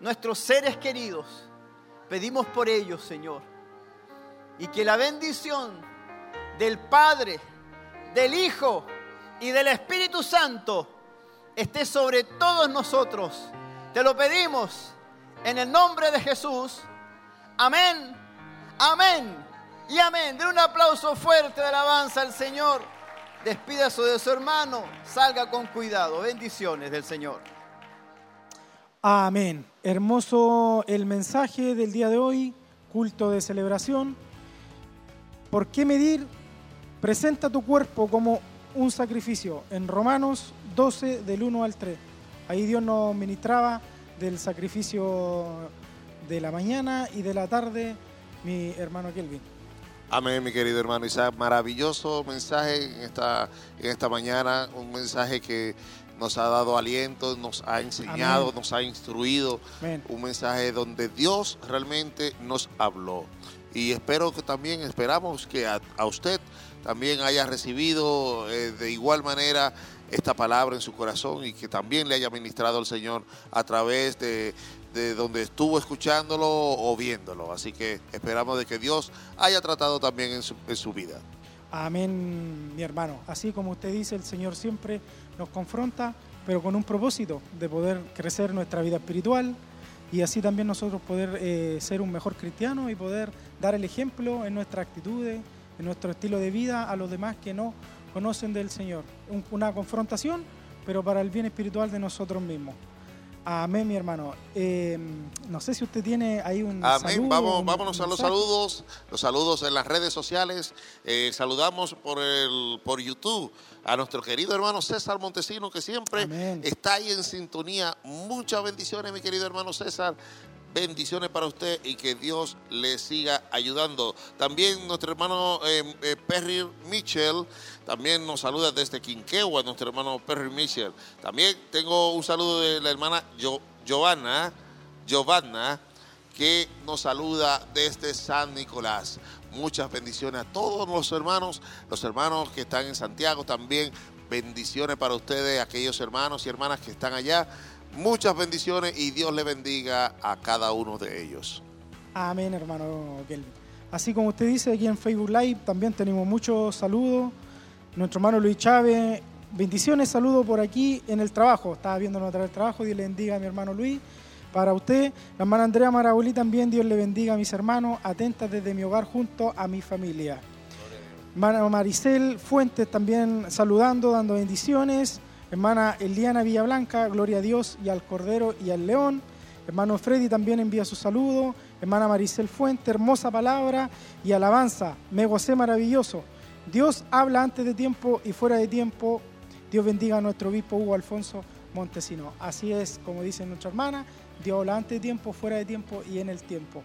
nuestros seres queridos. Pedimos por ellos, Señor, y que la bendición del Padre, del Hijo y del Espíritu Santo esté sobre todos nosotros. Te lo pedimos en el nombre de Jesús. Amén, amén y amén. De un aplauso fuerte de alabanza al Señor. Despídase de su hermano. Salga con cuidado. Bendiciones del Señor. Amén. Hermoso el mensaje del día de hoy, culto de celebración. ¿Por qué medir? Presenta tu cuerpo como un sacrificio. En Romanos 12, del 1 al 3. Ahí Dios nos ministraba del sacrificio de la mañana y de la tarde, mi hermano Kelvin. Amén, mi querido hermano Isaac. Maravilloso mensaje en esta, en esta mañana, un mensaje que nos ha dado aliento, nos ha enseñado, Amén. nos ha instruido, Amén. un mensaje donde Dios realmente nos habló. Y espero que también, esperamos que a, a usted también haya recibido eh, de igual manera esta palabra en su corazón y que también le haya ministrado el Señor a través de, de donde estuvo escuchándolo o viéndolo. Así que esperamos de que Dios haya tratado también en su, en su vida. Amén, mi hermano. Así como usted dice, el Señor siempre nos confronta, pero con un propósito de poder crecer nuestra vida espiritual y así también nosotros poder eh, ser un mejor cristiano y poder dar el ejemplo en nuestras actitudes, en nuestro estilo de vida a los demás que no conocen del Señor. Un- una confrontación, pero para el bien espiritual de nosotros mismos. Amén, mi hermano. Eh, no sé si usted tiene ahí un Amén. saludo, Vamos, un- vámonos un a los saludos. Los saludos en las redes sociales. Eh, saludamos por el por YouTube a nuestro querido hermano César Montesino, que siempre Amén. está ahí en sintonía. Muchas bendiciones, mi querido hermano César. Bendiciones para usted y que Dios le siga ayudando. También nuestro hermano eh, Perry Mitchell, también nos saluda desde Quinquegua, nuestro hermano Perry Mitchell. También tengo un saludo de la hermana Giovanna, Giovanna, que nos saluda desde San Nicolás. Muchas bendiciones a todos los hermanos, los hermanos que están en Santiago también. Bendiciones para ustedes, aquellos hermanos y hermanas que están allá. Muchas bendiciones y Dios le bendiga a cada uno de ellos. Amén, hermano Kelvin. Así como usted dice, aquí en Facebook Live también tenemos muchos saludos. Nuestro hermano Luis Chávez, bendiciones, saludos por aquí en el trabajo. Estaba viéndonos a través del trabajo, Dios le bendiga a mi hermano Luis. para usted. La hermana Andrea Maraboli también, Dios le bendiga a mis hermanos, atentas desde mi hogar junto a mi familia. Hermana Maricel Fuentes también saludando, dando bendiciones. Hermana Eliana Villablanca, gloria a Dios y al Cordero y al León. Hermano Freddy también envía su saludo. Hermana Maricel Fuente, hermosa palabra y alabanza. Me gocé maravilloso. Dios habla antes de tiempo y fuera de tiempo. Dios bendiga a nuestro obispo Hugo Alfonso Montesino. Así es, como dice nuestra hermana, Dios habla antes de tiempo, fuera de tiempo y en el tiempo.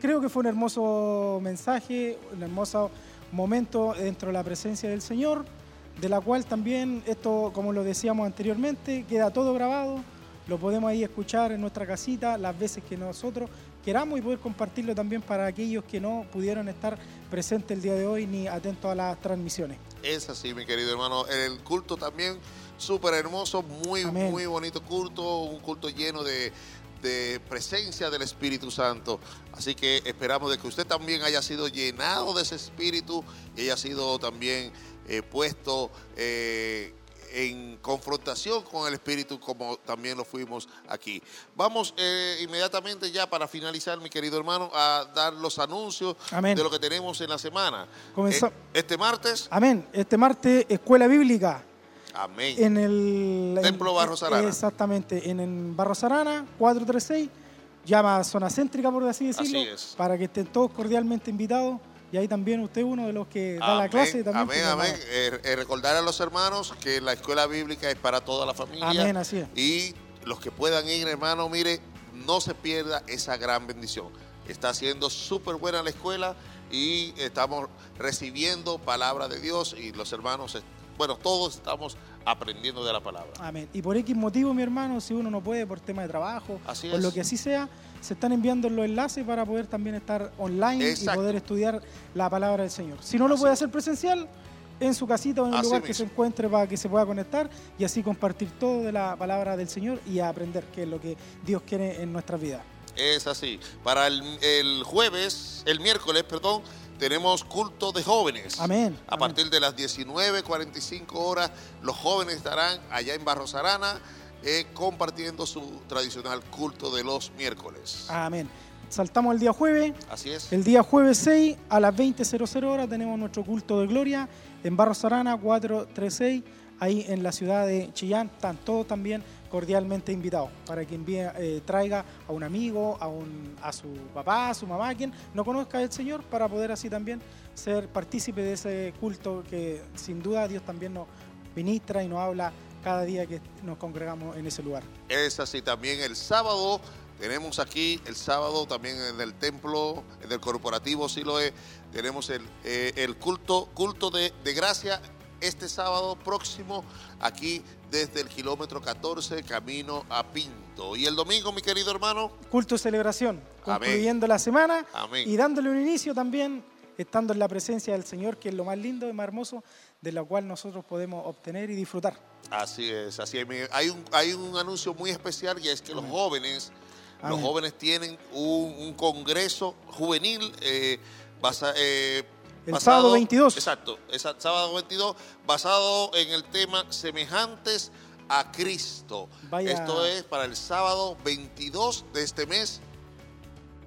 Creo que fue un hermoso mensaje, un hermoso momento dentro de la presencia del Señor, de la cual también esto, como lo decíamos anteriormente, queda todo grabado, lo podemos ahí escuchar en nuestra casita las veces que nosotros queramos y poder compartirlo también para aquellos que no pudieron estar presentes el día de hoy ni atentos a las transmisiones. Es así, mi querido hermano. El culto también súper hermoso, muy, Amén. muy bonito culto, un culto lleno de, de presencia del Espíritu Santo. Así que esperamos de que usted también haya sido llenado de ese Espíritu y haya sido también eh, puesto eh, en confrontación con el Espíritu como también lo fuimos aquí. Vamos eh, inmediatamente ya para finalizar, mi querido hermano, a dar los anuncios Amén. de lo que tenemos en la semana. Comenzó- Eh, este martes, Amén. Este martes, Escuela Bíblica. amén. En el Templo Barros Arana. Exactamente, en, en Barros Arana, 436, llama zona céntrica, por así decirlo, Así es. para que estén todos cordialmente invitados. Y ahí también usted uno de los que da la clase. También amén, amén. Eh, eh, recordar a los hermanos que la escuela bíblica es para toda la familia. Amén, así es. Y los que puedan ir, hermano, mire, no se pierda esa gran bendición. Está siendo súper buena la escuela y estamos recibiendo palabra de Dios y los hermanos, bueno, todos estamos aprendiendo de la palabra. Amén. Y por X motivo, mi hermano, si uno no puede por tema de trabajo, Así por es. lo que así sea, se están enviando los enlaces para poder también estar online Exacto. y poder estudiar la palabra del Señor. Si no lo puede hacer presencial, en su casita o en Así lugar que se encuentre para que se pueda conectar y así compartir todo de la palabra del Señor y aprender qué es lo que Dios quiere en nuestras vidas. Es así. Para el, el jueves, el miércoles, perdón, tenemos culto de jóvenes. Amén, A amén. partir de las 19.45 horas, los jóvenes estarán allá en Barros Arana eh, compartiendo su tradicional culto de los miércoles. Amén. Saltamos el día jueves. Así es. El día jueves 6 a las 20.00 horas tenemos nuestro culto de gloria en Barros Arana 436, ahí en la ciudad de Chillán. Están todos también cordialmente invitados para que envíe, eh, traiga a un amigo, a, un, a su papá, a su mamá, quien no conozca al Señor, para poder así también ser partícipe de ese culto que sin duda Dios también nos ministra y nos habla cada día que nos congregamos en ese lugar. Es así también el sábado. Tenemos aquí el sábado también en el templo, en el corporativo Siloé, tenemos el, eh, el culto, culto de, de gracia este sábado próximo aquí desde el kilómetro 14 camino a Pinto. Y el domingo, mi querido hermano, culto de celebración, Amén. concluyendo la semana Amén. y dándole un inicio también, estando en la presencia del Señor, que es lo más lindo y más hermoso, de lo cual nosotros podemos obtener y disfrutar. Así es, así es. Hay un, hay un anuncio muy especial y es que los jóvenes, los jóvenes tienen un, un congreso juvenil eh, basa- eh, El sábado 22. Exacto, sábado 22, basado en el tema semejantes a Cristo. Vaya. Esto es para el sábado 22 de este mes.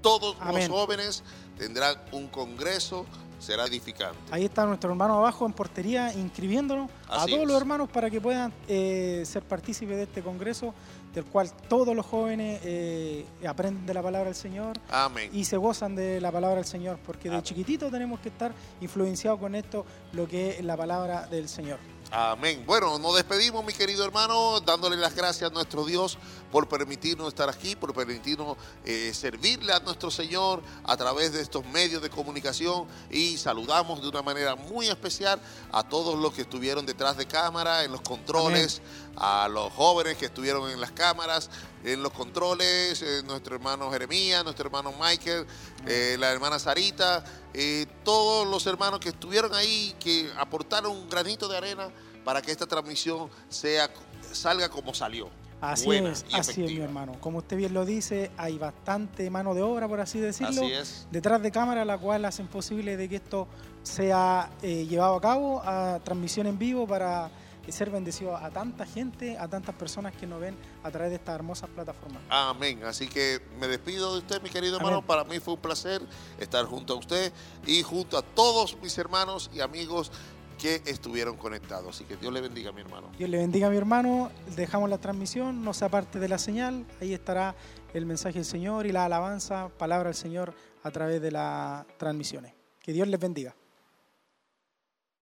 Todos Amén. los jóvenes tendrán un congreso, será edificante. Ahí está nuestro hermano abajo en portería inscribiéndonos a todos es. los hermanos para que puedan eh, ser partícipes de este congreso, del cual todos los jóvenes eh, aprenden de la palabra del Señor Amén. y se gozan de la palabra del Señor, porque de chiquitito tenemos que estar influenciados con esto, lo que es la palabra del Señor. Amén. Bueno, nos despedimos, mi querido hermano, dándole las gracias a nuestro Dios por permitirnos estar aquí, por permitirnos eh, servirle a nuestro Señor a través de estos medios de comunicación y saludamos de una manera muy especial a todos los que estuvieron detrás de cámara, en los controles, a los jóvenes que estuvieron en las cámaras, en los controles, eh, nuestro hermano Jeremías, nuestro hermano Michael, eh, la hermana Sarita, eh, todos los hermanos que estuvieron ahí, que aportaron un granito de arena para que esta transmisión sea, salga como salió. Así buena es, y así es, mi hermano. Como usted bien lo dice, hay bastante mano de obra, por así decirlo, Así es. detrás de cámara, la cual hacen posible de que esto sea llevado a cabo a transmisión en vivo para y ser bendecido a tanta gente, a tantas personas que nos ven a través de estas hermosas plataformas. Amén. Así que me despido de usted, mi querido hermano. Para mí fue un placer estar junto a usted y junto a todos mis hermanos y amigos que estuvieron conectados. Así que Dios le bendiga, mi hermano. Dios le bendiga mi hermano, dejamos la transmisión, no se aparte de la señal, ahí estará el mensaje del Señor y la alabanza, palabra del Señor a través de las transmisiones. Que Dios les bendiga.